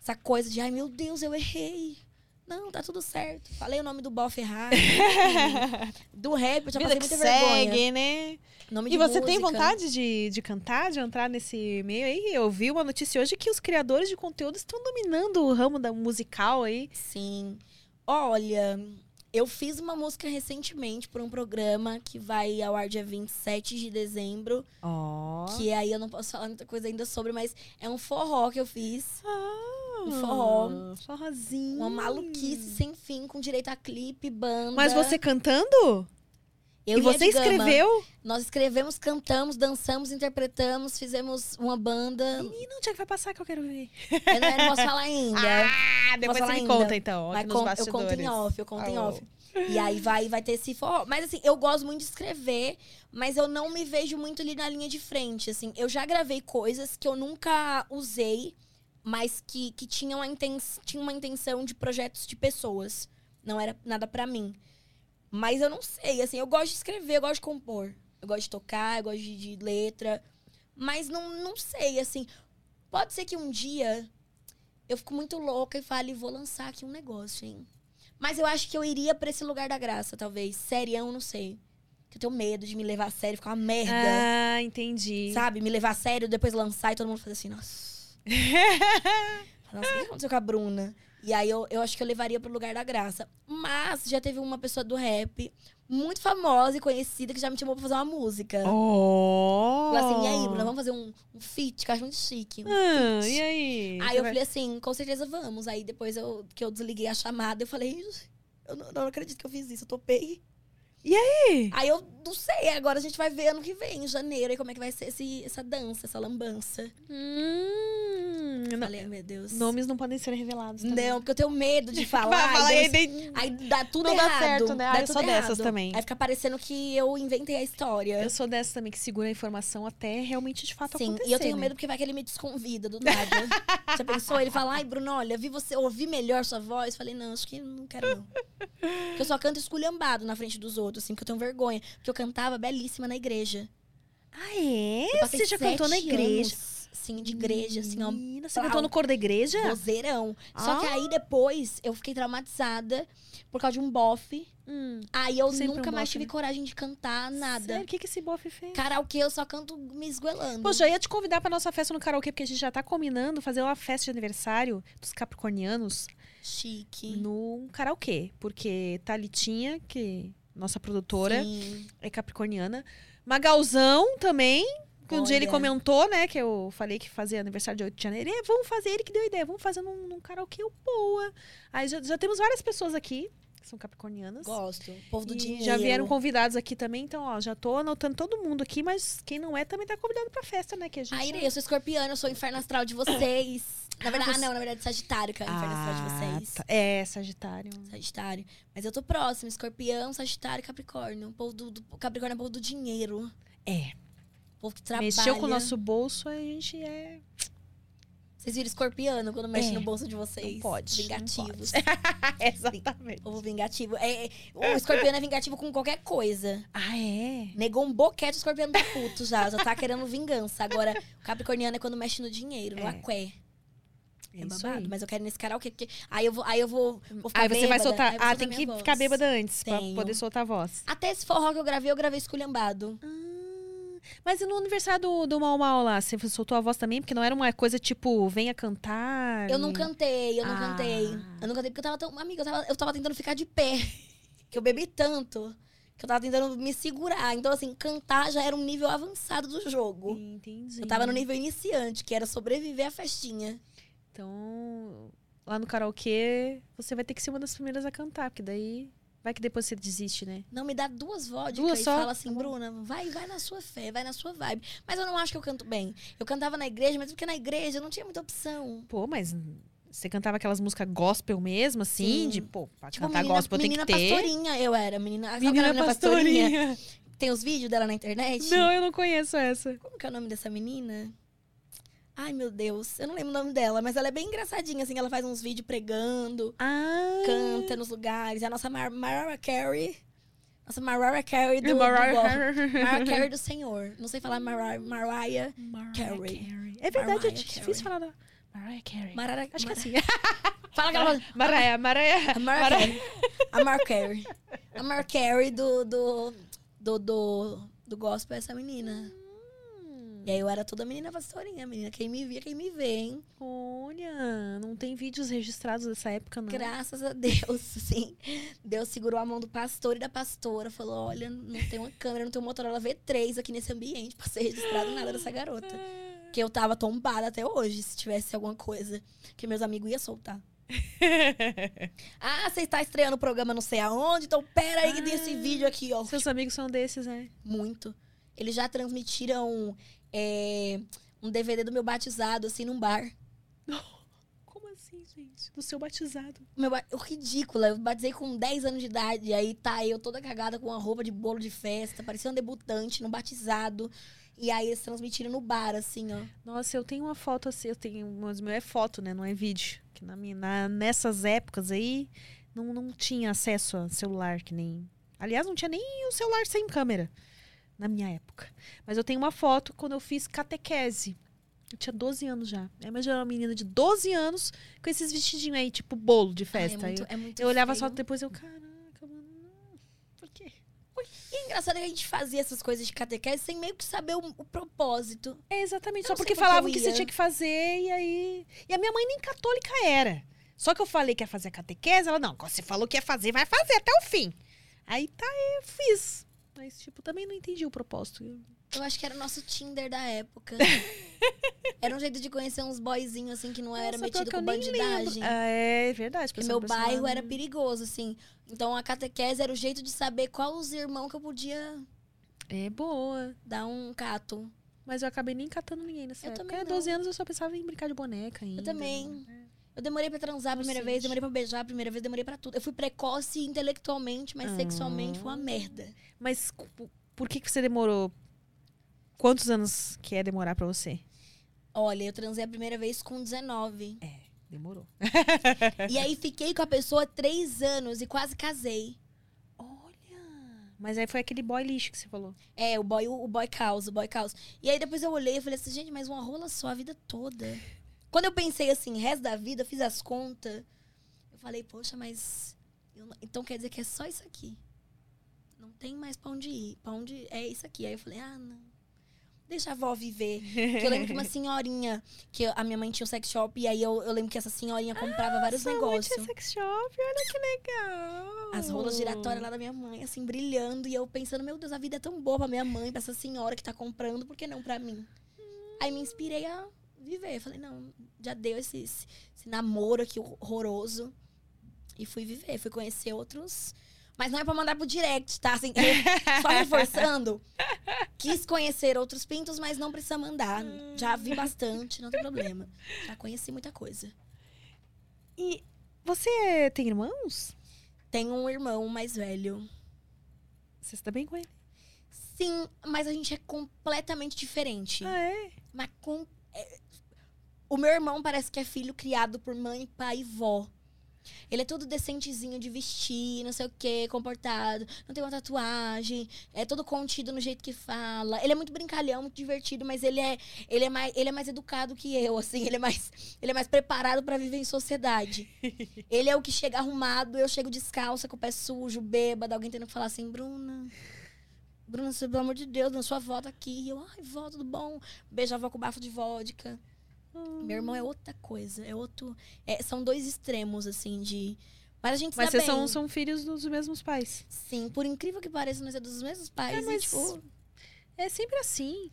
essa coisa de, ai meu Deus, eu errei. Não, tá tudo certo. Falei o nome do bofe errado. do rap, eu já Vida passei muita vergonha. segue, né? Nome E você tem música. vontade de, de cantar, de entrar nesse meio aí? Eu vi uma notícia hoje que os criadores de conteúdo estão dominando o ramo da musical aí. Sim. Olha, eu fiz uma música recentemente para um programa que vai ao ar dia 27 de dezembro. Ó. Que aí eu não posso falar muita coisa ainda sobre, mas é um forró que eu fiz. Ah, Um forró. Forrozinho. Uma maluquice sem fim, com direito a clipe, banda. Mas você cantando? Eu e e você escreveu? Nós escrevemos, cantamos, dançamos, interpretamos, fizemos uma banda. Menino, onde é que vai passar que eu quero ver? Eu não, eu não posso falar ainda. Ah, depois você me ainda. conta então. Mas con- eu conto em off, eu conto em Oh. off. E aí vai, vai ter esse forró. Mas assim, eu gosto muito de escrever, mas eu não me vejo muito ali na linha de frente. Assim, eu já gravei coisas que eu nunca usei, mas que, que tinham, a inten tinham uma intenção de projetos de pessoas. Não era nada pra mim. Mas eu não sei, assim, eu gosto de escrever, eu gosto de compor. Eu gosto de tocar, eu gosto de, de letra. Mas não, não sei, assim. Pode ser que um dia eu fico muito louca e fale, vou lançar aqui um negócio, hein? Mas eu acho que eu iria pra esse lugar da graça, talvez. Serião, não sei. Que eu tenho medo de me levar a sério, ficar uma merda. Ah, entendi. Sabe? Me levar a sério, depois lançar e todo mundo fazer assim, nossa. Nossa, o que aconteceu com a Bruna? E aí eu, eu acho que eu levaria pro lugar da graça. Mas já teve uma pessoa do rap muito famosa e conhecida que já me chamou pra fazer uma música. Oh! Falou assim, e aí, Bruna, vamos fazer um, um feat, que eu acho muito chique. um Ah, feat." e aí? Aí eu vai- falei assim, com certeza vamos. Aí depois eu, que eu desliguei a chamada, eu falei, eu não, não acredito que eu fiz isso, eu topei. E aí? Aí eu não sei, agora a gente vai ver ano que vem, em janeiro, aí como é que vai ser esse, essa dança, essa lambança. Hum, Eu não- falei, meu Deus. nomes não podem ser revelados. também. Não, porque eu tenho medo de falar. Vai falar e e daí- daí- Aí dá tudo Não dá errado. certo, né? Dá Ah, eu sou dessas errado. também. Aí fica parecendo que eu inventei a história. Eu sou dessa também que segura a informação até realmente de fato Sim, acontecer. e eu tenho né? medo porque vai que ele me desconvida do nada. Já pensou? Ele fala, ai, Bruno, olha, vi você, ouvi melhor sua voz. Falei, não, acho que não quero não. Porque eu só canto esculhambado na frente dos outros, assim, porque eu tenho vergonha. Porque eu cantava belíssima na igreja. Ah, é? Você já cantou na igreja? anos, sim, de igreja, assim, ó. Menina, você cantou no cor da igreja? Vozeirão. Só que Ah. aí depois eu fiquei traumatizada por causa de um bofe. Hum. Aí eu nunca um mais bofe, tive né? coragem de cantar nada. Sério, o que, que esse bofe fez? Karaokê eu só canto me esgoelando. Poxa, eu ia te convidar pra nossa festa no karaokê, porque a gente já tá combinando fazer uma festa de aniversário dos capricornianos Chique. num karaokê. Porque Thalitinha, que nossa produtora, Sim. é capricorniana. Magalzão também. Que um dia ele Olha. comentou, né? Que eu falei que fazia aniversário de 8 de janeiro. E, vamos fazer, ele que deu a ideia. Vamos fazer num, num karaokê boa. Aí já, já temos várias pessoas aqui que são capricornianas. Gosto. Povo do E dinheiro. já vieram convidados aqui também, então, ó, já tô anotando todo mundo aqui, mas quem não é também tá convidado pra festa, né? Que a gente. Ah, Irei, eu sou escorpiana, eu sou o inferno astral de vocês. Na Ah, verdade, ah, você- não, na verdade, Sagitário, que é o inferno astral de Ah, vocês. tá. É, Sagitário. Sagitário. Mas eu tô próximo, escorpião, Sagitário Capricórnio. O povo do, do- Capricórnio é o povo do dinheiro. É. O povo que trabalha. Mexeu com o nosso bolso, a gente é. Vocês viram escorpiano quando mexe É. no bolso de vocês? Não pode, não Vingativos. Exatamente. Povo vingativo. É, é, o escorpiano é vingativo com qualquer coisa. Ah, é? Negou um boquete, o escorpiano tá puto já. Já tá querendo vingança. Agora, o capricorniano é quando mexe no dinheiro, no É. aqué. É isso babado. aí. Mas eu quero nesse karaokê, porque aí eu vou, aí eu vou, vou ficar Aí você vai bêbada, soltar. eu vou Ah, soltar tem que voz. ficar bêbada antes pra Tenho. poder soltar a voz. Até esse forró que eu gravei, eu gravei esculhambado. Ah, mas e no aniversário do, do Mal Mal lá, você soltou a voz também? Porque não era uma coisa tipo, venha cantar. Eu não cantei, eu não Ah. cantei. Eu não cantei porque eu tava tão. Amiga, eu tava, eu tava tentando ficar de pé. Que eu bebi tanto. Que eu tava tentando me segurar. Então, assim, cantar já era um nível avançado do jogo. Entendi. Eu tava no nível iniciante, que era sobreviver à festinha. Então, lá no karaokê, você vai ter que ser uma das primeiras a cantar, porque daí vai que depois você desiste, né? Não, me dá duas vodkas Duas e só? fala assim, Tá. Bruna, vai, vai na sua fé, vai na sua vibe. Mas eu não acho que eu canto bem. Eu cantava na igreja, mas porque na igreja eu não tinha muita opção. Pô, mas você cantava aquelas músicas gospel mesmo, assim? Sim. De, pô, pra Tipo, cantar menina, gospel tem que menina ter. pastorinha eu era. Menina, sabe Menina aquela pastorinha. Tem os vídeos dela na internet? Não, eu não conheço essa. Como que é o nome dessa menina? Ai, meu Deus. Eu não lembro o nome dela, mas ela é bem engraçadinha, assim. Ela faz uns vídeos pregando, Ah. canta nos lugares. É a nossa Mar Mariah Carey. Nossa Mariah Carey do, Mariah do. Carey. Mariah Carey do Senhor. Não sei falar Mariah. Mariah. Mariah Carey. É verdade, é Mariah difícil Carey. falar da Mariah Carey. Mariah Acho que é Mariah- assim. Fala aquela. Mariah, Mariah. Mariah Carey. A Mariah Carey. A Mariah Carey do, do, do, do, do gospel é essa menina. E aí eu era toda menina pastorinha, menina. Quem me via, quem me vê, hein? Olha, não tem vídeos registrados dessa época, não. Graças a Deus, sim. Deus segurou a mão do pastor e da pastora. Falou: olha, não tem uma câmera, não tem um Motorola V3 aqui nesse ambiente pra ser registrado nada dessa garota. Que eu tava tombada até hoje, se tivesse alguma coisa. Que meus amigos iam soltar. Ah, você está estreando o programa não sei aonde, então pera aí que tem esse Ah. vídeo aqui, ó. Seus amigos são desses, né? Muito. Eles já transmitiram é, um DVD do meu batizado, assim, num bar. Como assim, gente? Do seu batizado. Meu, o ridículo, eu batizei com 10 anos de idade, aí tá eu toda cagada com uma roupa de bolo de festa, parecia um debutante no batizado. E aí eles transmitiram no bar, assim, ó. Nossa, eu tenho uma foto assim, eu tenho, mas meu é foto, né? Não é vídeo. Que na na- nessas épocas aí, não, não tinha acesso a celular, que nem. Aliás, não tinha nem o celular sem câmera na minha época. Mas eu tenho uma foto quando eu fiz catequese. Eu tinha 12 anos já. Imagina uma menina de 12 anos com esses vestidinhos aí, tipo bolo de Ai, festa. é muito, eu, é muito eu olhava só depois eu, caraca, mano, por quê? E é engraçado que a gente fazia essas coisas de catequese sem meio que saber o, o propósito. É exatamente, Eu só porque por que falavam que você tinha que fazer e aí. E a minha mãe nem católica era. Só que eu falei que ia fazer a catequese, ela, não, você falou que ia fazer, vai fazer até o fim. Aí tá, eu fiz. Mas, tipo, também não entendi o propósito. Eu acho que era o nosso Tinder da época. era um jeito de conhecer uns boyzinhos, assim, que não era Nossa, pior metido com bandidagem. Ah, é verdade. Meu bairro era personagem. perigoso, assim. Então a catequese era o jeito de saber qual os irmãos que eu podia É boa. dar um cato. Mas eu acabei nem catando ninguém nessa Eu época. também É, não. 12 anos eu só pensava em brincar de boneca ainda. Eu também. Eu demorei pra transar a primeira Inocente. vez, demorei pra beijar a primeira vez, demorei pra tudo. Eu fui precoce intelectualmente, mas Ah. sexualmente foi uma merda. Mas por que, que você demorou? Quantos anos que é demorar pra você? Olha, eu transei a primeira vez com 19. É, demorou. e aí fiquei com a pessoa três anos e quase casei. Olha. Mas aí foi aquele boy lixo que você falou. É, o boy, o boy causa, o boy causa. E aí depois eu olhei e falei assim, gente, mas uma rola só a vida toda. Quando eu pensei assim, resto da vida, fiz as contas. Eu falei, poxa, mas. não- então quer dizer que é só isso aqui. Não tem mais pra onde ir. Pra onde é isso aqui. Aí eu falei, ah, não. Deixa a avó viver. Que eu lembro que uma senhorinha, que a minha mãe tinha um sex shop, e aí eu, eu lembro que essa senhorinha comprava vários Sua mãe negócios. tinha sex shop, olha que legal. As rolas giratórias lá da minha mãe, assim, brilhando. E eu pensando, meu Deus, a vida é tão boa pra minha mãe, pra essa senhora que tá comprando, por que não pra mim? Aí me inspirei a viver. Falei, não, já deu esse, esse, esse namoro aqui horroroso. E fui viver, fui conhecer outros. Mas não é pra mandar pro direct, tá? Assim, eu- só reforçando. Quis conhecer outros pintos, mas não precisa mandar. Já vi bastante, não tem problema. Já conheci muita coisa. E você tem irmãos? Tenho um irmão mais velho. Você está bem com ele? Sim, mas a gente é completamente diferente. Ah, é? Mas com. O meu irmão parece que é filho criado por mãe, pai e vó. Ele é todo decentezinho de vestir, não sei o quê, comportado, não tem uma tatuagem, é todo contido no jeito que fala. Ele é muito brincalhão, muito divertido, mas ele é, ele é, mais, ele é mais educado que eu, assim, ele é mais, ele é mais preparado pra viver em sociedade. ele é o que chega arrumado, eu chego descalça, com o pé sujo, bêbada, alguém tendo que falar assim, Bruna. Bruna, pelo amor de Deus, na sua avó tá aqui. E eu, ai, vó, tudo bom? Beijo a avó com bafo de vodka. Meu irmão é outra coisa. É outro. é, são dois extremos, assim, de. Mas a gente Mas vocês são, são filhos dos mesmos pais. Sim, por incrível que pareça, nós é dos mesmos pais. É, e, mas- tipo, É sempre assim.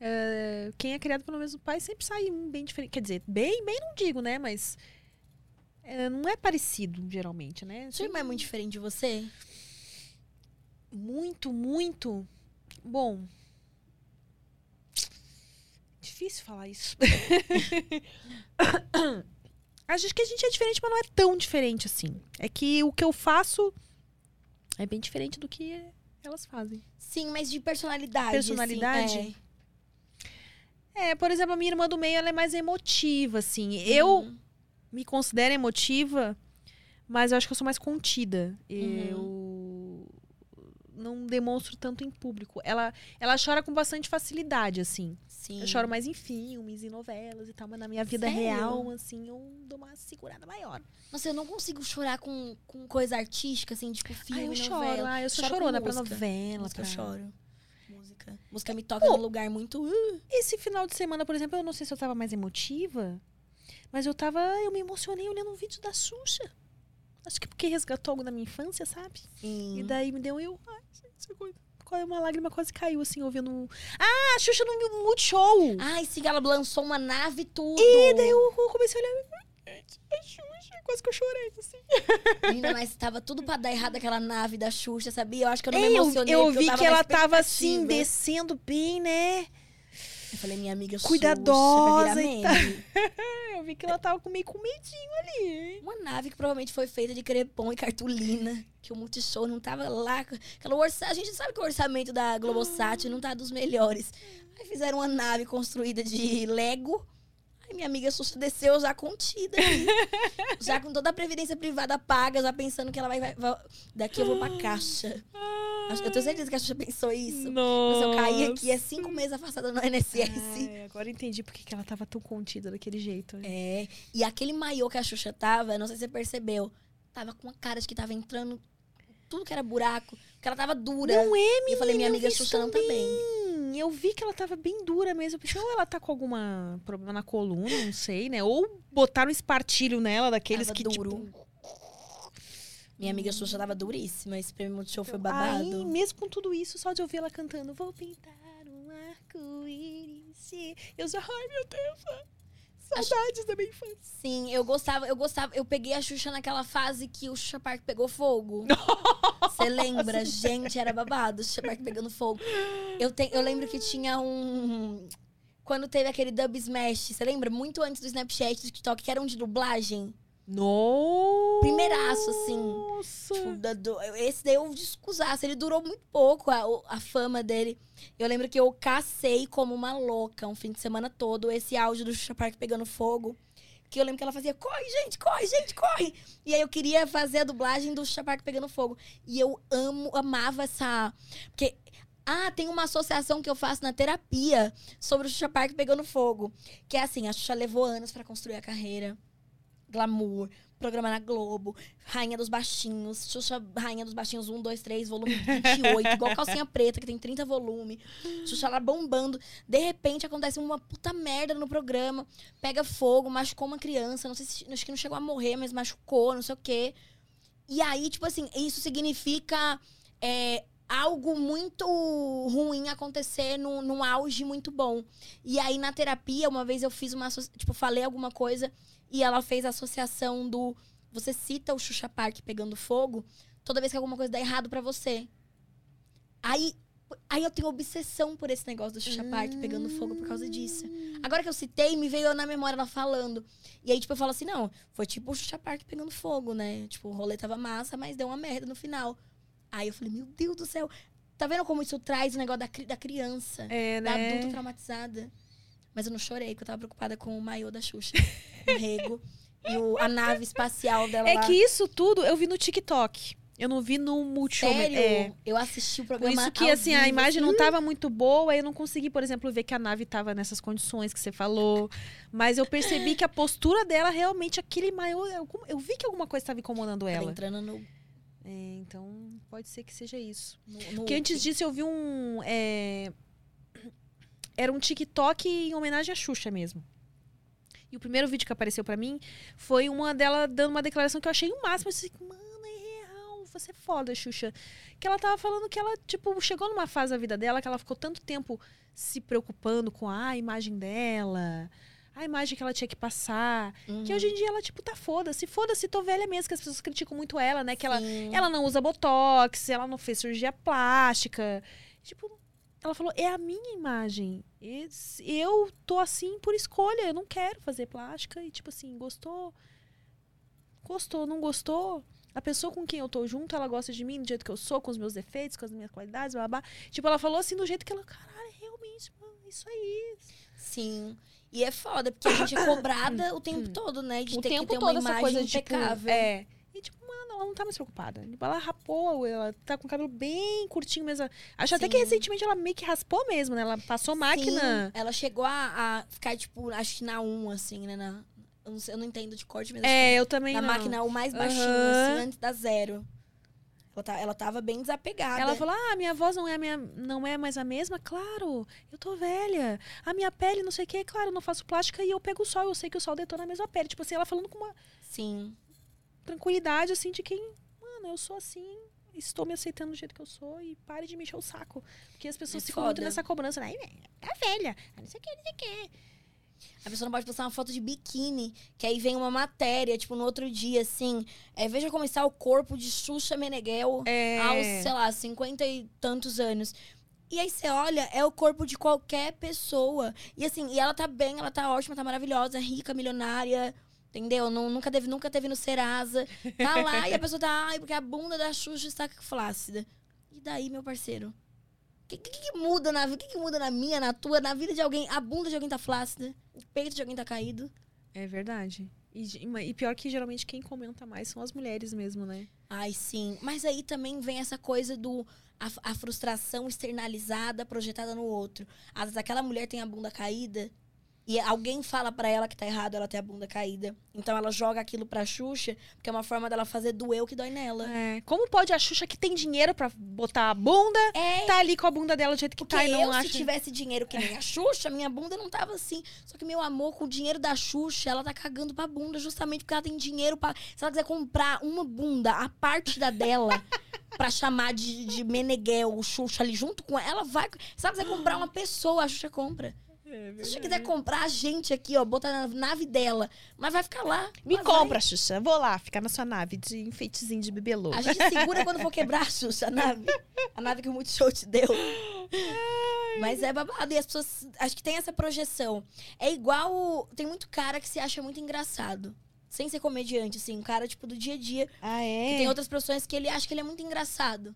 É, quem é criado pelo mesmo pai sempre sai bem diferente. Quer dizer, bem, bem não digo, né? Mas é, não é parecido, geralmente, né? sua irmã é muito diferente de você? Muito, muito. Bom. Difícil falar isso. Acho que a gente é diferente, mas não é tão diferente assim. É que o que eu faço é bem diferente do que elas fazem. Sim, mas de personalidade. Personalidade? Assim, É, por exemplo, a minha irmã do meio, ela é mais emotiva, assim. é. Eu Uhum. me considero emotiva, mas eu acho que eu sou mais contida. Uhum. Eu não demonstro tanto em público. Ela, ela chora com bastante facilidade, assim. Sim. Eu choro mais em filmes, em novelas e tal, mas na minha vida Sério? real, assim, eu dou uma segurada maior. Nossa, eu não consigo chorar com, com coisa artística, assim, tipo filme, ah, eu choro, novela. ah, eu sou Choro chorona pra novela. Música Pra... eu choro. Música. Música me toca Pô. num lugar muito. uh, Esse final de semana, por exemplo, eu não sei se eu tava mais emotiva, mas eu tava. Eu me emocionei olhando um vídeo da Xuxa. Acho que porque resgatou algo da minha infância, sabe? Sim. E daí me deu eu. Ai, gente, qual é uma lágrima quase caiu, assim, ouvindo um. Ah, a Xuxa no Multishow! Ai, sim, ela lançou uma nave tudo. E daí eu comecei a olhar. A Xuxa, quase que eu chorei, assim. Menina, mas tava tudo pra dar errado aquela nave da Xuxa, sabia? Eu acho que eu não me É, eu, emocionei. eu porque vi tava que ela tava assim, descendo bem, né? Eu falei, minha amiga Cuidadosa. Eu vi que ela tava com meio com medinho ali. Uma nave que provavelmente foi feita de crepom e cartolina. Que o Multishow não tava lá. Aquela orça... A gente sabe que o orçamento da Globosat não tá dos melhores. Aí fizeram uma nave construída de Lego. Aí minha amiga desceu já contida. ali. já com toda a previdência privada paga, já pensando que ela vai... vai- vai- Daqui eu vou pra caixa. Eu tenho certeza que a Xuxa pensou isso. Nossa. Se eu cair aqui, é cinco meses afastada no INSS. Ai, agora entendi por que que ela tava tão contida daquele jeito. É. E aquele maiô que a Xuxa tava, não sei se você percebeu, tava com uma cara de que tava entrando tudo que era buraco, porque ela tava dura. Não é, E eu falei, minha amiga tá bem. também. Eu vi que ela tava bem dura mesmo. Eu pensei, ou ela tá com algum problema na coluna, não sei, né? Ou botaram espartilho nela, daqueles Tava que, duro. tipo... Minha amiga Xuxa tava duríssima. Esse prêmio Multishow foi Aí, babado. mesmo com tudo isso, só de ouvir ela cantando, vou pintar um arco-íris. Eu já, ai meu Deus, saudades da minha infância. Sim, eu gostava, eu gostava. Eu peguei a Xuxa naquela fase que o Xuxa Park pegou fogo. Você lembra? Gente, era babado. O Xuxa Park pegando fogo. Eu, te, eu lembro que tinha um. Quando teve aquele Dub Smash, você lembra? Muito antes do Snapchat, do TikTok, que era um de dublagem. Nossa! Primeiraço, assim. Nossa! Tipo, da- do- esse daí eu descusasse. Ele durou muito pouco, a, a fama dele. Eu lembro que eu cacei como uma louca um fim de semana todo esse áudio do Xuxa Park pegando fogo. Que eu lembro que ela fazia, corre, gente, corre, gente, corre! E aí eu queria fazer a dublagem do Xuxa Park pegando fogo. E eu amo, amava essa. Porque. Ah, tem uma associação que eu faço na terapia sobre o Xuxa Park pegando fogo. Que é assim, a Xuxa levou anos pra construir a carreira. Glamour, programa na Globo, Rainha dos Baixinhos, Xuxa Rainha dos Baixinhos 1, 2, 3, volume 28, igual Calcinha Preta, que tem 30 volumes. Xuxa lá bombando. De repente acontece uma puta merda no programa, pega fogo, machucou uma criança, não sei se acho que não chegou a morrer, mas machucou, não sei o quê. E aí, tipo assim, isso significa é, algo muito ruim acontecer num, num auge muito bom. E aí, na terapia, uma vez eu fiz uma. Tipo, falei alguma coisa e ela fez a associação do. Você cita o Xuxa Park pegando fogo toda vez que alguma coisa dá errado pra você. Aí. Aí eu tenho obsessão por esse negócio do Xuxa Park pegando fogo por causa disso. Agora que eu citei, me veio na memória ela falando. E aí, tipo, eu falo assim, não, foi tipo o Xuxa Park pegando fogo, né? Tipo, o rolê tava massa, mas deu uma merda no final. Aí eu falei, meu Deus do céu. Tá vendo como isso traz o negócio da, da criança? É, da né? adulta traumatizada. Mas eu não chorei, porque eu tava preocupada com o maiô da Xuxa. o rego. E o- a nave espacial dela É lá. que isso tudo eu vi no TikTok. Eu não vi no Multishow. Sério? É. Eu assisti o Por programa isso que, assim, a vivo, imagem assim. não tava muito boa, aí eu não consegui, por exemplo, ver que a nave tava nessas condições que você falou. Mas eu percebi que a postura dela, realmente, aquele maior. algum- Eu vi que alguma coisa estava incomodando ela. entrando no, É, então, pode ser que seja isso. no, no Porque antes disso eu vi um. é, Era um TikTok em homenagem à Xuxa mesmo. E o primeiro vídeo que apareceu pra mim foi uma dela dando uma declaração que eu achei o máximo. Eu disse, mano, é real, você é foda, Xuxa. Que ela tava falando que ela, tipo, chegou numa fase da vida dela que ela ficou tanto tempo se preocupando com a imagem dela, a imagem que ela tinha que passar. Uhum. Que hoje em dia ela, tipo, tá foda-se. Foda-se, tô velha mesmo, que as pessoas criticam muito ela, né? Que ela, ela não usa botox, ela não fez cirurgia plástica. Tipo, ela falou, é a minha imagem. Eu tô assim por escolha, eu não quero fazer plástica. E, tipo assim, gostou? Gostou, não gostou? A pessoa com quem eu tô junto, ela gosta de mim do jeito que eu sou, com os meus defeitos, com as minhas qualidades, blá blá. blá. Tipo, ela falou assim do jeito que ela, caralho, realmente, mano, isso aí. Sim. E é foda, porque a gente é cobrada o tempo todo, né? De o ter tempo que ter todo uma essa imagem coisa tipo, impecável. é. Tipo, mano, ela não tá mais preocupada. Tipo, ela rapou, ela tá com o cabelo bem curtinho mesmo. Acho até que Sim. recentemente ela meio que raspou mesmo, né? Ela passou máquina. Sim, ela chegou a, a ficar, tipo, acho que na 1, assim, né? Na, eu, não sei, eu não entendo de corte, mas É, eu também na não. máquina o mais baixinho, Aham. assim, antes da zero. Ela, tá, ela tava bem desapegada. Ela falou: "Ah, minha voz não é minha, não é mais a mesma". Claro, eu tô velha. A minha pele, não sei o quê, claro, eu não faço plástica e eu pego o sol, eu sei que o sol detona a mesma pele. Tipo assim, ela falando com uma Sim. Tranquilidade assim de quem, mano, eu sou assim, estou me aceitando do jeito que eu sou e pare de me encher o saco. Porque as pessoas É ficam muito foda. nessa cobrança, né? Tá velha. ah, Não sei o que, não sei o que. A pessoa não pode postar uma foto de biquíni, que aí vem uma matéria, tipo, no outro dia, assim. é, veja como está o corpo de Xuxa Meneghel É. aos, sei lá, cinquenta e tantos anos. E aí você olha, é o corpo de qualquer pessoa. E assim, e ela tá bem, ela tá ótima, tá maravilhosa, rica, milionária. Entendeu? Não, nunca, teve, nunca teve no Serasa. Tá lá e a pessoa tá, ai, porque a bunda da Xuxa está flácida. E daí, meu parceiro? O que, que, que muda na vida? O que, que muda na minha, na tua, na vida de alguém? A bunda de alguém tá flácida, o peito de alguém tá caído. É verdade. E, e pior que geralmente quem comenta mais são as mulheres mesmo, né? Ai, sim. Mas aí também vem essa coisa do a, a frustração externalizada, projetada no outro. Às vezes aquela mulher tem a bunda caída E alguém fala pra ela que tá errado ela ter a bunda caída. Então ela joga aquilo pra Xuxa, porque é uma forma dela fazer doer o que dói nela. É, como pode a Xuxa que tem dinheiro pra botar a bunda, É, tá ali com a bunda dela do jeito que Porque tá e não eu, acha... se tivesse dinheiro que nem a Xuxa, minha bunda não tava assim. Só que meu amor, com o dinheiro da Xuxa, ela tá cagando pra bunda, justamente porque ela tem dinheiro pra. Se ela quiser comprar uma bunda, a parte da dela, pra chamar de, de Meneghel, o Xuxa ali junto com ela, ela vai. Se ela quiser comprar uma pessoa, a Xuxa compra. Se a Xuxa quiser comprar a gente aqui, ó, botar na nave dela, mas vai ficar lá. Me ela vai. compra, Xuxa. Vou lá ficar na sua nave de enfeitezinho de bebelô. A gente segura quando for quebrar a Xuxa, a nave. A nave que o Multishow te deu. Mas é babado. E as pessoas. Acho que tem essa projeção. É igual. Tem muito cara que se acha muito engraçado. Sem ser comediante, assim. Um cara, tipo, do dia a dia. Ah, Que é? tem outras profissões que ele acha que ele é muito engraçado.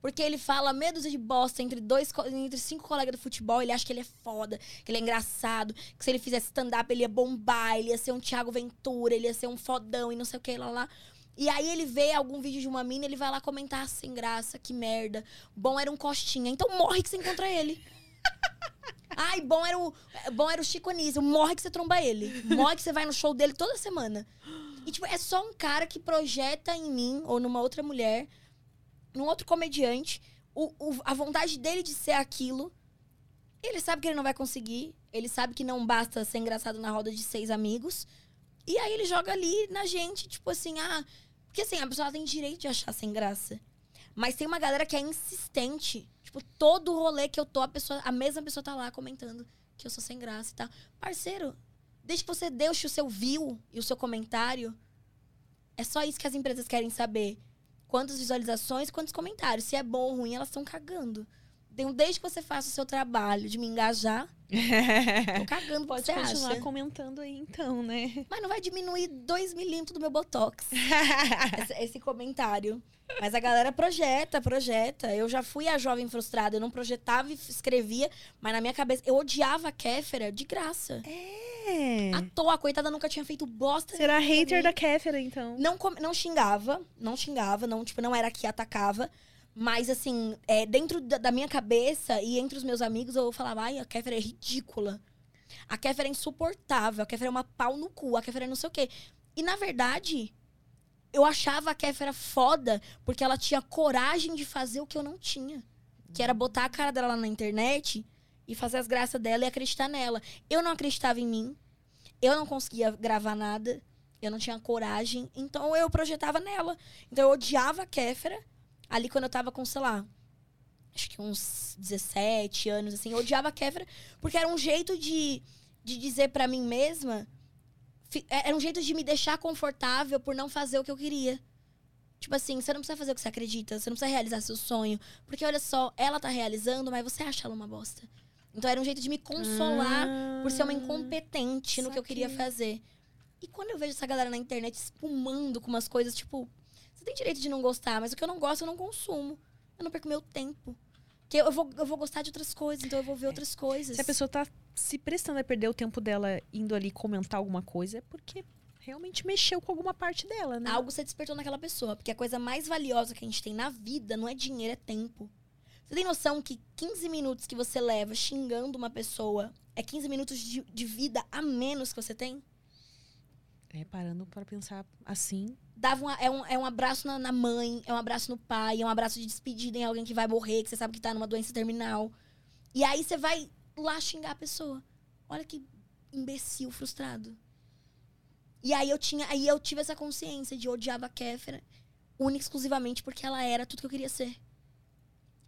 Porque ele fala dúzia de bosta entre dois, entre cinco colegas do futebol, ele acha que ele é foda, que ele é engraçado, que se ele fizesse stand-up ele ia bombar, ele ia ser um Thiago Ventura, ele ia ser um fodão e não sei o que lá lá. E aí ele vê algum vídeo de uma mina, ele vai lá comentar "Ah, sem graça, que merda. Bom era um Costinha. Então morre que você encontra ele. Ai, bom era o, bom era o Chico Anísio. Morre que você tromba ele. Morre que você vai no show dele toda semana. E, tipo, é só um cara que projeta em mim ou numa outra mulher, num outro comediante, o, o- a vontade dele de ser aquilo. Ele sabe que ele não vai conseguir. Ele sabe que não basta ser engraçado na roda de seis amigos. E aí ele joga ali na gente, tipo assim, ah. Porque assim, a pessoa tem direito de achar sem graça. Mas tem uma galera que é insistente. Tipo, todo rolê que eu tô, a, pessoa, a mesma pessoa tá lá comentando que eu sou sem graça e tal. Parceiro, desde que você deixe o seu view e o seu comentário, é só isso que as empresas querem saber. Quantas visualizações, quantos comentários. Se é bom ou ruim, elas estão cagando. Então, desde que você faça o seu trabalho de me engajar, tô cagando Pode você continuar acha. comentando aí, então, né? Mas não vai diminuir 2 milímetros do meu botox. esse, esse comentário. Mas a galera projeta, projeta. Eu já fui a jovem frustrada. Eu não projetava e escrevia, mas na minha cabeça eu odiava a Kéfera de graça. É. À toa, a coitada nunca tinha feito bosta. Será hater da. Kéfera, então. Não, não xingava, não xingava, não, tipo, não era que atacava. Mas, assim, é, dentro da, da minha cabeça e entre os meus amigos, eu falava, ai, a Kéfera é ridícula. A Kéfera é insuportável, a Kéfera é uma pau no cu, a Kéfera é não sei o quê. E, na verdade, eu achava a Kéfera foda porque ela tinha coragem de fazer o que eu não tinha. Que era botar a cara dela na internet e fazer as graças dela e acreditar nela. Eu não acreditava em mim. Eu não conseguia gravar nada. Eu não tinha coragem. Então eu projetava nela. Então eu odiava a Kéfera. Ali quando eu tava com, sei lá, acho que uns 17 anos, assim, eu odiava a Kéfera. Porque era um jeito de, de dizer pra mim mesma. é, Era um jeito de me deixar confortável por não fazer o que eu queria. Tipo assim, você não precisa fazer o que você acredita, você não precisa realizar seu sonho. Porque olha só, ela tá realizando, mas você acha ela uma bosta. Então era um jeito de me consolar por ser uma incompetente no que eu queria fazer. E quando eu vejo essa galera na internet espumando com umas coisas, tipo, tem direito de não gostar, mas o que eu não gosto eu não consumo. Eu não perco meu tempo. Porque eu vou, eu vou gostar de outras coisas, então eu vou ver outras coisas. Se a pessoa tá se prestando a perder o tempo dela indo ali comentar alguma coisa, é porque realmente mexeu com alguma parte dela, né? Algo você despertou naquela pessoa. Porque a coisa mais valiosa que a gente tem na vida não é dinheiro, é tempo. Você tem noção que 15 minutos que você leva xingando uma pessoa é 15 minutos de, de vida a menos que você tem? É, parando pra pensar assim. Dava uma- é, um, é um abraço na, na mãe, é um abraço no pai, é um abraço de despedida em alguém que vai morrer, que você sabe que tá numa doença terminal. E aí você vai lá xingar a pessoa. Olha que imbecil frustrado. E aí eu tinha, aí eu tive essa consciência de odiava a Kéfera única exclusivamente porque ela era tudo que eu queria ser.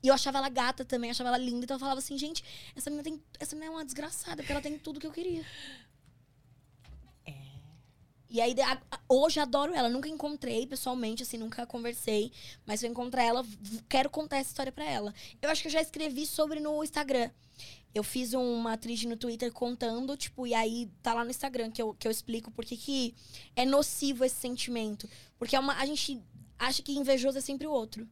E eu achava ela gata também, achava ela linda, então eu falava assim, gente, essa menina tem, essa menina é uma desgraçada, porque ela tem tudo que eu queria. E aí, hoje adoro ela. Nunca encontrei pessoalmente, assim, nunca conversei. Mas se eu encontrar ela, quero contar essa história pra ela. Eu acho que eu já escrevi sobre no Instagram. Eu fiz uma atriz no Twitter contando, tipo, e aí tá lá no Instagram que eu, que eu explico por que é nocivo esse sentimento. Porque é uma, a gente acha que invejoso é sempre o outro.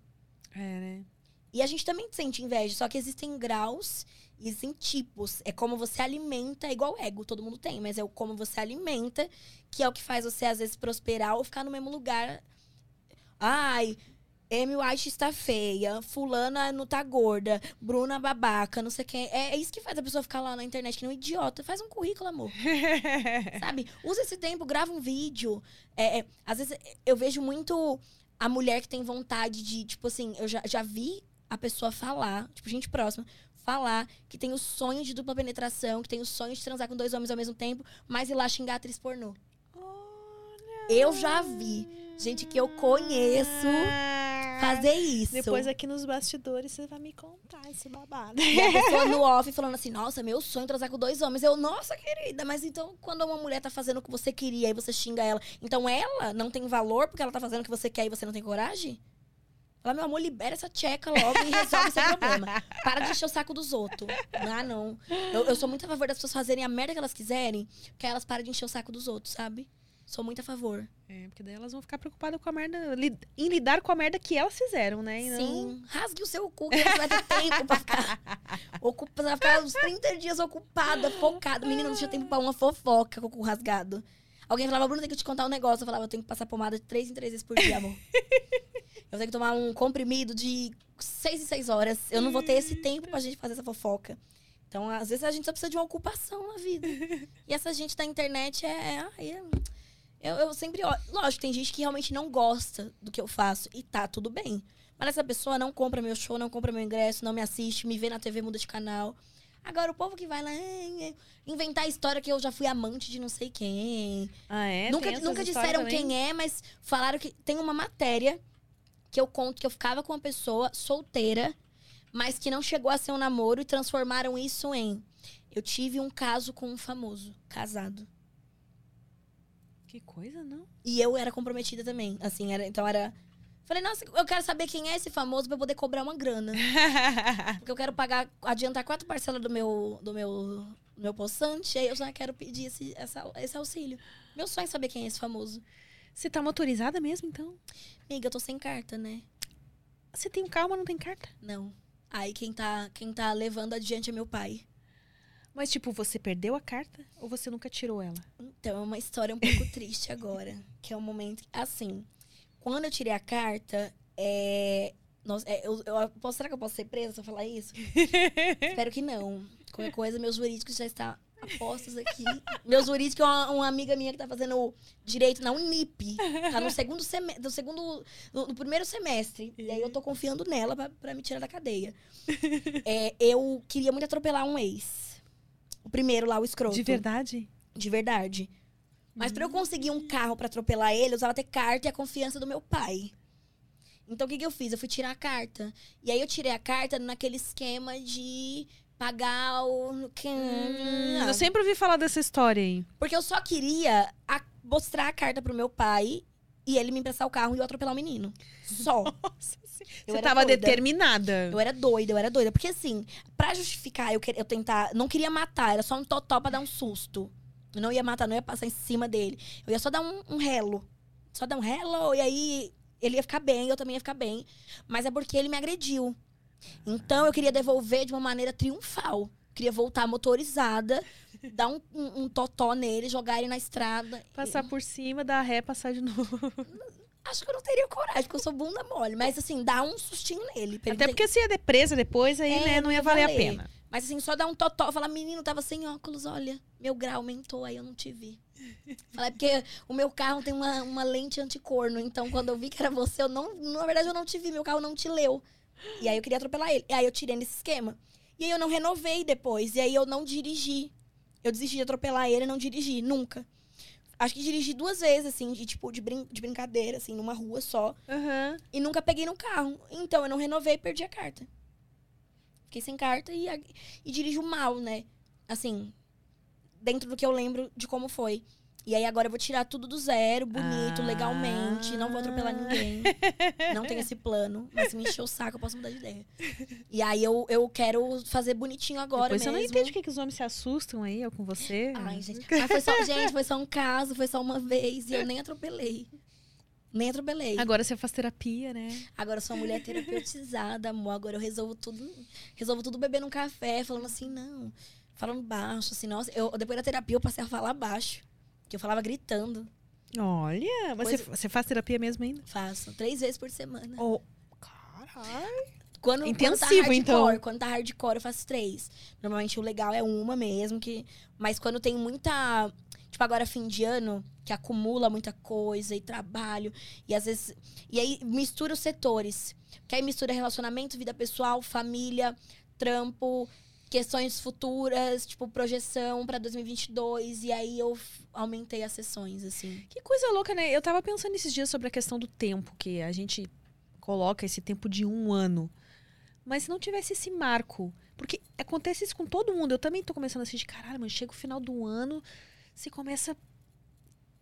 É, né? E a gente também sente inveja, só que existem graus existem tipos. É como você alimenta, é igual ego, todo mundo tem, mas é o como você alimenta que é o que faz você às vezes prosperar ou ficar no mesmo lugar. Ai, Amy White está feia, fulana não tá gorda, Bruna babaca, não sei quem. É, é isso que faz a pessoa ficar lá na internet que nem um idiota. Faz um currículo, amor. Sabe? Usa esse tempo, grava um vídeo. É, é, às vezes eu vejo muito a mulher que tem vontade de, tipo assim, eu já, já vi a pessoa falar, tipo, gente próxima, falar que tem o sonho de dupla penetração, que tem o sonho de transar com dois homens ao mesmo tempo, mas ir lá xingar a atriz pornô. Eu já vi gente que eu conheço fazer isso. Depois aqui nos bastidores você vai me contar esse babado. E a pessoa no off falando assim, nossa, meu sonho é transar com dois homens. Eu, nossa, querida, mas então quando uma mulher tá fazendo o que você queria e você xinga ela, então ela não tem valor porque ela tá fazendo o que você quer e você não tem coragem? Fala, meu amor, libera essa tcheca logo e resolve esse problema. Para de encher o saco dos outros. Ah, não. Eu, eu sou muito a favor das pessoas fazerem a merda que elas quiserem, que elas parem de encher o saco dos outros, sabe? Sou muito a favor. É, porque daí elas vão ficar preocupadas com a merda, li- em lidar com a merda que elas fizeram, né? E não- Sim, rasgue o seu cu, que você vai ter tempo pra ficar. Ocupa, vai ficar uns 30 dias ocupada, focada. Menina, não tinha tempo pra uma fofoca com o cu rasgado. Alguém falava, Bruno, tem que te contar um negócio. Eu falava, eu tenho que passar pomada 3 em 3 vezes por dia, amor. eu tenho que tomar um comprimido de 6 em 6 horas. Eu não vou ter esse tempo pra gente fazer essa fofoca. Então, às vezes, a gente só precisa de uma ocupação na vida. E essa gente da internet é. ai, é- eu, eu sempre. Lógico, tem gente que realmente não gosta do que eu faço. E tá tudo bem. Mas essa pessoa não compra meu show, não compra meu ingresso, não me assiste, me vê na TV, muda de canal. Agora, o povo que vai lá é, é, inventar a história que eu já fui amante de não sei quem. Ah, é? nunca nunca disseram também? quem é, mas falaram que tem uma matéria que eu conto que eu ficava com uma pessoa solteira, mas que não chegou a ser um namoro e transformaram isso em. Eu tive um caso com um famoso, casado. Que coisa, não? E eu era comprometida também. Assim, era, então era. Falei, nossa, eu quero saber quem é esse famoso pra eu poder cobrar uma grana. Porque eu quero pagar, adiantar quatro parcelas do meu, do meu, do meu poçante, aí eu já quero pedir esse, essa- esse auxílio. Meu sonho é saber quem é esse famoso. Você tá motorizada mesmo, então? Amiga, eu tô sem carta, né? Você tem um carro, mas não tem carta. Não. Aí quem tá, quem tá levando adiante é meu pai. Mas, tipo, você perdeu a carta ou você nunca tirou ela? Então, é uma história um pouco triste agora. Que é um momento. Assim, quando eu tirei a carta, é. Nossa, é, eu, eu posso, será que eu posso ser presa se eu falar isso? Espero que não. Qualquer coisa, meus jurídicos já estão apostos aqui. Meus jurídicos é uma, uma amiga minha que tá fazendo direito na Unip. Tá no segundo semestre. No segundo. No, no primeiro semestre. E aí eu tô confiando nela pra, pra me tirar da cadeia. É, eu queria muito atropelar um ex. O primeiro lá, o escroto. De verdade? De verdade. Mas pra eu conseguir um carro pra atropelar ele, eu usava ter carta e a confiança do meu pai. Então o que, que eu fiz? Eu fui tirar a carta. E aí eu tirei a carta naquele esquema de pagar o. que- Hum, eu sempre ouvi falar dessa história aí. Porque eu só queria a- mostrar a carta pro meu pai e ele me emprestar o carro e eu atropelar o menino. Só. Nossa, você tava doida. determinada. Eu era doida, eu era doida. Porque assim, pra justificar eu, quer- eu tentar. Não queria matar, era só um totó pra dar um susto. Eu não ia matar, não ia passar em cima dele. Eu ia só dar um, um relo. Só dar um relo, e aí ele ia ficar bem, eu também ia ficar bem. Mas é porque ele me agrediu. Então eu queria devolver de uma maneira triunfal. Queria voltar motorizada, dar um, um, um totó nele, jogar ele na estrada. Passar por cima, dar ré, passar de novo. Acho que eu não teria coragem, porque eu sou bunda mole. Mas assim, dá um sustinho nele. Até ter- porque se ia de presa depois, aí, É, né, não ia ia valer a valer. pena. Mas assim, só dar um totó. Falar, menino, tava sem óculos, olha. Meu grau aumentou, aí eu não te vi. Falar, é porque o meu carro tem uma, uma lente anticorno. Então, quando eu vi que era você, eu não. Na verdade, eu não te vi, meu carro não te leu. E aí eu queria atropelar ele. E aí eu tirei nesse esquema. E aí eu não renovei depois. E aí eu não dirigi. Eu desisti de atropelar ele e não dirigi, nunca. Acho que dirigi duas vezes, assim, de tipo, de, brin de brincadeira, assim, numa rua só. Aham. E nunca peguei no carro. Então eu não renovei e perdi a carta. Fiquei sem carta e, e dirijo mal, né? Assim, dentro do que eu lembro de como foi. E aí agora eu vou tirar tudo do zero, bonito, Ah. legalmente. Não vou atropelar ninguém. Não tenho esse plano. Mas se me encher o saco, eu posso mudar de ideia. E aí eu, eu quero fazer bonitinho agora Depois você mesmo. não entende o que, que os homens se assustam aí, ou com você. Ai, gente. Mas foi só, gente, foi só um caso, foi só uma vez. E eu nem atropelei. Nem atropelei. Agora você faz terapia, né? Agora eu sou uma mulher terapeutizada, amor. Agora eu resolvo tudo. Resolvo tudo bebendo um café, falando assim, não. Falando baixo, assim, nossa. Eu, depois da terapia eu passei a falar baixo. Que eu falava gritando. Olha, Coisa- você, você faz terapia mesmo ainda? Faço. Três vezes por semana. Ou Caralho. Quando, quando tá Intensivo, hardcore, então. Quando tá hardcore, eu faço três. Normalmente o legal é uma mesmo, que. Mas quando tem muita. Tipo, agora fim de ano, que acumula muita coisa e trabalho. E às vezes. E aí mistura os setores. Que aí mistura relacionamento, vida pessoal, família, trampo, questões futuras, tipo, projeção pra 2022. E aí eu aumentei as sessões, assim. Que coisa louca, né? Eu tava pensando esses dias sobre a questão do tempo, que a gente coloca esse tempo de um ano. Mas se não tivesse esse marco. Porque acontece isso com todo mundo. Eu também tô começando a sentir, caralho, mano, chega o final do ano, você começa a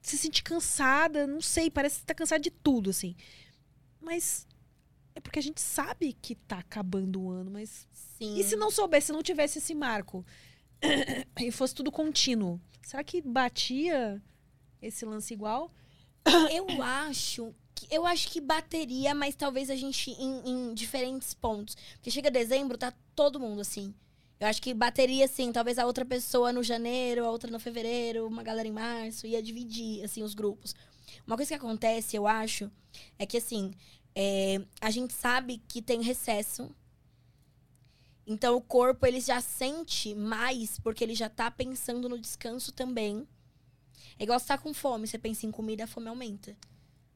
se sentir cansada, não sei, parece que tá cansada de tudo, assim. Mas é porque a gente sabe que tá acabando o ano, mas Sim. e se não soubesse, se não tivesse esse marco e fosse tudo contínuo, será que batia esse lance igual? Eu acho que eu acho que bateria, mas talvez a gente em, em diferentes pontos. Porque chega dezembro, tá todo mundo assim. Eu acho que bateria, assim, talvez a outra pessoa no janeiro, a outra no fevereiro, uma galera em março, ia dividir, assim, os grupos. Uma coisa que acontece, eu acho, é que, assim, é, a gente sabe que tem recesso. Então, o corpo, ele já sente mais, porque ele já tá pensando no descanso também. É igual você tá com fome, você pensa em comida, a fome aumenta.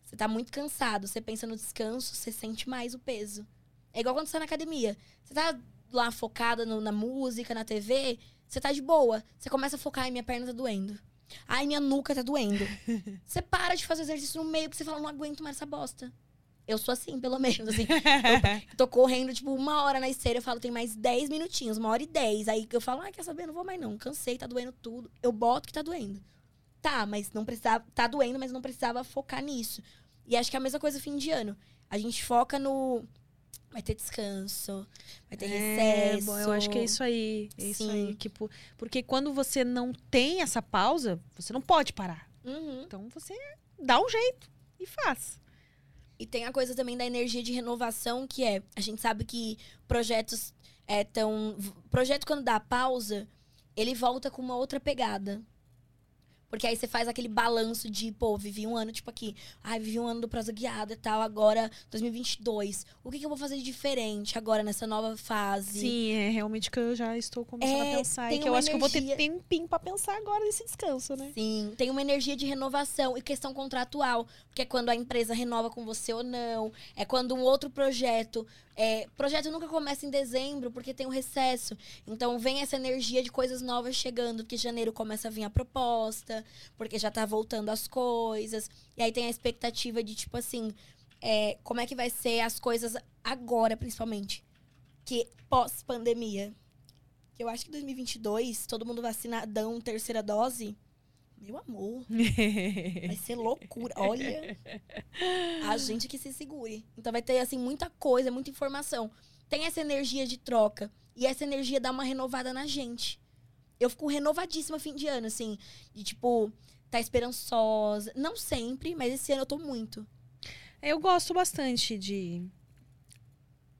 Você tá muito cansado, você pensa no descanso, você sente mais o peso. É igual quando você tá na academia. Você tá lá focada no- na música, na TV, você tá de boa. Você começa a focar, ai, minha perna tá doendo. Ai, minha nuca tá doendo. você para de fazer exercício no meio, porque você fala, não aguento mais essa bosta. Eu sou assim, pelo menos, assim. Eu tô correndo, tipo, uma hora na esteira, eu falo, tem mais 10 minutinhos, uma hora e 10. Aí eu falo, ah, quer saber? Não vou mais não. Cansei, tá doendo tudo. Eu boto que tá doendo. Tá, mas não precisava. Tá doendo, mas não precisava focar nisso. E acho que é a mesma coisa fim de ano. A gente foca no. Vai ter descanso, vai ter É, recesso. bom, eu acho que é isso aí. É isso Sim. aí. Tipo, porque quando você não tem essa pausa, você não pode parar. Uhum. Então você dá um jeito e faz. E tem a coisa também da energia de renovação, que é, a gente sabe que projetos é tão. Projeto quando dá pausa, ele volta com uma outra pegada. Porque aí você faz aquele balanço de, pô, vivi um ano, tipo aqui, ai, vivi um ano do prosa guiada e tal, agora 2022. O que, que eu vou fazer de diferente agora nessa nova fase? Sim, é realmente que eu já estou começando É, a pensar. E que eu acho que eu vou ter tempinho pra pensar agora nesse descanso, né? Sim, tem uma energia de renovação e questão contratual, porque é quando a empresa renova com você ou não, é quando um outro projeto. É, projeto nunca começa em dezembro, porque tem um recesso. Então vem essa energia de coisas novas chegando, porque janeiro começa a vir a proposta, porque já tá voltando as coisas. E aí tem a expectativa de, tipo assim, é, como é que vai ser as coisas agora, principalmente. Que pós-pandemia. Eu acho que 2022, todo mundo vacinadão, terceira dose. Meu amor, vai ser loucura. Olha, a gente que se segure. Então vai ter, assim, muita coisa, muita informação. Tem essa energia de troca. E essa energia dá uma renovada na gente. Eu fico renovadíssima fim de ano, assim. De, tipo, tá esperançosa. Não sempre, mas esse ano eu tô muito. Eu gosto bastante de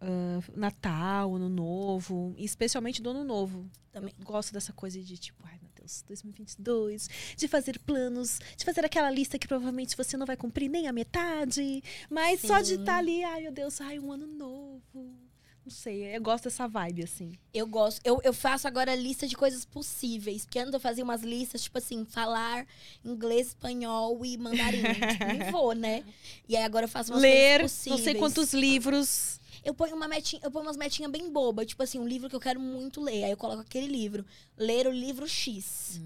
ah, Natal, Ano Novo, especialmente do Ano Novo. Também. Eu gosto dessa coisa de tipo, ai meu Deus, 2022, de fazer planos, de fazer aquela lista que provavelmente você não vai cumprir nem a metade, mas só de Sim. estar ali, ai meu Deus, ai um ano novo. Não sei, eu gosto dessa vibe assim. Eu gosto. Eu, eu faço agora lista de coisas possíveis. Porque antes eu fazia umas listas, tipo assim, falar inglês, espanhol e mandarim. tipo, não vou, né? E aí agora eu faço umas Ler, não sei quantos livros. Eu ponho uma metinha, eu ponho umas metinhas bem boba, tipo assim, um livro que eu quero muito ler. Aí eu coloco aquele livro. Ler o livro X.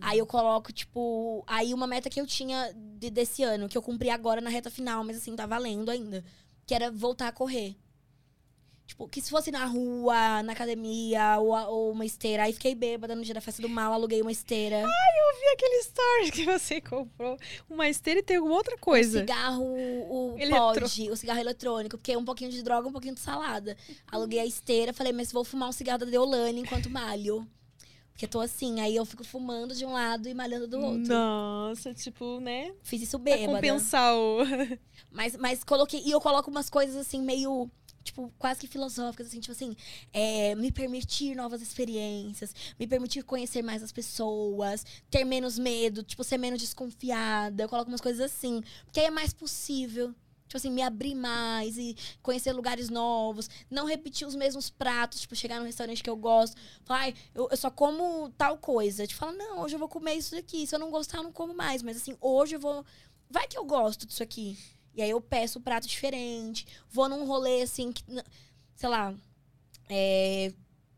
Aí eu coloco, tipo. Aí uma meta que eu tinha de- desse ano, que eu cumpri agora na reta final, mas assim, tá valendo ainda. Que era voltar a correr. Tipo, que se fosse na rua, na academia, ou, ou uma esteira. Aí fiquei bêbada no dia da festa do mal, aluguei uma esteira. Eu vi aquele story que você comprou uma esteira e tem alguma outra O coisa. cigarro, o Eletro- pod, o cigarro eletrônico, porque um pouquinho de droga, um pouquinho de salada. Aluguei a esteira, falei, mas vou fumar um cigarro da Deolane enquanto malho. Porque tô assim, aí eu fico fumando de um lado e malhando do outro. Nossa, tipo, né? Fiz isso Pra bêbada. compensar o. Mas, mas coloquei. E eu coloco umas coisas assim, meio. Tipo, quase que filosóficas, assim, tipo assim, é, me permitir novas experiências, me permitir conhecer mais as pessoas, ter menos medo, tipo, ser menos desconfiada. Eu coloco umas coisas assim. Porque aí é mais possível. Tipo assim, me abrir mais e conhecer lugares novos, não repetir os mesmos pratos, tipo, chegar num restaurante que eu gosto, falar, ai, eu, eu só como tal coisa. Tipo, fala, não, hoje eu vou comer isso daqui. Se eu não gostar, eu não como mais. Mas assim, hoje eu vou. Vai que eu gosto disso aqui. E aí eu peço prato diferente, vou num rolê assim, que, sei lá, é,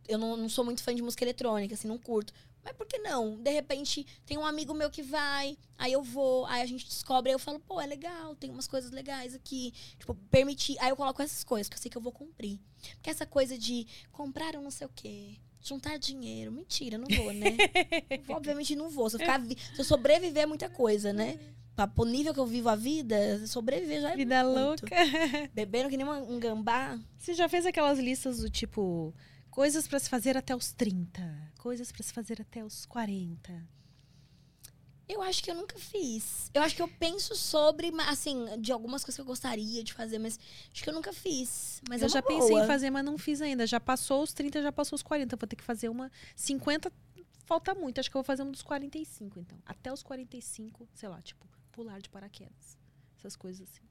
eu não, não sou muito fã de música eletrônica, assim, não curto. Mas por que não? De repente, tem um amigo meu que vai, aí eu vou, aí a gente descobre, aí eu falo, pô, é legal, tem umas coisas legais aqui. Tipo, permitir. Aí eu coloco essas coisas, que eu sei que eu vou cumprir. Porque essa coisa de comprar um não sei o quê, juntar dinheiro, mentira, não vou, né? Obviamente não vou. Se eu, ficar se eu sobreviver é muita coisa, né? Pra, pro nível que eu vivo a vida, sobreviver já é Vida muito. louca. Bebendo que nem uma- um gambá. Você já fez aquelas listas do tipo coisas pra se fazer até os 30, coisas pra se fazer até os 40? Eu acho que eu nunca fiz. Eu acho que eu penso sobre, assim, de algumas coisas que eu gostaria de fazer, mas acho que eu nunca fiz. Mas eu é já uma pensei boa. em fazer, mas não fiz ainda. Já passou os 30, já passou os 40. Vou ter que fazer uma 50. Falta muito. Acho que eu vou fazer um dos 45, então. Até os 45, sei lá, tipo, pular de paraquedas. Essas coisas assim.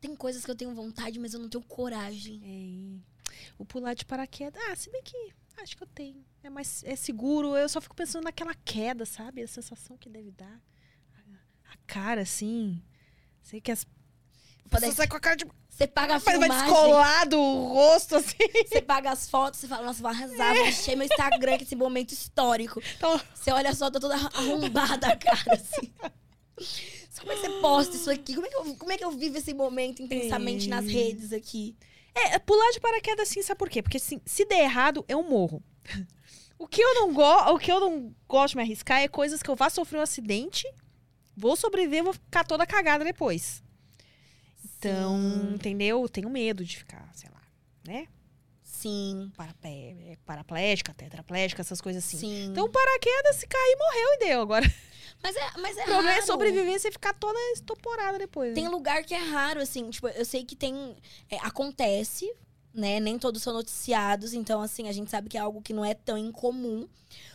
Tem coisas que eu tenho vontade, mas eu não tenho coragem. É, o pular de paraquedas. Ah, se bem que acho que eu tenho. É mais é seguro. Eu só fico pensando naquela queda, sabe? A sensação que deve dar. A, a cara, assim. Sei que as. Você sai com a cara de. Você paga a Vai, vai descolado o rosto, assim. você paga as fotos, você fala, nossa, vou arrasar, vou encher meu Instagram com esse momento histórico. Então, Você olha só, tá toda arrombada a cara, assim. Como é que você posta isso aqui? Como é que eu, como é que eu vivo esse momento intensamente nas É. redes aqui? É, pular de paraquedas assim, sabe por quê? Porque assim, se der errado, eu morro. O que eu não go o que eu não gosto de me arriscar é coisas que eu vá sofrer um acidente, vou sobreviver, vou ficar toda cagada depois. Então, Sim. entendeu? Eu tenho medo de ficar, sei lá, né? Sim, Parapé, paraplégica, tetraplégica, essas coisas assim. sim. Então, paraquedas, se cair, morreu e deu. Agora, mas é, mas é o problema é sobreviver e ficar toda estoporada depois. Tem né? lugar que é raro, assim. Tipo, eu sei que tem. é, acontece, né? Nem todos são noticiados. Então, assim, a gente sabe que é algo que não é tão incomum.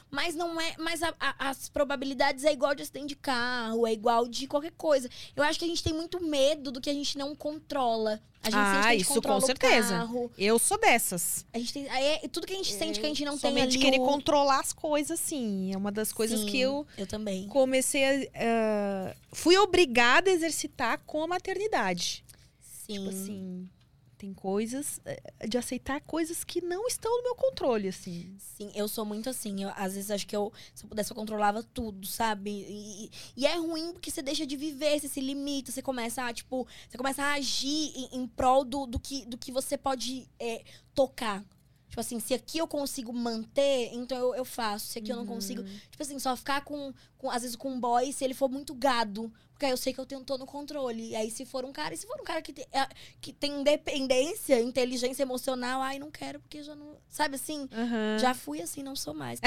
Mas não é. Mas a- a- as probabilidades é igual de acidente de carro, é igual de qualquer coisa. Eu acho que a gente tem muito medo do que a gente não controla. A gente Ah, sente que a gente isso com certeza. o carro. Eu sou dessas. A gente tem. é- tudo que a gente sente que a gente não tem Somente ali. querer o- controlar as coisas, sim. É uma das coisas Sim, que eu Eu também. comecei a. ah, fui obrigada a exercitar com a maternidade. Sim. Tipo assim, tem coisas. eh, de aceitar coisas que não estão no meu controle, assim. Sim, eu sou muito assim. Eu, às vezes acho que eu, se eu pudesse, eu controlava tudo, sabe? E, e- é ruim porque você deixa de viver, você se limita, você começa a, tipo, você começa a agir em, em prol do, do, que, do que você pode é, tocar. Tipo assim, se aqui eu consigo manter, então eu, eu faço. Se aqui eu não consigo. Tipo assim, só ficar com, com, às vezes, com um boy se ele for muito gado. Porque aí eu sei que eu tenho, tô no controle. E aí, se for um cara, e se for um cara que, te- é, que tem independência, inteligência emocional, ai, não quero, porque já não. Sabe assim? Aham. Já fui assim, não sou mais.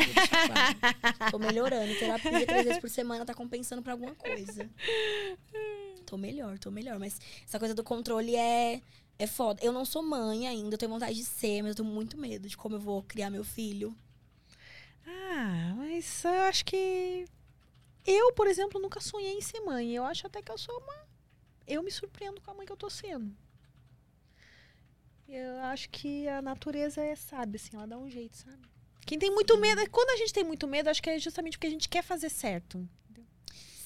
Tô melhorando. Terapia três vezes por semana tá compensando pra alguma coisa. Tô melhor, tô melhor. Mas essa coisa do controle é, é foda. Eu não sou mãe ainda, eu tenho vontade de ser, mas eu tenho muito medo de como eu vou criar meu filho. Ah, mas eu acho que. Eu, por exemplo, nunca sonhei em ser mãe. Eu acho até que eu sou uma. Eu me surpreendo com a mãe que eu tô sendo. Eu acho que a natureza é sábia, assim, ela dá um jeito, sabe? Quem tem muito medo. Quando a gente tem muito medo, acho que é justamente porque a gente quer fazer certo.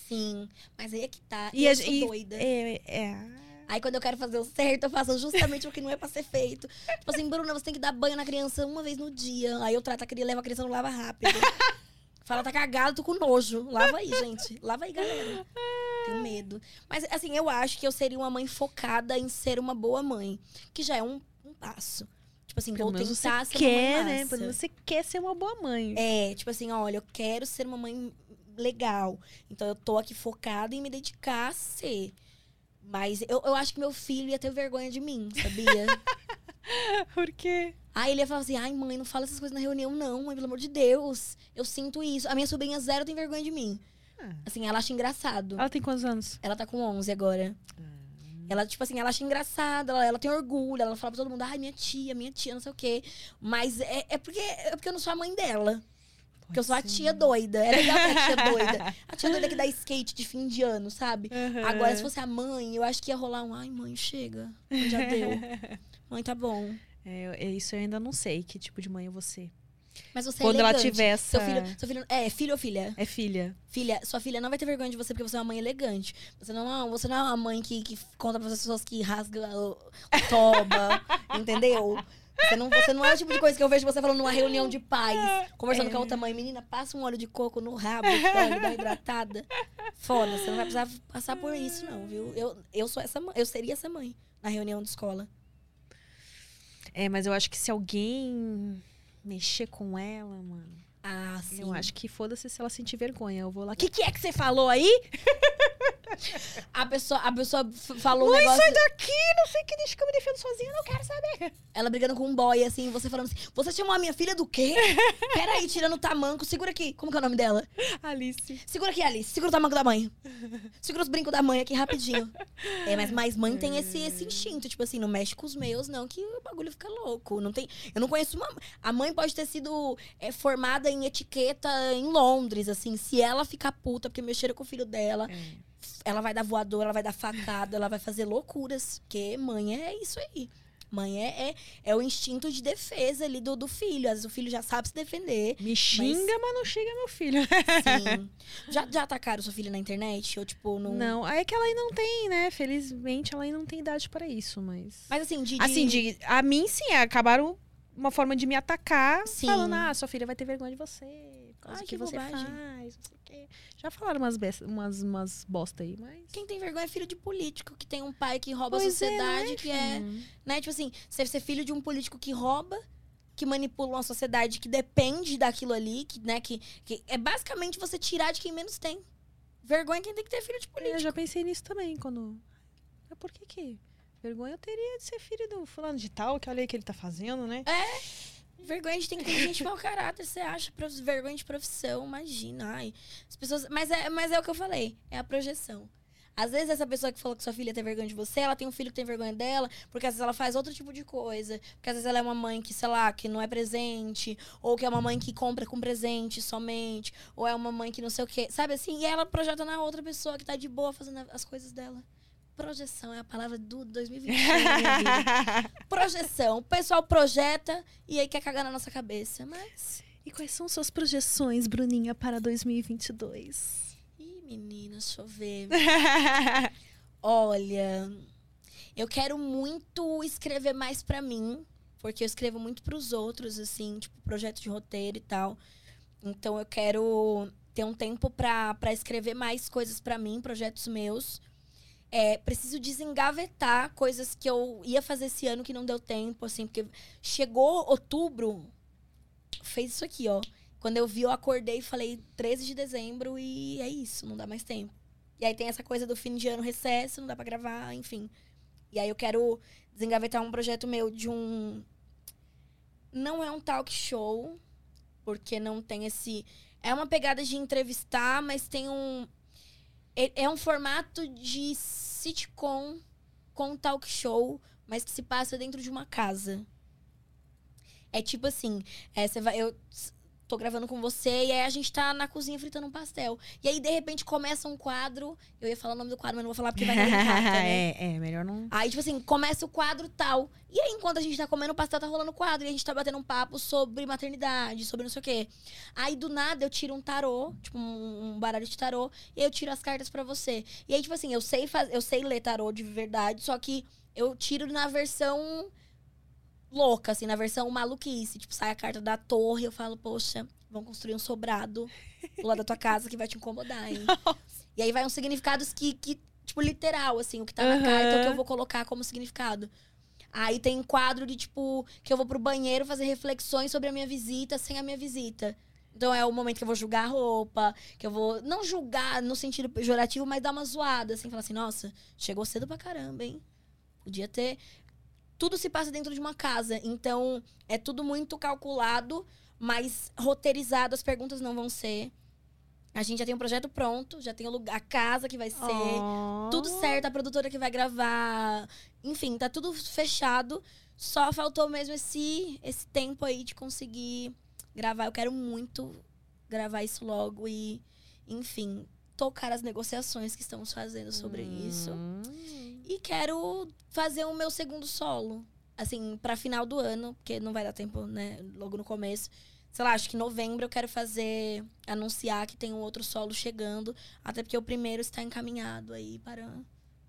Sim, mas aí é que tá. E eu a- sou e- doida. É. é Aí quando eu quero fazer o certo, eu faço justamente o que não é pra ser feito. Tipo assim, Bruna, você tem que dar banho na criança uma vez no dia. Aí eu trato a criança, levo a criança no lava rápido. Fala, tá cagado, tô com nojo. Lava aí, gente. Lava aí, galera. Tenho medo. Mas, assim, eu acho que eu seria uma mãe focada em ser uma boa mãe. Que já é um, um passo. Tipo assim, pelo vou tentar ser quer, uma mãe né? Pelo você quer ser uma boa mãe. É, tipo assim, olha, eu quero ser uma mãe legal. Então eu tô aqui focada em me dedicar a ser. Mas eu, eu acho que meu filho ia ter vergonha de mim, sabia? Por quê? Aí ele ia falar assim: ai, mãe, não fala essas coisas na reunião, não, mãe, pelo amor de Deus. Eu sinto isso. A minha sobrinha zero tem vergonha de mim. Ah. Assim, ela acha engraçado. Ela tem quantos anos? Ela tá com 11 agora. Ela, tipo assim, ela acha engraçado, ela, ela tem orgulho, ela fala pra todo mundo, ai, minha tia, minha tia, não sei o quê. Mas é, é, porque, é porque eu não sou a mãe dela. Porque eu sou a tia doida. É legal a tia doida. A tia doida que dá skate de fim de ano, sabe? Uhum. Agora, se fosse a mãe, eu acho que ia rolar um. Ai, mãe, chega. Já deu. Mãe, tá bom. É, é isso eu ainda não sei, que tipo de mãe eu vou ser. Mas você Quando é ela elegante. tiver essa- Seu filho, seu filho. É, filho ou filha? É filha. Filha, sua filha não vai ter vergonha de você porque você é uma mãe elegante. Você não é, uma- você não é uma mãe que, que conta para as pessoas que rasga o, o toba, entendeu? Você não, você não é o tipo de coisa que eu vejo você falando numa reunião de pais, conversando com a outra mãe. Menina, passa um óleo de coco no rabo? Dá uma hidratada. Foda, você não vai precisar passar por isso, não, viu? Eu, eu sou essa mãe, eu seria essa mãe na reunião de escola. É, mas eu acho que se alguém mexer com ela, mano. Ah, sim. Eu acho que foda-se se ela sentir vergonha. Eu vou lá. O que, que é que você falou aí? A pessoa, a pessoa falou um Mãe, negócio. sai daqui, não sei o que, deixa que eu me defendo sozinha, não quero saber. Ela brigando com um boy, assim, você falando assim: Você chamou a minha filha do quê? Peraí, tirando o tamanco, segura aqui. Como que é o nome dela? Alice. Segura aqui, Alice. Segura o tamanco da mãe. Segura os brincos da mãe aqui rapidinho. É, mas, mas mãe tem esse, esse instinto, tipo assim, não mexe com os meus, não, que o bagulho fica louco. Não tem. Eu não conheço uma. A mãe pode ter sido é, formada em etiqueta em Londres, assim. Se ela ficar puta porque mexeram com o filho dela, ela vai dar voador, ela vai dar facada, ela vai fazer loucuras. Porque mãe é isso aí. Mãe é, é, é o instinto de defesa ali do, do filho. Às vezes o filho já sabe se defender. Me xinga, mas, não xinga meu filho. Sim. já, já atacaram sua filha na internet? Ou, tipo, não. Não, é que ela ainda não tem, né? Felizmente, ela ainda não tem idade para isso, mas. Mas assim, de. de- Assim, de, a mim, sim, acabaram uma forma de me atacar, Sim. falando, ah, sua filha vai ter vergonha de você, Ai, que que, você bobagem. faz, não sei o quê. Já falaram umas, besta- umas, umas bosta aí, mas... Quem tem vergonha é filho de político, que tem um pai que rouba Pois a sociedade, é, que é. Hum. Né? Tipo assim, você ser filho de um político que rouba, que manipula uma sociedade que depende daquilo ali, que, né? Que, que é basicamente você tirar de quem menos tem. Vergonha é quem tem que ter filho de Eu político. já pensei nisso também, quando... Por que que... Vergonha eu teria de ser filho do fulano de tal, que olha aí que ele tá fazendo, né? Vergonha de tem que ter gente mau caráter, você acha? Vergonha de profissão, imagina. Ai, as pessoas. Mas é, mas é o que eu falei, é a projeção. Às vezes essa pessoa que falou que sua filha tem vergonha de você, ela tem um filho que tem vergonha dela, porque às vezes ela faz outro tipo de coisa. Porque às vezes ela é uma mãe que, sei lá, que não é presente, ou que é uma mãe que compra com presente somente, ou é uma mãe que não sei o quê. Sabe assim? E ela projeta na outra pessoa que tá de boa fazendo as coisas dela. Projeção é a palavra do 2021. minha vida. Projeção. O pessoal projeta e aí quer cagar na nossa cabeça. Mas. E quais são suas projeções, Bruninha, para 2022? Ih, menina, deixa eu ver. Olha, eu quero muito escrever mais pra mim, porque eu escrevo muito pros outros, assim, tipo, projeto de roteiro e tal. Então eu quero ter um tempo pra escrever mais coisas pra mim, projetos meus. É, preciso desengavetar coisas que eu ia fazer esse ano que não deu tempo, assim, porque chegou outubro, fez isso aqui, ó. Quando eu vi, eu acordei e falei 13 de dezembro e é isso, não dá mais tempo. E aí tem essa coisa do fim de ano, recesso, não dá pra gravar, enfim. E aí eu quero desengavetar um projeto meu de um. Não é um talk show, porque não tem esse. É uma pegada de entrevistar, mas tem um. É é um formato de sitcom com talk show, mas que se passa dentro de uma casa. É tipo assim, é, vai, eu tô gravando com você e aí a gente tá na cozinha fritando um pastel. E aí, de repente, começa um quadro. Eu ia falar o nome do quadro, mas não vou falar porque vai empata, né? é, é, melhor não... Aí, tipo assim, começa o quadro tal. E aí, enquanto a gente tá comendo o pastel, tá rolando o quadro. E a gente tá batendo um papo sobre maternidade, sobre não sei o quê. Aí, do nada, eu tiro um tarô, tipo, um, um baralho de tarô. E eu tiro as cartas pra você. E aí, tipo assim, eu sei, faz... eu sei ler tarô de verdade, só que eu tiro na versão louca, assim, na versão maluquice. Tipo, sai a carta da torre, eu falo, poxa, vão construir um sobrado do lado da tua casa que vai te incomodar, hein? E aí vai uns significados que, que tipo, literal, assim, o que tá na Aham. carta é o que eu vou colocar como significado. Aí tem um quadro de, tipo, que eu vou pro banheiro fazer reflexões sobre a minha visita sem a minha visita. Então é o momento que eu vou julgar a roupa, que eu vou. Não julgar no sentido pejorativo, mas dar uma zoada, assim, falar assim, nossa, chegou cedo pra caramba, hein? Podia ter. Tudo se passa dentro de uma casa. Então, é tudo muito calculado, mas roteirizado, as perguntas não vão ser. A gente já tem um projeto pronto, já tem o lugar, a casa que vai ser. Oh. Tudo certo, a produtora que vai gravar. Enfim, tá tudo fechado. Só faltou mesmo esse, esse tempo aí de conseguir gravar. Eu quero muito gravar isso logo e, enfim, tocar as negociações que estamos fazendo sobre isso. Hum. E quero fazer o meu segundo solo. Assim, pra final do ano, porque não vai dar tempo, né? Logo no começo. Sei lá, acho que em novembro eu quero fazer. Anunciar que tem um outro solo chegando. Até porque o primeiro está encaminhado aí para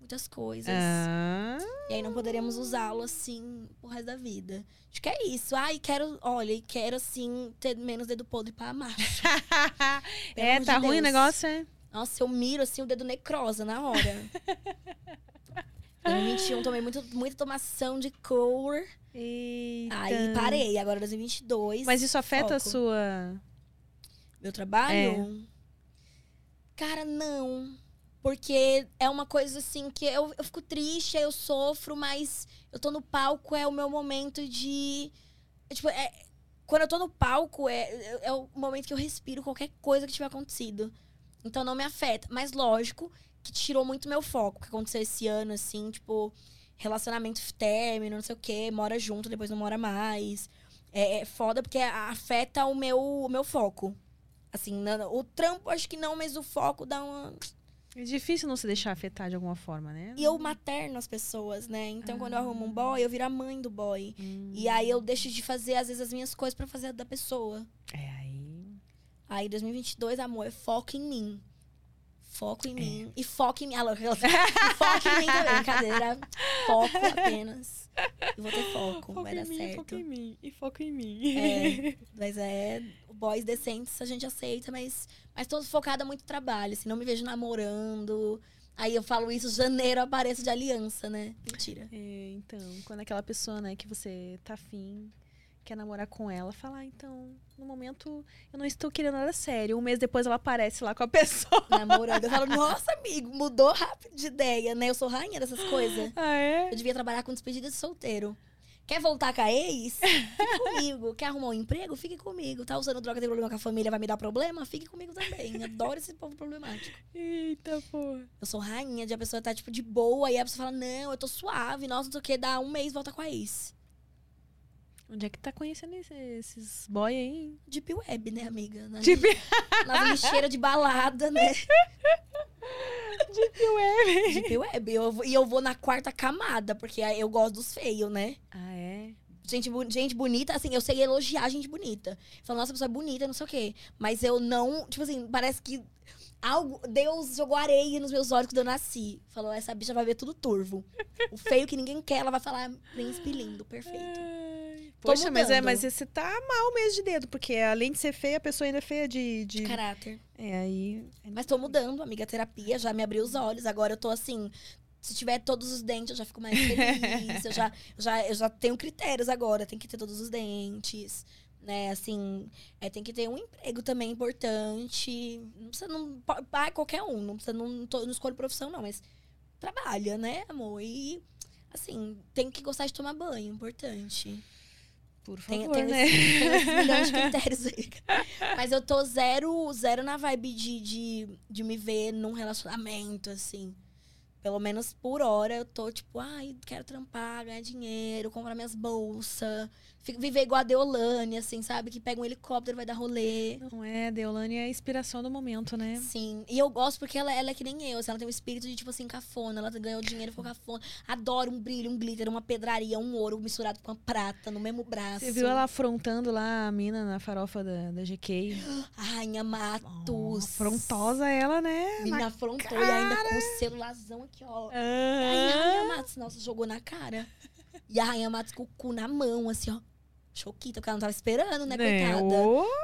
muitas coisas. Ah. E aí não poderíamos usá-lo assim o resto da vida. Acho que é isso. Ai, quero, olha, e quero assim ter menos dedo podre pra. Pelo é, tá de ruim o Deus. negócio, é? Nossa, eu miro assim o dedo necrosa na hora. 2021 tomei muito, muita tomação de cor. Eita. Aí parei. Agora 2022. Mas isso afeta a foco. sua. Meu trabalho? Cara, não. Porque é uma coisa assim que eu, eu fico triste, eu sofro, mas eu tô no palco, é o meu momento de. é, Tipo, é, quando eu tô no palco, é, é- é o momento que eu respiro qualquer coisa que tiver acontecido. Então não me afeta. Mas lógico que tirou muito meu foco. O que aconteceu esse ano, assim, tipo, relacionamento término, não sei o quê, mora junto, depois não mora mais. É, é foda porque afeta o meu, o meu foco. Assim, na- o trampo acho que não, mas o foco dá uma. É difícil não se deixar afetar de alguma forma, né? E eu materno as pessoas, né? Então quando eu arrumo um boy, eu viro a mãe do boy. Hum. E aí eu deixo de fazer, às vezes, as minhas coisas pra fazer a da pessoa. É aí. Aí 2022, amor, foco em mim. Foco em É. mim. E foco em mim. Alô, e foco em mim também, brincadeira. Foco apenas. E vou ter foco, vai dar certo. Foco em mim. E foco em mim. É, mas é. Boys decentes a gente aceita, mas, mas tô focada muito em trabalho. Assim, não me vejo namorando. Aí eu falo isso, janeiro apareço de aliança, né? Mentira. É, então, quando aquela pessoa, né, que você tá afim, quer namorar com ela, fala, ah, então, no momento eu não estou querendo nada sério. Um mês depois ela aparece lá com a pessoa. Namorando. Eu falo, nossa, amigo, mudou rápido de ideia, né? Eu sou rainha dessas coisas. Ah, é? Eu devia trabalhar com despedida de solteiro. Quer voltar com a ex? Fique comigo. Quer arrumar um emprego? Fique comigo. Tá usando droga, tem problema com a família, vai me dar problema? Fique comigo também. Adoro esse povo problemático. Eita, pô. Eu sou rainha de a pessoa tá, tipo, de boa. E a pessoa fala, não, eu tô suave. Nossa, não sei o que. Dá um mês, volta com a ex. Onde é que tá conhecendo esse- esses boy aí? Deep web, né, amiga? Na, Deep, Nas lixeiras de balada, né? deep web. Deep web. Eu e eu vou na quarta camada, porque eu gosto dos feios, né? Ah, é? Gente, gente bonita, assim, eu sei elogiar gente bonita. Falar, nossa, a pessoa é bonita, não sei o quê. Mas eu não, tipo assim, parece que algo, Deus jogou areia nos meus olhos quando eu nasci. Falou, essa bicha vai ver tudo turvo. O feio que ninguém quer, ela vai falar, príncipe lindo, perfeito. Ai, Poxa, mas é, mas você tá mal mesmo de dedo, porque além de ser feia, a pessoa ainda é feia de. de... De caráter. É, aí. Mas tô mudando, amiga. A terapia já me abriu os olhos. Agora eu tô assim. Se tiver todos os dentes, eu já fico mais feliz. eu, já, já, eu já tenho critérios agora. Tem que ter todos os dentes. Né, assim, é, tem que ter um emprego também importante. Não precisa, não, ah, qualquer um. Não precisa, não, não, tô, não escolho profissão, não, mas trabalha, né, amor? E, assim, tem que gostar de tomar banho, importante. Por Tem, favor, tem, né? tem esses milhões de critérios aí. Mas eu tô zero, zero na vibe de, de, de me ver num relacionamento, assim. Pelo menos por hora eu tô tipo, ai, quero trampar, ganhar dinheiro, comprar minhas bolsas. Viver igual a Deolane, assim, sabe? Que pega um helicóptero e vai dar rolê. Não é, Deolane é a inspiração do momento, né? Sim. E eu gosto porque ela, ela é que nem eu. assim, ela tem um espírito de, tipo assim, cafona. Ela ganhou dinheiro e ficou cafona. Adoro um brilho, um glitter, uma pedraria, um ouro misturado com a prata no mesmo braço. Você viu ela afrontando lá a mina na farofa da, da GK? Rainha Oh, Matos. afrontosa ela, né? Me Na afrontou e ainda com o celularzão aqui, ó. Ah. Rainha Matos, nossa, jogou na cara. E a Rainha Matos com o cu na mão, assim, ó. Choquita, porque ela não tava esperando, né, Né, coitada?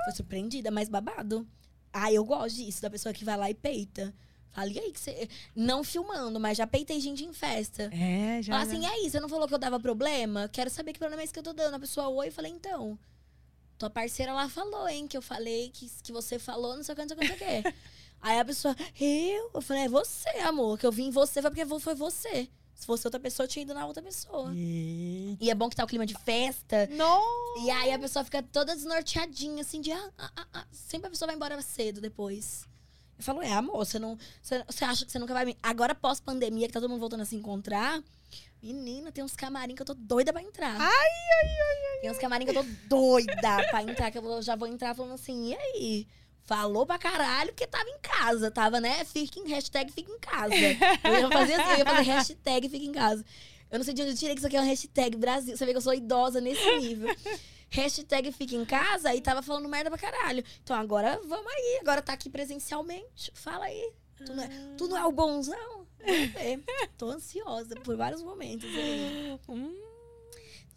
Foi surpreendida, mas babado. Ah, eu gosto disso, da pessoa que vai lá e peita. Fala, e aí que você. Não filmando, mas já peitei gente em festa. É, já. Fala assim, e aí, você não falou que eu dava problema? Quero saber que problema é esse que eu tô dando. A pessoa oi, eu falei, então. Tua parceira lá falou, hein? Que eu falei, que, que você falou, não sei o que, não sei o que, não sei o que. aí a pessoa, eu? Eu falei, é você, amor. Que eu vim em você foi porque foi você. Se fosse outra pessoa, eu tinha ido na outra pessoa. E é bom que tá o clima de festa. Não! E aí a pessoa fica toda desnorteadinha, assim, de. Ah, ah, ah, ah. Sempre a pessoa vai embora cedo depois. Eu falo, é, amor, você não. Você, você acha que você nunca vai me. Agora, pós-pandemia, que tá todo mundo voltando a se encontrar. Menina, tem uns camarim que eu tô doida pra entrar. Ai, ai, ai, ai. Tem uns camarim que eu tô doida pra entrar, que eu já vou entrar falando assim, e aí? Falou pra caralho porque tava em casa. Tava, né? Fica em hashtag fica em casa. Eu ia fazer assim, eu ia fazer hashtag fica em casa. Eu não sei de onde eu tirei que isso aqui é uma hashtag Brasil. Você vê que eu sou idosa nesse nível. hashtag fica em casa e tava falando merda pra caralho. Então agora vamos aí. Agora tá aqui presencialmente. Fala aí. Tu não é, tu não é o bonzão? Vamos ver. Tô ansiosa por vários momentos aí. Hum.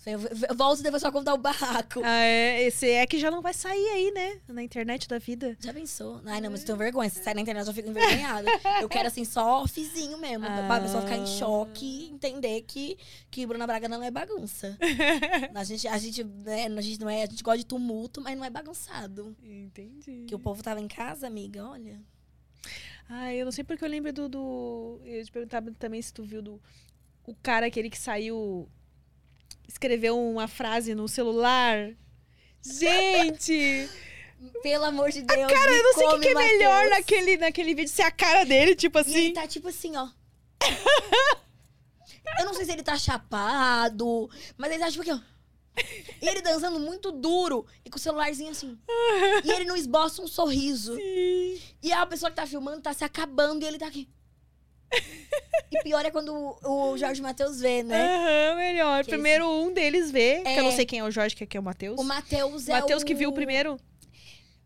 Eu, volto depois só contar o barraco. Ah, é, esse é que já não vai sair aí, né? Na internet da vida. Já pensou? Ai, não, mas eu tenho vergonha. Se sair na internet, eu fico envergonhada. eu quero, assim, só offzinho mesmo. Ah. Pra pessoa ficar em choque e entender que, que Bruna Braga não é bagunça. a gente, a gente, né, a gente não é. A gente gosta de tumulto, mas não é bagunçado. Entendi. Que o povo tava em casa, amiga, olha. Ah, eu não sei porque eu lembro do. do... Eu te perguntar também se tu viu do. O cara aquele que saiu. Escreveu uma frase no celular. Gente! Pelo amor de Deus. cara, me eu não sei o que, que é melhor naquele, naquele vídeo. Se é a cara dele, tipo E ele assim. tá tipo assim, ó. Eu não sei se ele tá chapado, mas ele tá tipo aqui, ó. E ele dançando muito duro e com o celularzinho assim. E ele não esboça um sorriso. Sim. E a pessoa que tá filmando tá se acabando e ele tá aqui. E pior é quando o, o Jorge Matheus vê, né? Aham, melhor. Que primeiro um deles vê. Que eu não É. sei quem é o Jorge, que é o Matheus. O Matheus O é Matheus o... que viu o primeiro.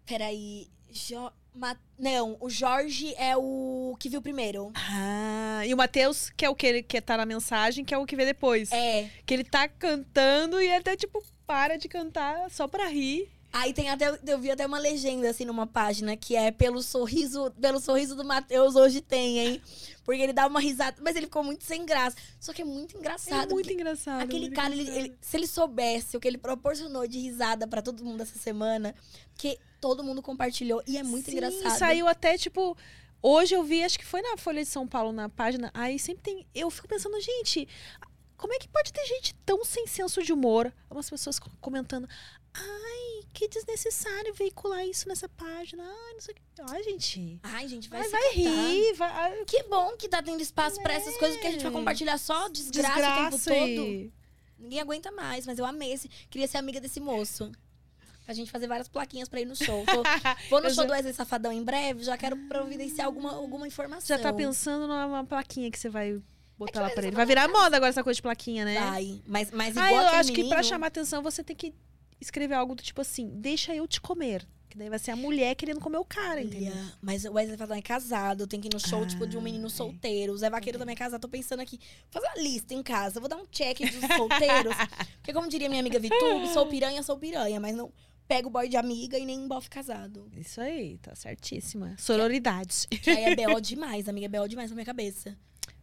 Peraí. Jo... Ma... Não, o Jorge é o que viu primeiro. Ah, e o Matheus, que é o que ele que tá na mensagem, que é o que vê depois. É. Que ele tá cantando e até, tipo, para de cantar só pra rir. Aí tem até, eu vi até uma legenda, assim, numa página, que é pelo sorriso, pelo sorriso do Matheus hoje tem, hein? Porque ele dá uma risada, mas ele ficou muito sem graça. Só que é muito engraçado. é muito engraçado. Aquele muito cara, ele- engraçado. ele- se ele soubesse o que ele proporcionou de risada pra todo mundo essa semana, que todo mundo compartilhou e é muito Sim, engraçado. saiu até, tipo... Hoje eu vi, acho que foi na Folha de São Paulo, na página. Aí sempre tem... Eu fico pensando, gente... Como é que pode ter gente tão sem senso de humor? Umas pessoas co- comentando... Ai, que desnecessário veicular isso nessa página. Ai, não sei o que. Ai, gente... Ai, gente, vai, se vai rir, vai... ai, Que bom que tá tendo espaço pra essas coisas, porque a gente vai É. compartilhar só desgraça, Desgraça o tempo todo. e... Ninguém aguenta mais, mas eu amei esse. Queria ser amiga desse moço. Pra gente fazer várias plaquinhas pra ir no show. Tô- vou no Eu show já- do Wesley Safadão em breve, já quero providenciar alguma, alguma informação. Já tá pensando numa plaquinha que você vai É botar que lá pra ele. Vai virar casa. moda agora essa coisa de plaquinha, né? Vai. Mas, mas Ah, igual eu aquele acho que pra menino- chamar atenção você tem que escrever algo do tipo assim: deixa eu te comer. Que daí vai ser a mulher querendo comer o cara, entendeu? Olha, mas o Wesley Safadão é casado, tem que ir no show, Ah, tipo, de um menino é. solteiro. O Zé Vaqueiro também é casado. Tô pensando aqui, fazer uma lista em casa. Vou dar um check dos solteiros. porque, como diria minha amiga Vitube, sou piranha, sou piranha. Mas não pego boy de amiga e nem bofe casado. Isso aí, tá certíssima. Sororidade. Que aí é B.O. demais, amiga. É B.O. demais na minha cabeça.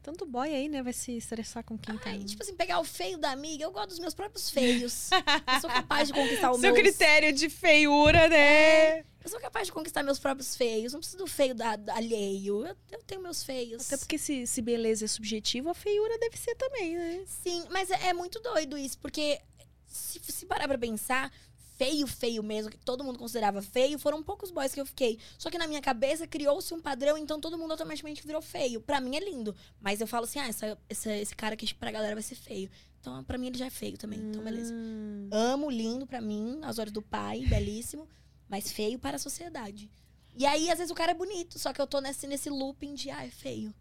Tanto boy aí, né? Vai se estressar com quem tá. Ai, tipo assim, pegar o feio da amiga, eu gosto dos meus próprios feios. Eu sou capaz de conquistar o Seu meu. critério de feiura, né? Eu sou capaz de conquistar meus próprios feios. Não preciso do feio da, da alheio. Eu, eu tenho meus feios. Até porque se, se beleza é subjetivo, a feiura deve ser também, né? Sim, mas é, é muito doido isso, porque se, se parar pra pensar, feio, feio mesmo, que todo mundo considerava feio, foram poucos boys que eu fiquei. Só que na minha cabeça criou-se um padrão, então todo mundo automaticamente virou feio. Pra mim é lindo. Mas eu falo assim, ah, essa, essa- esse cara aqui pra galera vai ser feio. Então, pra mim, ele já é feio também. Então, beleza. Hum. Amo, lindo pra mim, aos olhos do pai, belíssimo, mas feio para a sociedade. E aí, às vezes, o cara é bonito, só que eu tô nesse, nesse looping de, ah, é feio.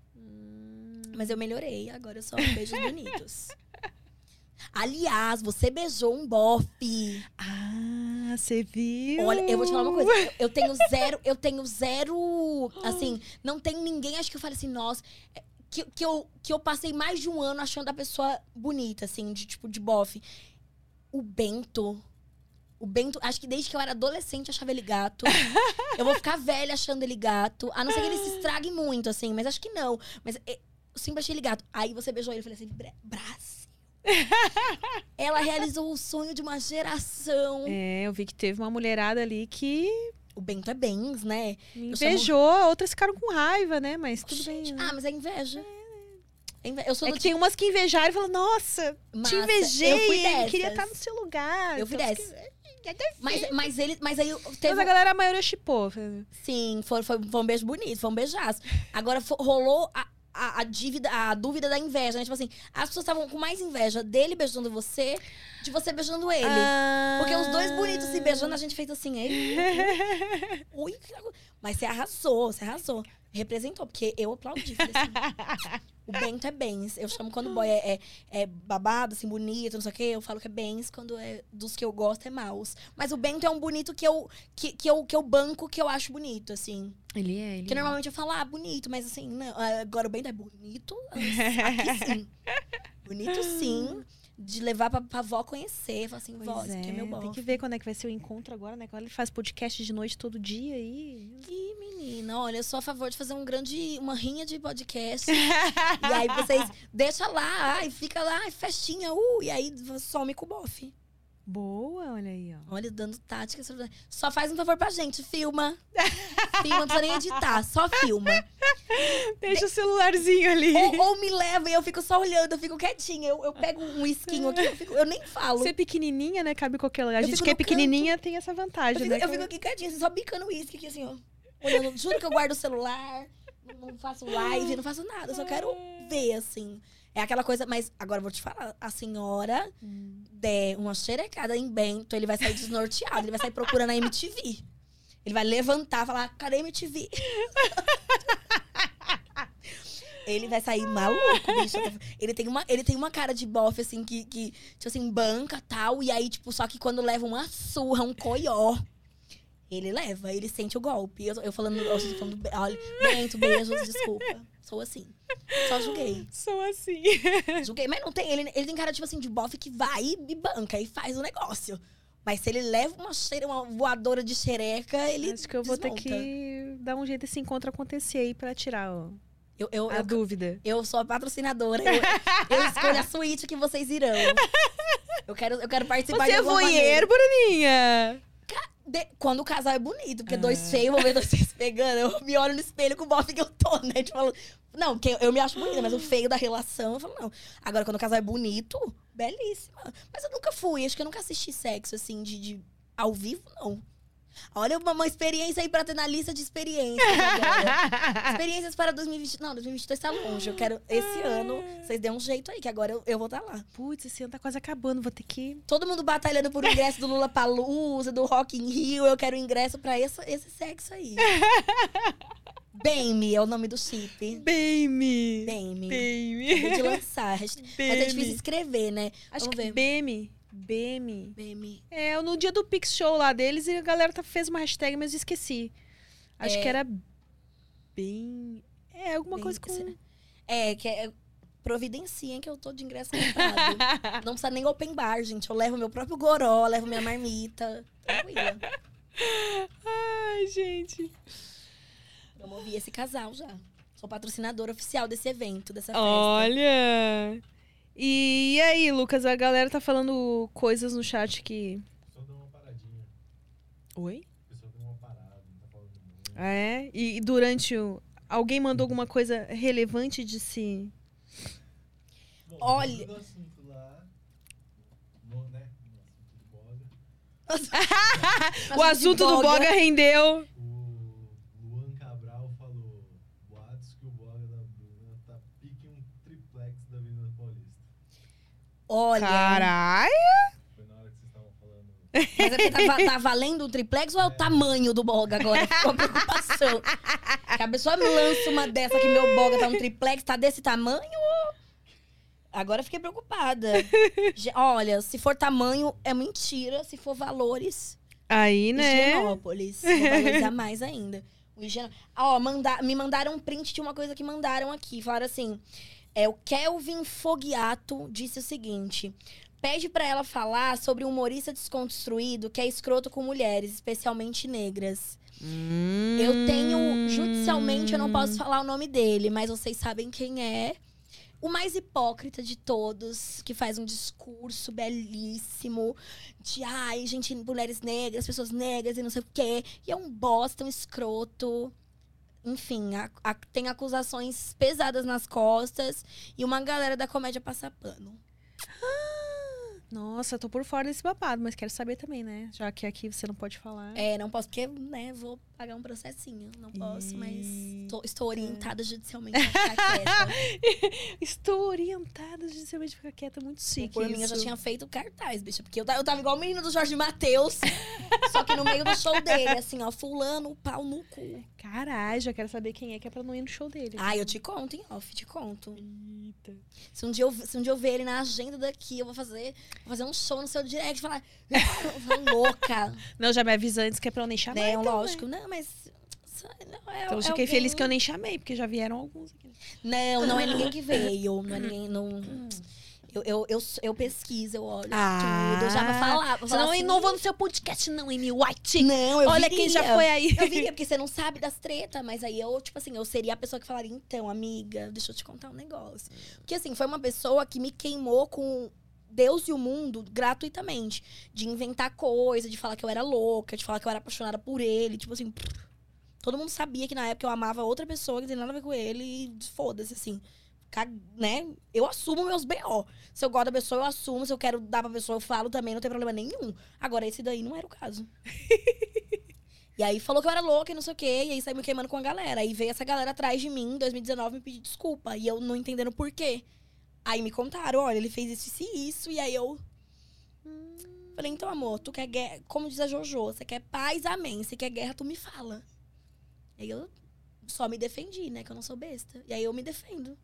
Mas eu melhorei, agora eu só beijo bonitos. Aliás, você beijou um bofe. Ah, você viu? Olha, eu vou te falar uma coisa. Eu, tenho zero, eu tenho zero. Assim, não tem ninguém, acho que eu falei assim, nossa. é, Que, que, eu, que eu passei mais de um ano achando a pessoa bonita, assim, de tipo, de bofe. O Bento. O Bento, acho que desde que eu era adolescente eu achava ele gato. eu vou ficar velha achando ele gato. A não ser que ele se estrague muito, assim, mas acho que não. Mas é, eu sempre achei ele gato. Aí você beijou ele e falei assim, "Bra- Brasil. Ela realizou o sonho de uma geração. É, eu vi que teve uma mulherada ali que O Bento é bens, né? invejou, outras ficaram com raiva, né? Mas tudo Gente, bem. né? Ah, mas é inveja. É inve- Eu sou É que tem umas que invejaram e falaram, nossa, te Massa, invejei, eu queria estar no seu lugar. Eu fui Então, dessas. que- Mas, mas ele. Mas aí eu- Mas teve. a galera, a maioria chipou. Sim, foi, foi, foi um beijo bonito, foi um beijaço. Agora rolou a, a, a dívida, a dúvida da inveja, né? Tipo assim, as pessoas estavam com mais inveja dele beijando você, de você beijando ele. Ah. Porque os dois bonitos se beijando, a gente fez assim, ele. Ui, mas você arrasou, você arrasou. Representou, porque eu aplaudi. Assim, o Bento é bens. Eu chamo quando o boy é, é, é babado, assim, bonito, não sei o quê. Eu falo que é bens. Quando é dos que eu gosto, é maus. Mas o Bento é um bonito que eu, que, que eu, que eu banco, que eu acho bonito, assim. Ele é, ele Porque é. normalmente eu falo, ah, bonito, mas assim, não. Agora o Bento é bonito. Aqui sim. bonito sim. De levar pra, pra avó conhecer. Falar assim, vó, aqui é meu bofe. Tem que ver quando é que vai ser o encontro agora, né? Agora ele faz podcast de noite todo dia aí. Ih, menina, olha, eu sou a favor de fazer um grande, uma rinha de podcast. e aí vocês deixa lá, ai, fica lá, ai, festinha, uh, e aí some com o bofe. Boa, olha aí, ó. Olha, dando táticas. Só faz um favor pra gente, filma. filma, não precisa nem editar, só filma. Deixa o celularzinho ali. Ou, ou me leva e eu fico só olhando, eu fico quietinha. Eu, eu pego um esquinho aqui, eu, fico- eu nem falo. Ser pequenininha, né? Cabe qualquer lugar. A Eu gente que é no canto. pequenininha tem essa Eu vantagem, fico, né? eu fico aqui quietinha, assim, só bicando uísque aqui, assim, ó. Olhando, juro que eu guardo o celular, não, não faço live, não faço nada, eu só quero ver, assim. É aquela coisa, mas agora eu vou te falar, a senhora der uma xerecada em Bento, ele vai sair desnorteado, ele vai sair procurando a MTV. Ele vai levantar e falar, cadê a MTV? Ele vai sair maluco, bicho. Ele tem uma, ele tem uma cara de bofe, assim, que, que, tipo assim, banca tal. E aí, tipo, só que quando leva uma surra, um coió, ele leva, ele sente o golpe. Eu, eu falando, eu falando, olha, Bento, beijos, desculpa. Sou assim. Só julguei. Sou assim. Julguei. Mas não tem, ele, ele tem cara, tipo assim, de bofe que vai e banca e faz o negócio. Mas se ele leva uma, xere, uma voadora de xereca, ele. Acho que eu vou ter desmonta. que dar um jeito desse encontro acontecer aí pra tirar ó, Eu, eu, a eu, dúvida. eu sou a patrocinadora. Eu, eu escolho a suíte que vocês irão. Eu quero, eu quero participar Você de é alguma voyeur, maneira. Bruninha? De- quando o casal é bonito, porque Ah. dois feios, vou ver dois feios pegando. Eu me olho no espelho com o bofe que eu tô, né? Tipo, falo- não, porque eu, eu me acho bonita, mas o feio da relação, eu falo, não. Agora, quando o casal é bonito, belíssima. Mas eu nunca fui, acho que eu nunca assisti sexo, assim, de, de ao vivo, não. Olha uma, experiência aí pra ter na lista de experiências agora. Experiências para 2020. Não, 2022 tá longe. Eu quero, esse ano, vocês dêem um jeito aí, que agora eu, eu vou estar lá. Putz, esse ano tá quase acabando, vou ter que. Todo mundo batalhando por ingresso do Lula Palusa, do Rock in Rio. Eu quero ingresso pra esse, esse sexo aí. Bem-me é o nome do chip. Beme. Bem-me. Beme. Acabei de lançar. Mas é difícil escrever, né? Acho Vamos que ver. Beme. Beme. Bem-me. É, no dia do Pix Show lá deles, e a galera tá, fez uma hashtag, mas eu esqueci. Acho É. que era bem. É, alguma Bem- coisa com. É, que é. Providenciem que eu tô de ingresso comprado. Não precisa nem open bar, gente. Eu levo meu próprio goró, levo minha marmita. Tranquila. Ai, gente. Promovi esse casal já. Sou patrocinadora oficial desse evento, dessa festa. Olha! E, aí, Lucas, a galera tá falando coisas no chat que. A pessoa deu uma paradinha. Oi? A pessoa deu uma parada, não tá falando muito. Ah, é? E, e durante o. Alguém mandou alguma coisa relevante de se. Bom, Olha- lá, no, né, no assunto do Boga, o assunto do Boga rendeu. o Luan Cabral falou boatos que o Boga da Bruna tá pique um triplex da Avenida Paulista. Olha. Caralho! Foi na hora que vocês estavam falando. Mas é porque tá, tá valendo o triplex ou é o tamanho do boga agora? Ficou a preocupação. Que a pessoa me lança uma dessa que meu boga tá um triplex, tá desse tamanho? Agora eu fiquei preocupada. Olha, se for tamanho, é mentira. Se for valores, Aí, né? Higienópolis. Vou valorizar mais ainda. O higieno... Ó, manda... me mandaram um print de uma coisa que mandaram aqui. Falaram assim: é, o Kelvin Fogiato disse o seguinte. Pede pra ela falar sobre um humorista desconstruído que é escroto com mulheres, especialmente negras. Eu tenho, judicialmente, eu não posso falar o nome dele, mas vocês sabem quem é. O mais hipócrita de todos, que faz um discurso belíssimo de ai, gente, mulheres negras, pessoas negras e não sei o quê. E é um bosta, um escroto. Enfim, a- a- tem acusações pesadas nas costas e uma galera da comédia passa pano. Nossa, tô por fora desse babado, mas quero saber também, né? Já que aqui você não pode falar. É, não posso, porque, né, vou pagar um processinho. Não posso, mas Ih. tô- estou orientada judicialmente a ficar quieta. Estou orientada judicialmente ficar quieta, muito chique. Por mim, eu já tinha feito cartaz, bicha. Porque eu, eu tava igual o menino do Jorge Matheus. só que no meio do show dele, assim, ó, fulano, o pau no cu. Caralho, já quero saber quem é que é pra não ir no show dele. Ah, eu te conto, hein, off, te conto. Eita. Se um dia eu, se um dia eu ver ele na agenda daqui, eu vou fazer, vou fazer um show no seu direct, falar, "Ah, louca. Não, já me avisa antes que é pra eu nem chamar. né? então, Lógico, não, mas. só- Não, é, Então eu é fiquei feliz que eu nem chamei, porque já vieram alguns aqui. Não, não é ninguém que veio. Não é ninguém. Não... Eu, eu, eu, eu pesquiso, eu olho tudo. Eu já vou falar. Vou Você falar não assim, inovou no seu podcast, não, Amy White. Não, eu Olha viria. quem já foi aí. Eu viria, porque você não sabe das tretas, mas aí eu, tipo assim, eu seria a pessoa que falaria, então, amiga, deixa eu te contar um negócio. Porque assim, foi uma pessoa que me queimou com Deus e o mundo gratuitamente. De inventar coisa, de falar que eu era louca, de falar que eu era apaixonada por ele. Tipo assim, todo mundo sabia que na época eu amava outra pessoa que não tem nada a ver com ele e foda-se, assim. Né? Eu assumo meus BO. Se eu gosto da pessoa, eu assumo. Se eu quero dar pra pessoa, eu falo também, não tem problema nenhum. Agora, esse daí não era o caso. E aí falou que eu era louca e não sei o quê. E aí saiu me queimando com a galera. Aí veio essa galera atrás de mim em 2019 me pedir desculpa. E eu não entendendo por quê. Aí me contaram, olha, ele fez isso, isso e isso. E aí eu. Falei, então, amor, tu quer guerra. Como diz a Jojo, você quer paz, amém. Se quer guerra, tu me fala. E aí eu só me defendi, né? Que eu não sou besta. E aí eu me defendo.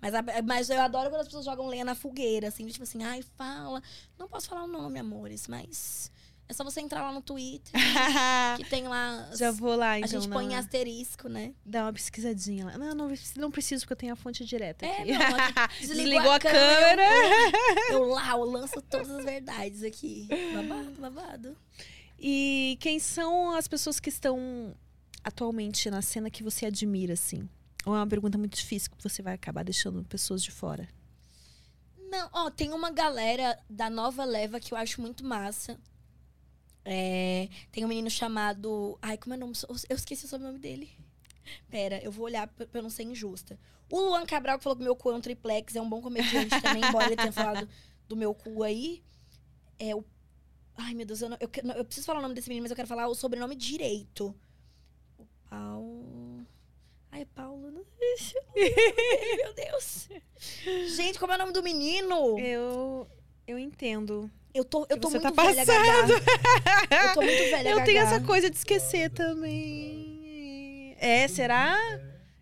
Mas, mas eu adoro quando as pessoas jogam lenha na fogueira, assim, tipo assim, ai, fala. Não posso falar o nome, amores, mas é só você entrar lá no Twitter, que tem lá. as- já vou lá, a então. gente na- põe asterisco, né? Dá uma pesquisadinha lá. Não, não, não preciso, porque eu tenho a fonte direta É, aqui. não, aqui desligou a a câmera. Eu lá, eu lanço todas as verdades aqui. Babado, babado. E quem são as pessoas que estão atualmente na cena que você admira, assim? Ou é uma pergunta muito difícil que você vai acabar deixando pessoas de fora? Não, ó, tem uma galera da nova leva que eu acho muito massa. É, tem um menino chamado. Ai, como é o nome? Eu esqueci o sobrenome dele. Pera, eu vou olhar pra eu não ser injusta. O Luan Cabral, que falou que meu cu é um triplex, é um bom comediante também, embora ele tenha falado do meu cu aí. É o. Ai, meu Deus, eu, não- eu, eu preciso falar o nome desse menino, mas eu quero falar o sobrenome direito. O Paulo. Ai, Paulo. Não... meu Deus. Gente, como é o nome do menino? Eu, eu entendo. Eu tô, eu tô Você muito tá velha, Gaga. Eu tô muito velha, eu tenho essa coisa de esquecer também. É, será?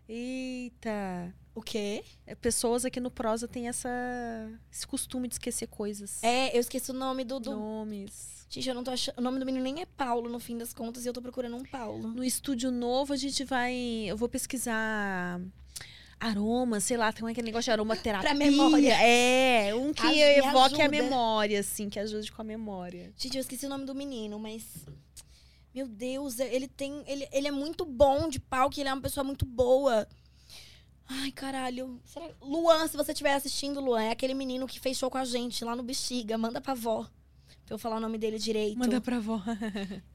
Eita. O quê? É, Pessoas aqui no Prosa têm essa, esse costume de esquecer coisas. É, eu esqueci o nome do... do... Nomes. Gente, eu não tô achando... O nome do menino nem é Paulo, no fim das contas, e eu tô procurando um Paulo. No estúdio novo, a gente vai. Eu vou pesquisar aroma, sei lá, tem aquele negócio de aromaterapia. Pra memória. É, um que me evoque a ajuda. memória, assim, que ajude com a memória. Gente, eu esqueci o nome do menino, mas... Meu Deus, ele tem... Ele, ele é muito bom de palco, ele é uma pessoa muito boa. Ai, caralho. Será... Luan, se você estiver assistindo, Luan, é aquele menino que fez show com a gente lá no Bexiga. Manda pra vó. Pra eu falar o nome dele direito. Manda pra avó.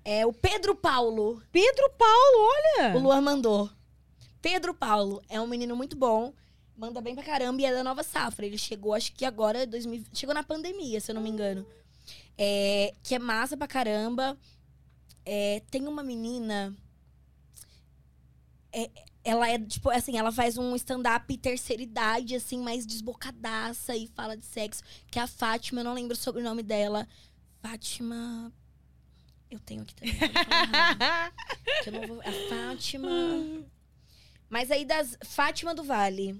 É o Pedro Paulo. Pedro Paulo, olha! O Luan mandou. Pedro Paulo é um menino muito bom. Manda bem pra caramba e é da nova safra. Ele chegou, acho que agora, 2000, chegou na pandemia, se eu não me engano. É, que é massa pra caramba. É, tem uma menina. é, ela é, tipo, assim, ela faz um stand-up terceira idade, assim, mais desbocadaça e fala de sexo. Que é a Fátima, eu não lembro o sobrenome dela. Fátima. Eu tenho aqui também. Que eu não vou. A Fátima. Mas aí das. Fátima do Vale.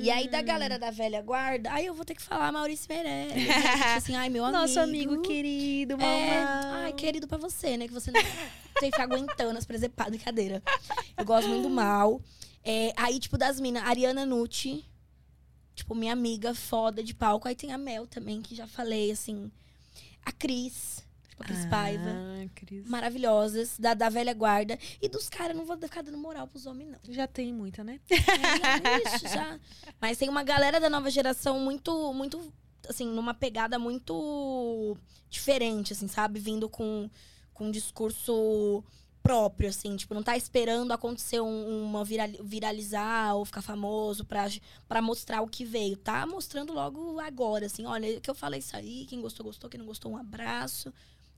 E aí da galera da velha guarda, aí eu vou ter que falar Maurício Meirelles. assim, ai, meu amigo. Nosso amigo querido, mamãe. É, ai, querido pra você, né? Que você não tem que ficar aguentando as presepadas de cadeira. Eu gosto muito do mal. É, aí, tipo, das minas, Ariana Nucci. Tipo, minha amiga foda de palco. Aí tem a Mel também, que já falei, assim. A Cris. Tipo, a Cris Paiva. Ah, Cris. Maravilhosas, da, da velha guarda. E dos caras, não vou ficar dando moral pros homens, não. Já tem muita, né? É, já, ixi, já. Mas tem uma galera da nova geração muito, muito, assim, numa pegada muito diferente, assim, sabe? Vindo com, com um discurso próprio, assim. Tipo, não tá esperando acontecer um- uma virali- viralizar ou ficar famoso pra, pra mostrar o que veio. Tá mostrando logo agora, assim. Olha, que eu falei isso aí, quem gostou, gostou. Quem não gostou, um abraço.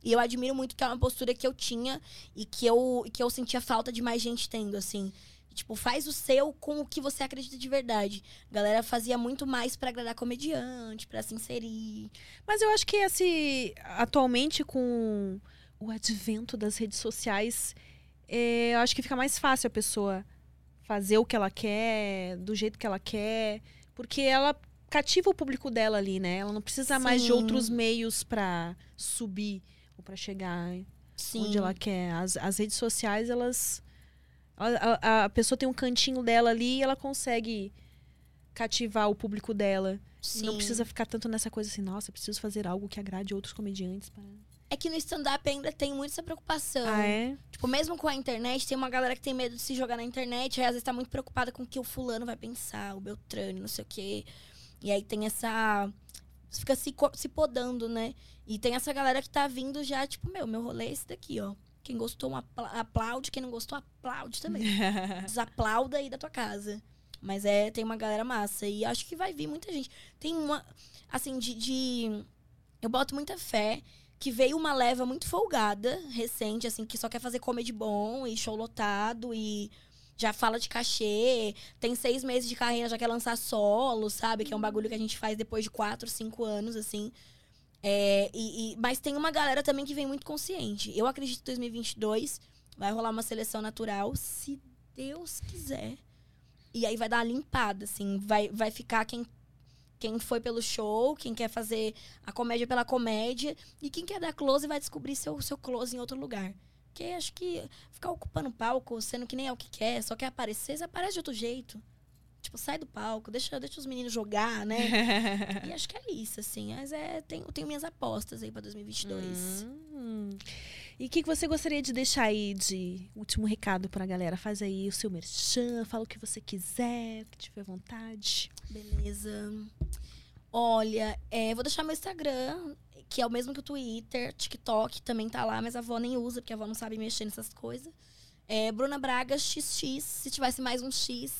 E eu admiro muito que é uma postura que eu tinha e que eu, que eu sentia falta de mais gente tendo, assim. Tipo, faz o seu com o que você acredita de verdade. A galera fazia muito mais pra agradar comediante, pra se inserir. Mas eu acho que esse atualmente com o advento das redes sociais, é, eu acho que fica mais fácil a pessoa fazer o que ela quer, do jeito que ela quer, porque ela cativa o público dela ali, né? Ela não precisa mais de Sim. outros meios pra subir ou pra chegar Sim. onde ela quer. As, as redes sociais, elas. A, a- a pessoa tem um cantinho dela ali e ela consegue cativar o público dela. Sim. Não precisa ficar tanto nessa coisa assim, nossa, preciso fazer algo que agrade outros comediantes. Para... É que no stand-up ainda tem muito essa preocupação. Ah, é? Tipo, mesmo com a internet, tem uma galera que tem medo de se jogar na internet, aí às vezes tá muito preocupada com o que o fulano vai pensar, o Beltrano, não sei o quê. E aí tem essa. Fica se, se podando, né? E tem essa galera que tá vindo já, tipo, meu, meu rolê é esse daqui, ó. Quem gostou, apla- aplaude. Quem não gostou, aplaude também. Desaplauda aí da tua casa. Mas é, tem uma galera massa. E acho que vai vir muita gente. Tem uma. Assim, de. de- eu boto muita fé que veio uma leva muito folgada, recente, assim, que só quer fazer comedy bom e show lotado e já fala de cachê, tem seis meses de carreira, já quer lançar solo, sabe? Que é um bagulho que a gente faz depois de quatro, cinco anos, assim. É, e, e- mas tem uma galera também que vem muito consciente. Eu acredito que 2022 vai rolar uma seleção natural, se Deus quiser. E aí vai dar uma limpada, assim. Vai, vai ficar quem, quem foi pelo show, quem quer fazer a comédia pela comédia. E quem quer dar close vai descobrir seu, seu close em outro lugar. Porque acho que ficar ocupando palco, sendo que nem é o que quer, só quer aparecer, você aparece de outro jeito. Tipo, sai do palco, deixa, deixa os meninos jogar, né? e acho que é isso, assim. Mas é, tenho, tenho minhas apostas aí pra 2022. Hum. E o que, que você gostaria de deixar aí de último recado pra galera? Faz aí o seu merchan, fala o que você quiser, o que tiver vontade. Beleza. Olha, é, vou deixar meu Instagram, que é o mesmo que o Twitter, TikTok também tá lá, mas a avó nem usa, porque a avó não sabe mexer nessas coisas. É Bruna Braga XX, se tivesse mais um X,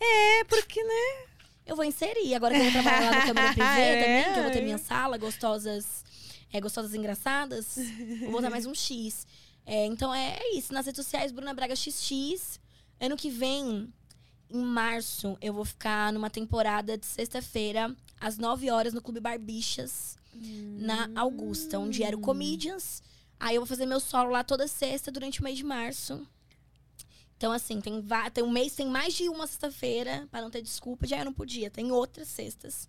É, porque, né? eu vou inserir. Agora que eu vou trabalhar lá no Câmara Privê É. também, que eu vou ter minha sala, gostosas, é, gostosas engraçadas, vou botar mais um X. É, então é isso, nas redes sociais, Bruna Braga XX. Ano que vem, em março, eu vou ficar numa temporada de sexta-feira, às 9 horas, no Clube Barbixas, na Augusta, onde era o Comedians. Aí eu vou fazer meu solo lá toda sexta durante o mês de março. Então, assim, tem, tem um mês, tem mais de uma sexta-feira, pra não ter desculpa, já eu não podia. Tem outras sextas.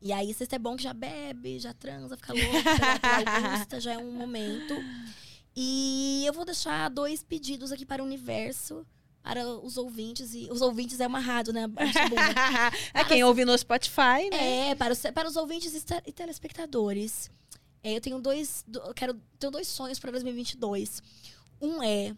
E aí, sexta é bom que já bebe, já transa, fica louca, Augusta, já é um momento. E eu vou deixar dois pedidos aqui para o universo, para os ouvintes. E os ouvintes é uma rádio, né? É quem ouve no Spotify, né? É, para os, para os ouvintes e te- telespectadores. É, eu tenho dois, do- eu quero, tenho dois sonhos para 2022. Um é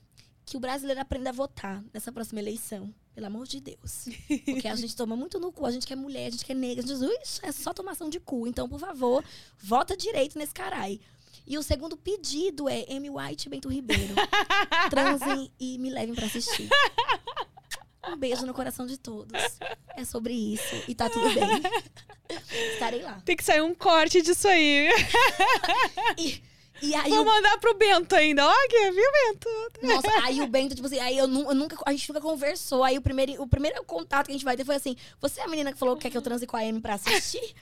que o brasileiro aprenda a votar nessa próxima eleição. Pelo amor de Deus. Porque a gente toma muito no cu, a gente que é mulher, a gente que é negra, a gente diz, "Ixi, é só tomação de cu. Então, por favor, vota direito nesse carai. E o segundo pedido é Amy White e Bento Ribeiro. Transem e me levem pra assistir. Um beijo no coração de todos. É sobre isso. E tá tudo bem. Estarei lá. Tem que sair um corte disso aí. E, e aí, Vou o, mandar pro Bento ainda. Ó, que viu, Bento? nossa, aí o Bento, tipo assim, aí eu, eu nunca, a gente nunca conversou. Aí o primeiro, o primeiro contato que a gente vai ter foi assim: Você é a menina que falou que quer que eu transe com a Amy pra assistir?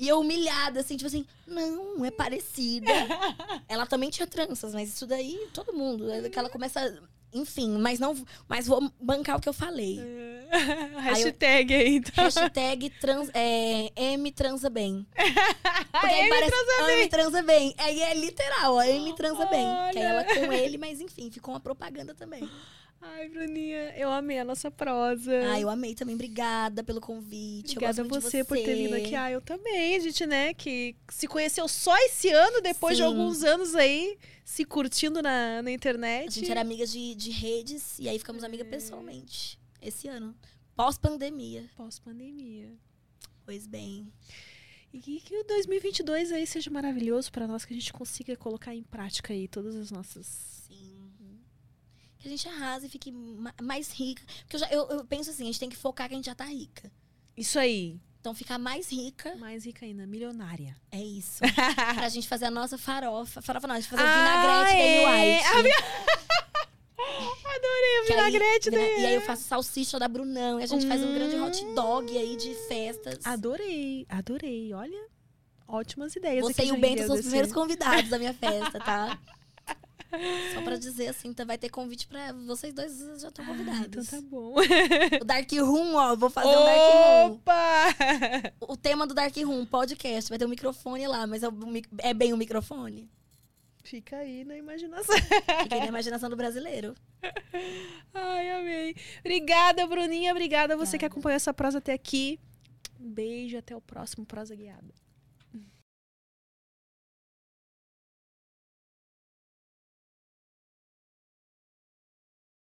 E eu humilhada, assim, tipo assim, não, é parecida. Ela também tinha tranças, mas isso daí, todo mundo. É que ela começa. Enfim, mas não. Mas vou bancar o que eu falei. Hashtag aí, então. Hashtag trans, é, M transa bem. Porque aí Amy parece transa bem. transa bem. Aí é literal, ó, Amy transa bem. Que aí Olha. ela com ele, mas enfim, ficou uma propaganda também. Ai, Bruninha, eu amei a nossa prosa. Ah, eu amei também. Obrigada pelo convite. Obrigada a de você, por ter vindo você. aqui. Ah, eu também, a gente, né, que se conheceu só esse ano, depois de Sim. alguns anos aí, se curtindo na, na internet. A gente era amiga de, de redes e aí ficamos amigas pessoalmente. Esse ano. Pós-pandemia. Pós-pandemia. Pois bem. E que, o 2022 aí seja maravilhoso pra nós, que a gente consiga colocar em prática aí todas as nossas... Que a gente arrase e fique ma- mais rica. Porque eu, já, eu, eu penso assim, a gente tem que focar que a gente já tá rica. Isso aí. Então ficar mais rica. Mais rica ainda, milionária. É isso. pra gente fazer a nossa farofa. Farofa não, a gente fazer o Ah, vinagrete da é. White. Adorei a Que aí- vinagrete vina- dele. E aí eu faço salsicha da Brunão. E a gente faz um grande hot Hum. dog aí de festas. Adorei, adorei. Olha, ótimas ideias. Você e o Bento são os primeiros convidados da minha festa, tá? Só pra dizer assim, tá- vai ter convite pra vocês dois já estão Ah, então convidados. tá bom. O Dark Room, ó, vou fazer um Dark Room. Opa! O tema do Dark Room, podcast, vai ter um microfone lá, mas é, o é bem o microfone? Fica aí na imaginação. Fiquei na imaginação do brasileiro. Ai, amei. Obrigada, Bruninha. Obrigada a você que acompanhou essa prosa até aqui. Um beijo, até o próximo Prosa Guiada.